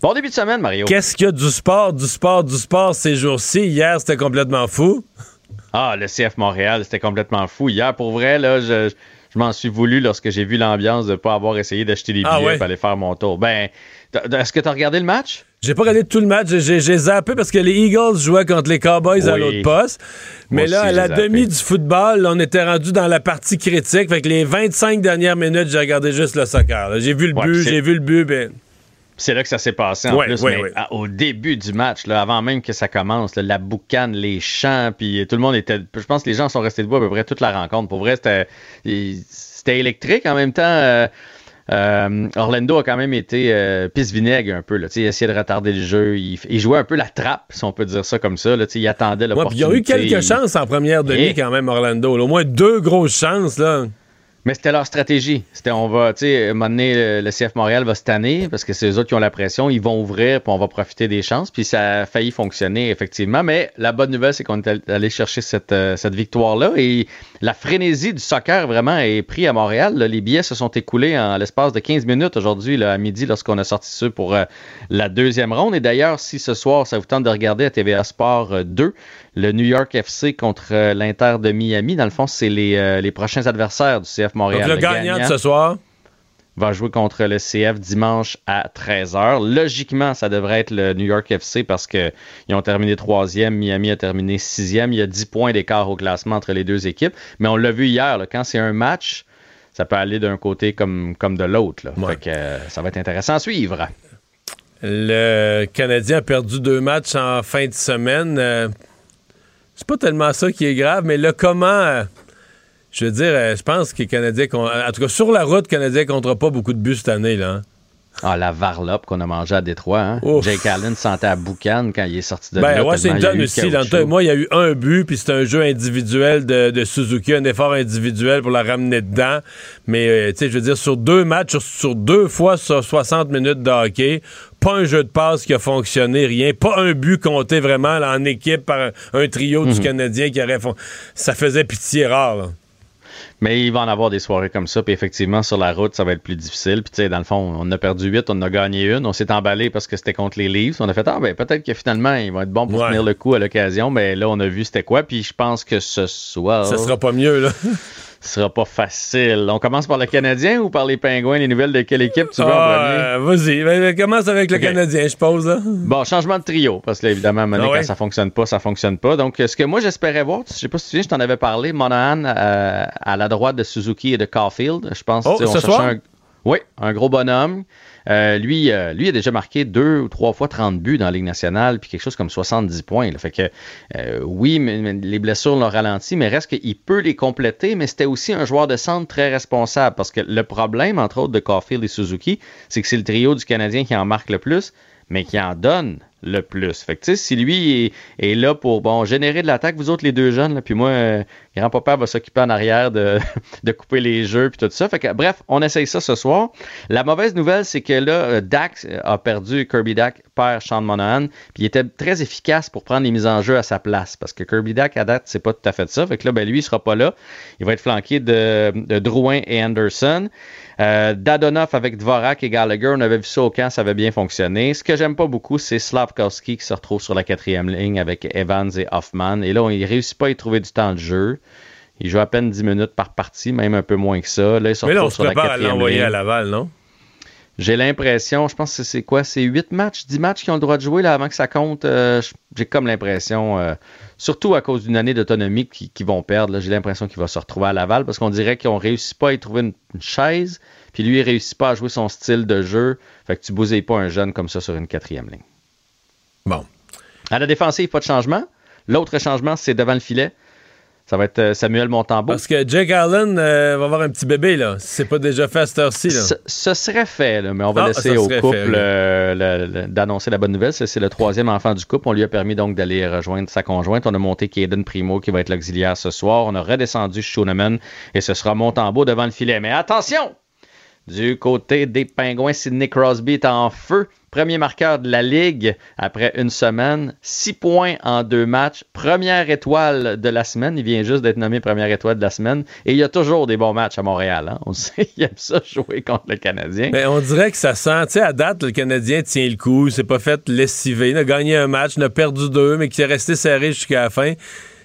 Bon début de semaine, Mario. Qu'est-ce qu'il y a du sport, du sport, du sport ces jours-ci? Hier, c'était complètement fou. Ah, le CF Montréal, c'était complètement fou. Hier, pour vrai, là, je, Je m'en suis voulu lorsque j'ai vu l'ambiance de ne pas avoir essayé d'acheter des Ah billets ouais? pour aller faire mon tour. Ben, est-ce que tu as regardé le match? J'ai pas regardé tout le match, j'ai zappé parce que les Eagles jouaient contre les Cowboys à l'autre poste. Mais Moi là, aussi, à la demi du football, on était rendu dans la partie critique. Fait que les 25 dernières minutes, j'ai regardé juste le soccer. J'ai vu le Ouais, but, j'ai vu le but, ben. C'est là que ça s'est passé en Ouais, plus. ouais, mais ouais. à- au début du match, là, avant même que ça commence, là, la boucane, les chants, puis tout le monde était. Je pense que les gens sont restés debout à peu près toute la rencontre. Pour vrai, c'était il- électrique. En même temps, euh, euh, Orlando a quand même été euh, pisse-vinaigre un peu. Là, il essayait de retarder le jeu. Il, il jouait un peu la trappe, si on peut dire ça comme ça. Là, il attendait Ouais, puis ils l'opportunité. ont eu quelques chances en première demi Et- quand même, Orlando. Au moins deux grosses chances, là. Mais c'était leur stratégie. C'était on va, tu sais, le, CF Montréal va se parce que c'est eux autres qui ont la pression. Ils vont ouvrir, puis on va profiter des chances. Puis ça a failli fonctionner, effectivement. Mais la bonne nouvelle, c'est qu'on est all- allé chercher cette, euh, cette victoire-là. Et la frénésie du soccer, vraiment, est pris à Montréal. là. Les billets se sont écoulés en l'espace de 15 minutes aujourd'hui, à midi, lorsqu'on a sorti ceux pour euh, la deuxième ronde. Et d'ailleurs, si ce soir, ça vous tente de regarder à TVA Sport euh, 2, le New York FC contre euh, l'Inter de Miami, dans le fond, c'est les, euh, les prochains adversaires du CF Montréal. Donc le gagnant de ce soir. Va jouer contre le CF dimanche à 13h. Logiquement, ça devrait être le New York FC parce qu'ils ont terminé troisième, Miami a terminé sixième. Il y a 10 points d'écart au classement entre les deux équipes. Mais on l'a vu hier, là, quand c'est un match, ça peut aller d'un côté comme, comme de l'autre. que, euh, ça va être intéressant à suivre. Le Canadien a perdu deux matchs en fin de semaine. Euh, c'est pas tellement ça qui est grave, mais le comment. Je veux dire, euh, je pense que les Canadiens. En tout cas, sur la route, les Canadiens comptera pas beaucoup de buts cette année, là. hein. Ah, la varlope qu'on a mangée à Détroit. Hein? Jake Allen sentait à boucan quand il est sorti de Ben, là. Washington aussi. Dans le moi, il y a eu un but, puis c'est un jeu individuel de, de Suzuki, un effort individuel pour la ramener dedans. Mais, euh, tu sais, je veux dire, sur deux matchs, sur, sur deux fois sur 60 minutes de hockey, pas un jeu de passe qui a fonctionné, rien. Pas un but compté vraiment là, en équipe par un, un trio du Mhm. Canadien qui aurait... fon- Ça faisait pitié rare, là. Mais il va en avoir des soirées comme ça. Puis effectivement, sur la route, ça va être plus difficile. Puis tu sais, dans le fond, on a perdu 8, on en a gagné une. On s'est emballé parce que c'était contre les Leafs. On a fait, ah ben peut-être que finalement, il va être bon pour Ouais. tenir le coup à l'occasion. Mais là, on a vu c'était quoi. Puis je pense que ce soir. Ça sera pas mieux, là. [laughs] Ce sera pas facile. On commence par le Canadien ou par les Pingouins? Les nouvelles de quelle équipe tu veux en Ah, premier? euh, Vas-y, ben, commence avec le. Canadien, je pose, là. Bon, changement de trio, parce que là, évidemment, à un moment donné, Ah ouais? quand ça fonctionne pas, ça fonctionne pas. Donc, euh, ce que moi, j'espérais voir, je sais pas si tu souviens, je t'en avais parlé, Monahan euh, à la droite de Suzuki et de Caulfield. Je pense Oh, on ce soir? un... Oui, un gros bonhomme. Euh, lui, euh, lui a déjà marqué deux ou trois fois 30 buts dans la Ligue nationale, puis quelque chose comme 70 points. là. Fait que, euh, oui, les blessures l'ont ralenti, mais reste qu'il peut les compléter, mais c'était aussi un joueur de centre très responsable, parce que le problème, entre autres, de Caulfield et Suzuki, c'est que c'est le trio du Canadien qui en marque le plus, mais qui en donne le plus. Fait que, si lui est, est là pour, bon, générer de l'attaque, vous autres, les deux jeunes, là, puis moi, euh, grand-papa va s'occuper en arrière de, [laughs] couper les jeux, puis tout ça. Fait que, bref, on essaye ça ce soir. La mauvaise nouvelle, c'est que là, euh, Dak a perdu, Kirby Dak perd Sean Monahan, puis il était très efficace pour prendre les mises en jeu à sa place, parce que Kirby Dak, à date, c'est pas tout à fait ça. Fait que là, ben, lui, il sera pas là. Il va être flanqué de, de Drouin et Anderson. Euh, Dadonoff avec Dvorak et Gallagher, on avait vu ça au camp, ça avait bien fonctionné. Ce que j'aime pas beaucoup, c'est Slavkowski qui se retrouve sur la quatrième ligne avec Evans et Hoffman. Et là, on, il réussit pas à y trouver du temps de jeu. Il joue à peine 10 minutes par partie, même un peu moins que ça. Là, il se Mais là, on se sur la à quatrième l'envoyer à Laval, non? J'ai l'impression, je pense que c'est quoi? C'est 8 matchs, 10 matchs qui ont le droit de jouer là, avant que ça compte. Euh, J'ai comme l'impression, euh, surtout à cause d'une année d'autonomie qui, qui vont perdre, j'ai l'impression qu'il va se retrouver à Laval parce qu'on dirait qu'ils ont réussi pas à y trouver une, une chaise, puis lui, il réussit pas à jouer son style de jeu. Fait que tu bousilles pas un jeune comme ça sur une quatrième ligne. Bon. À la défensive, pas de changement. L'autre changement, c'est devant le filet. Ça va être euh, Samuel Montembeau. Parce que Jake Allen euh, va avoir un petit bébé, là. Si c'est pas déjà fait à cette heure-ci. Ce, ce serait fait, là, mais on va Ah, laisser au couple euh, d'annoncer la bonne nouvelle. C'est le troisième enfant du couple. On lui a permis donc d'aller rejoindre sa conjointe. On a monté Caden Primo qui va être l'auxiliaire ce soir. On a redescendu Schooneman et ce sera Montembeau devant le filet. Mais attention! Du côté des Pingouins, Sidney Crosby est en feu. Premier marqueur de la Ligue après une semaine. Six points en deux matchs. Première étoile de la semaine. Il vient juste d'être nommé première étoile de la semaine. Et il y a toujours des bons matchs à Montréal. hein. On [laughs] sait, il aime ça jouer contre le Canadien. Mais on dirait que ça sent, tu sais, à date, le Canadien tient le coup, s'est pas fait lessiver, il a gagné un match, il a perdu deux, mais qui est resté serré jusqu'à la fin.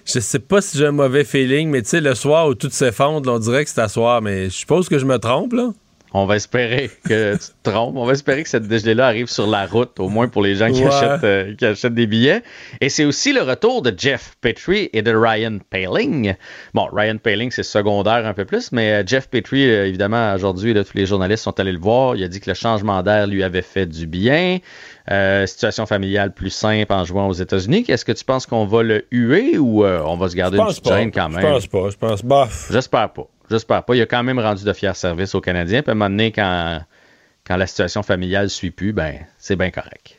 je sais pas si j'ai un mauvais feeling, mais tu sais, le soir où tout s'effondre, on dirait que c'est à soir, mais je suppose que je me trompe, là. On va espérer que tu te trompes. On va espérer que cette dégelée-là arrive sur la route, au moins pour les gens qui, achètent, euh, qui achètent des billets. Et c'est aussi le retour de Jeff Petrie et de Ryan Paling. Bon, Ryan Paling, c'est secondaire un peu plus, mais euh, Jeff Petrie, euh, évidemment, aujourd'hui, tous les journalistes sont allés le voir. Il a dit que le changement d'air lui avait fait du bien. situation familiale plus simple en jouant aux États-Unis. Est-ce que tu penses qu'on va le huer ou on va se garder une petite gêne quand même? Je pense pas. Je pense bof. J'espère pas. J'espère pas. Il a quand même rendu de fiers services aux Canadiens. Puis à un moment donné, quand, quand la situation familiale ne suit plus, ben, c'est bien correct.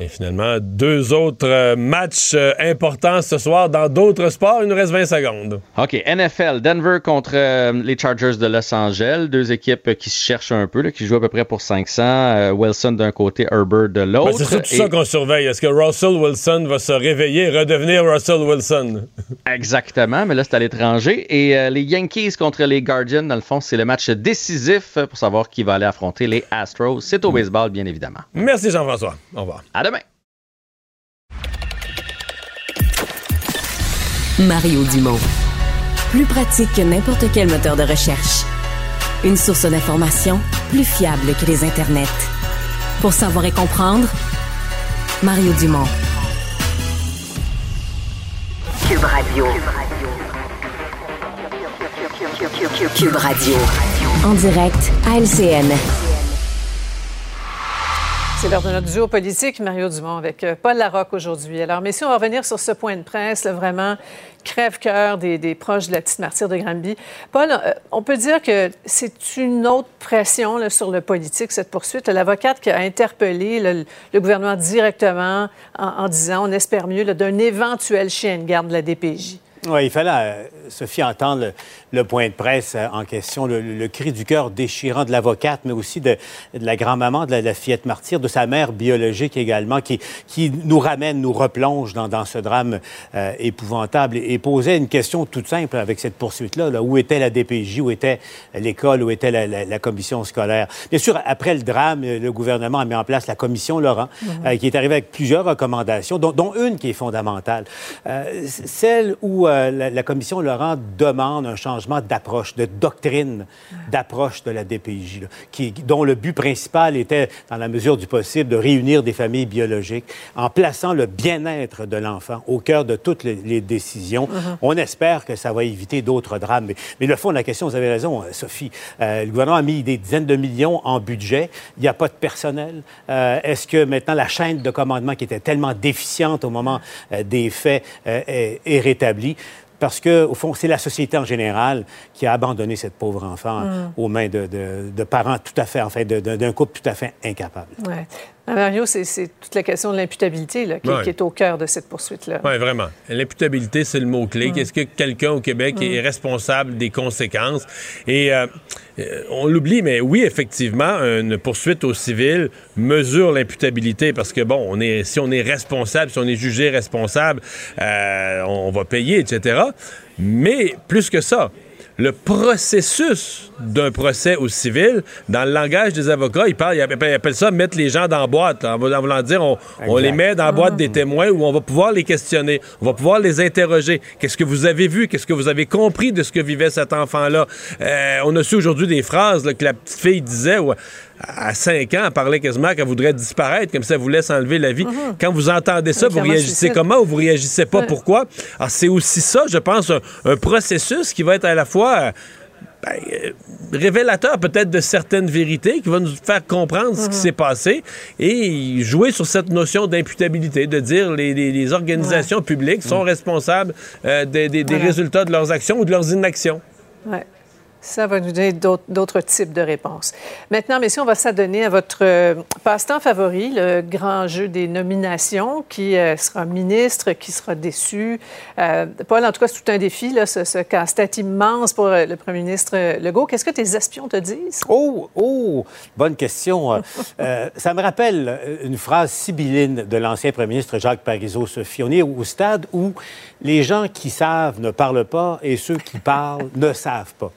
Et finalement, deux autres euh, matchs euh, importants ce soir dans d'autres sports. Il nous reste 20 secondes. OK. NFL, Denver contre euh, les Chargers de Los Angeles. Deux équipes qui se cherchent un peu, qui jouent à peu près pour 500. Wilson d'un côté, Herbert de l'autre. c'est tout ça qu'on surveille. Est-ce que Russell Wilson va se réveiller et redevenir Russell Wilson? [laughs] Exactement, mais là, c'est à l'étranger. Et les Yankees contre les Guardians, dans le fond, c'est le match décisif pour savoir qui va aller affronter les Astros. C'est au baseball, bien évidemment. Merci Jean-François. Au revoir. Mario Dumont. Plus pratique que n'importe quel moteur de recherche. Une source d'information plus fiable que les internets. Pour savoir et comprendre, Mario Dumont. Cube Radio. Cube Radio. En direct à LCN. C'est l'heure de notre duo politique, Mario Dumont, avec euh, Paul Larocque aujourd'hui. Alors, messieurs, on va revenir sur ce point de presse, vraiment crève-cœur des, proches de la petite martyre de Granby. Paul, euh, on peut dire que c'est une autre pression sur le politique, cette poursuite. L'avocate qui a interpellé le, gouvernement directement en, disant on espère mieux d'un éventuel chien de garde de la DPJ. Oui, il fallait, euh, Sophie, entendre le, point de presse euh, en question, le, cri du cœur déchirant de l'avocate, mais aussi de, la grand-maman de la, fillette martyre, de sa mère biologique également, qui, qui nous ramène, nous replonge dans, dans ce drame euh, épouvantable et, posait une question toute simple avec cette poursuite-là. Là. Où était la DPJ? Où était l'école? Où était la, commission scolaire? Bien sûr, après le drame, le gouvernement a mis en place la commission Laurent, qui est arrivée avec plusieurs recommandations, dont, dont une qui est fondamentale. celle où la, commission Laurent demande un changement d'approche, de doctrine d'approche de la DPJ, qui, dont le but principal était, dans la mesure du possible, de réunir des familles biologiques en plaçant le bien-être de l'enfant au cœur de toutes les, décisions. Mm-hmm. On espère que ça va éviter d'autres drames. Mais, le fond de la question, vous avez raison, euh, Sophie, euh, le gouvernement a mis des dizaines de millions en budget. Il n'y a pas de personnel. Euh, est-ce que maintenant la chaîne de commandement qui était tellement déficiente au moment des faits est, est rétablie? Parce que, au fond, c'est la société en général qui a abandonné cette pauvre enfant mm. aux mains de, parents tout à fait, en fait, d'un couple tout à fait incapable. Ouais. Ah, Mario, c'est toute la question de l'imputabilité qui, est au cœur de cette poursuite-là. Oui, vraiment. L'imputabilité, c'est le mot-clé. Mm. Est-ce que quelqu'un au Québec est responsable des conséquences? Et euh, euh, on l'oublie, mais oui, effectivement, une poursuite au civil mesure l'imputabilité parce que, bon, on est, si on est responsable, si on est jugé responsable, euh, on va payer, etc. Mais plus que ça, le processus d'un procès au civil, dans le langage des avocats, ils, parlent, ils, appellent, ça mettre les gens dans la boîte. En, voulant dire, on, les met dans la boîte des témoins où on va pouvoir les questionner, on va pouvoir les interroger. Qu'est-ce que vous avez vu? Qu'est-ce que vous avez compris de ce que vivait cet enfant-là? Euh, on a su aujourd'hui des phrases que la petite fille disait à 5 ans, elle parlait quasiment qu'elle voudrait disparaître, comme ça elle voulait s'enlever la vie. Mhm. Quand vous entendez ça, vous réagissez comment ou vous réagissez pas? Pourquoi? Alors, c'est aussi ça, je pense, un, processus qui va être à la fois... Ben, euh, révélateur peut-être de certaines vérités qui va nous faire comprendre ce qui mhm. s'est passé et jouer sur cette notion d'imputabilité, de dire les, les, organisations publiques sont responsables euh, des, des, résultats de leurs actions ou de leurs inactions. Ouais. Ça va nous donner d'autres types de réponses. Maintenant, messieurs, on va s'adonner à votre euh, passe-temps favori, le grand jeu des nominations. Qui euh, sera ministre, qui sera déçu? Euh, Paul, en tout cas, c'est tout un défi, là, ce, ce casse-tête immense pour le premier ministre Legault. Qu'est-ce que tes espions te disent? Oh, oh, bonne question. [laughs] ça me rappelle une phrase sibylline de l'ancien premier ministre Jacques Parizeau-Sophie. On est au stade où les gens qui savent ne parlent pas et ceux qui parlent [laughs] ne savent pas.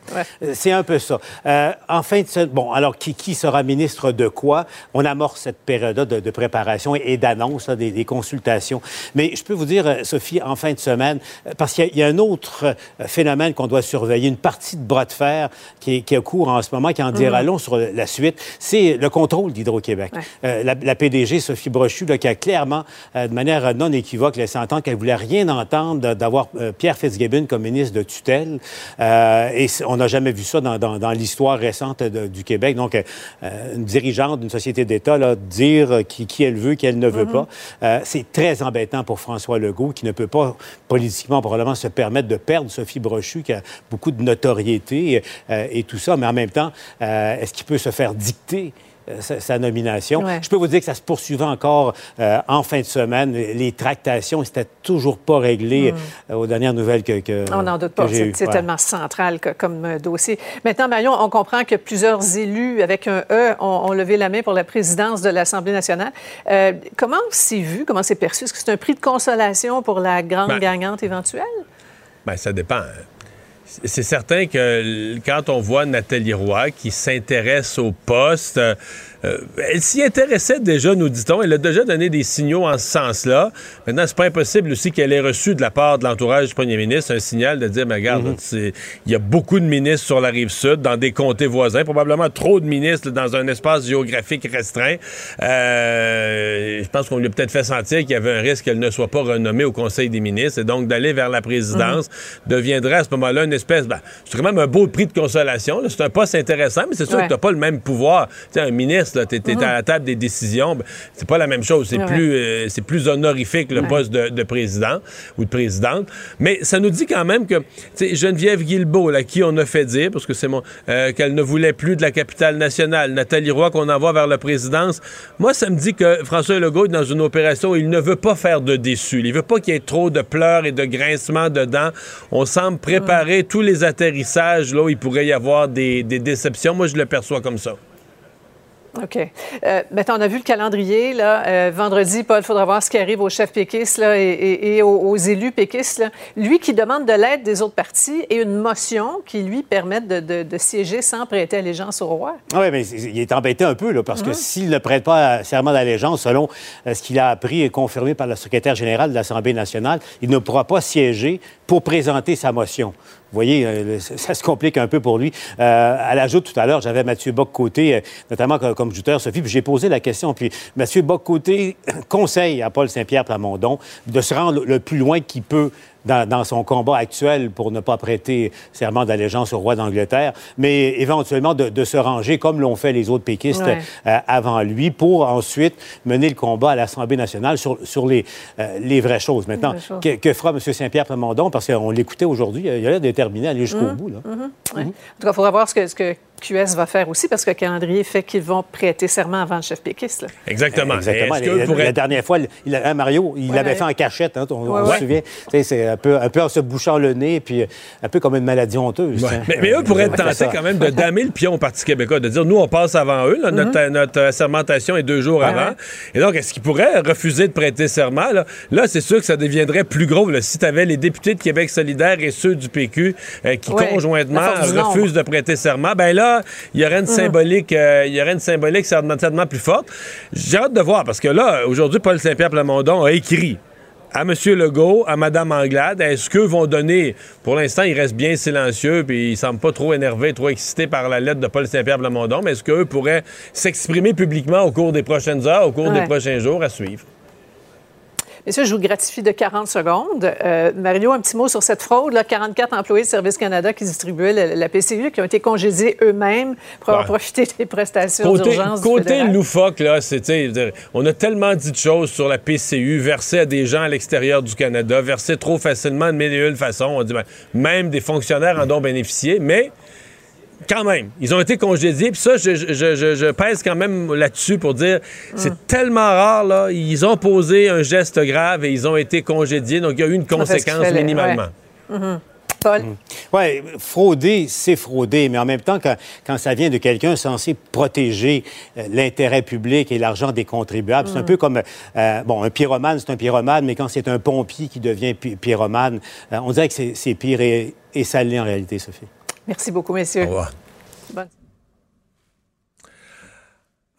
C'est un peu ça. Euh, en fin de bon, alors qui, qui, sera ministre de quoi? On amorce cette période de, préparation et, d'annonce, des, consultations. Mais je peux vous dire, Sophie, en fin de semaine, parce qu'il y, a un autre phénomène qu'on doit surveiller, une partie de bras de fer qui est, qui est cours en ce moment, qui en dira mm. long sur la suite, c'est le contrôle d'Hydro-Québec. la, PDG, Sophie Brochu, qui a clairement, de manière non équivoque, laissé entendre qu'elle voulait rien entendre d'avoir Pierre Fitzgibbon comme ministre de tutelle. Euh, et on n'a jamais vu ça dans, l'histoire récente du Québec. Donc, euh, une dirigeante d'une société d'État dire qui, elle veut, qui elle ne veut pas, euh, c'est très embêtant pour François Legault, qui ne peut pas politiquement probablement se permettre de perdre Sophie Brochu, qui a beaucoup de notoriété et tout ça. Mais en même temps, est-ce qu'il peut se faire dicter euh, sa, nomination. Je peux vous dire que ça se poursuivait encore euh, en fin de semaine. Les tractations, c'était toujours pas réglé hmm. euh, aux dernières nouvelles que, que On n'en doute pas. C'est tellement central comme dossier. Maintenant, Marion, on comprend que plusieurs élus avec un E ont, levé la main pour la présidence de l'Assemblée nationale. comment c'est vu? Comment c'est perçu? Est-ce que c'est un prix de consolation pour la grande ben, gagnante éventuelle? Bien, ça dépend. C'est certain que quand on voit Nathalie Roy qui s'intéresse au poste, euh, elle s'y intéressait déjà, nous dit-on. Elle a déjà donné des signaux en ce sens-là. Maintenant, c'est pas impossible aussi qu'elle ait reçu de la part de l'entourage du premier ministre un signal de dire, mais regarde, mhm. il y a beaucoup de ministres sur la rive sud, dans des comtés voisins, probablement trop de ministres dans un espace géographique restreint. Euh, je pense qu'on lui a peut-être fait sentir qu'il y avait un risque qu'elle ne soit pas renommée au Conseil des ministres. Et donc, d'aller vers la présidence mhm. deviendrait à ce moment-là une espèce... Ben, c'est quand même un beau prix de consolation. C'est un poste intéressant, mais c'est sûr que tu n'as pas le même pouvoir. Tu sais, un ministre tu es, à la table des décisions. Ben, c'est pas la même chose. C'est plus, euh, c'est plus honorifique le poste de, président ou de présidente. Mais ça nous dit quand même que Geneviève Guilbeault, à qui on a fait dire, parce que c'est mon, euh, qu'elle ne voulait plus de la capitale nationale, Nathalie Roy qu'on envoie vers la présidence. Moi, ça me dit que François Legault est dans une opération où il ne veut pas faire de déçus. Il veut pas qu'il y ait trop de pleurs et de grincements dedans. On semble préparer tous les atterrissages là où il pourrait y avoir des, des déceptions. Moi, je le perçois comme ça. OK. Euh, maintenant, on a vu le calendrier. Là. Euh, vendredi, Paul, il faudra voir ce qui arrive aux chefs péquistes là, et, aux, élus péquistes. Là. Lui qui demande de l'aide des autres partis et une motion qui lui permette de, siéger sans prêter allégeance au roi. Ah oui, mais il est embêté un peu, là, parce que s'il ne prête pas serment d'allégeance, selon euh, ce qu'il a appris et confirmé par le secrétaire général de l'Assemblée nationale, il ne pourra pas siéger pour présenter sa motion. Voyez, euh, ça se complique un peu pour lui. Euh, à l'ajout, tout à l'heure, j'avais Mathieu Bock-Côté, euh, notamment comme, jouteur, Sophie, puis j'ai posé la question. Puis Mathieu Bock-Côté [clears throat] conseille à Paul Saint-Pierre Plamondon de se rendre le plus loin qu'il peut dans, son combat actuel pour ne pas prêter serment d'allégeance au roi d'Angleterre, mais éventuellement de, se ranger comme l'ont fait les autres péquistes euh, avant lui pour ensuite mener le combat à l'Assemblée nationale sur, sur les, euh, les vraies choses. Maintenant, Que, fera M. Saint-Pierre Plamondon? Parce qu'on l'écoutait aujourd'hui, il a l'air déterminé à aller jusqu'au mmh. bout. Là. Mmh. En tout cas, il faudra voir ce que, ce que QS va faire aussi, parce que le calendrier fait qu'ils vont prêter serment avant le chef péquiste. Exactement. Exactement. La, dernière fois, il, hein, Mario, il l'avait fait en cachette, hein, on, se souvient. C'est un peu, un peu en se bouchant le nez, puis un peu comme une maladie honteuse. Hein. Mais, eux pourraient tentés quand même de damer le pion au Parti québécois, de dire, nous, on passe avant eux, notre, mm-hmm. notre, sermentation est deux jours avant. Et donc, est-ce qu'ils pourraient refuser de prêter serment? Là, c'est sûr que ça deviendrait plus gros. si tu avais les députés de Québec solidaire et ceux du PQ euh, qui, conjointement, refusent de prêter serment, ben là, il y aurait une symbolique, euh, il y aurait une symbolique certainement plus forte. J'ai hâte de voir parce que là, aujourd'hui, Paul Saint-Pierre Plamondon a écrit à M. Legault, à Mme Anglade, est-ce qu'eux vont donner, pour l'instant, il reste bien silencieux, puis il semble pas trop énervé, trop excité par la lettre de Paul Saint-Pierre Plamondon, mais est-ce qu'eux pourraient s'exprimer publiquement au cours des prochaines heures, au cours des prochains jours à suivre? Messieurs, je vous gratifie de 40 secondes. Euh, Mario, un petit mot sur cette fraude. Là, 44 employés de Service Canada qui distribuaient la, PCU qui ont été congédiés eux-mêmes pour avoir profité des prestations d'urgence. Côté loufoque, là, c'était. On a tellement dit de choses sur la PCU, versée à des gens à l'extérieur du Canada, versée trop facilement de mille et une façons. On dit ben, même des fonctionnaires en ont bénéficié, mais quand même, ils ont été congédiés. Puis ça, je, pèse quand même là-dessus pour dire, c'est tellement rare, là. Ils ont posé un geste grave et ils ont été congédiés. Donc, il y a eu une conséquence minimalement. Mm-hmm. Paul? Mm. Oui, frauder, c'est frauder, mais en même temps, quand, ça vient de quelqu'un censé protéger euh, l'intérêt public et l'argent des contribuables, c'est un mm. peu comme, euh, bon, un pyromane, c'est un pyromane, mais quand c'est un pompier qui devient pyromane, euh, on dirait que c'est pire et, et ça l'est en réalité, Sophie. Merci beaucoup, messieurs. Au revoir.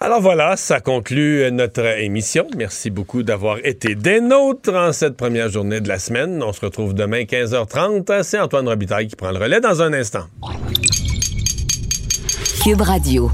Alors voilà, ça conclut notre émission. Merci beaucoup d'avoir été des nôtres en cette première journée de la semaine. On se retrouve demain 15h30. C'est Antoine Robitaille qui prend le relais dans un instant. Cube Radio.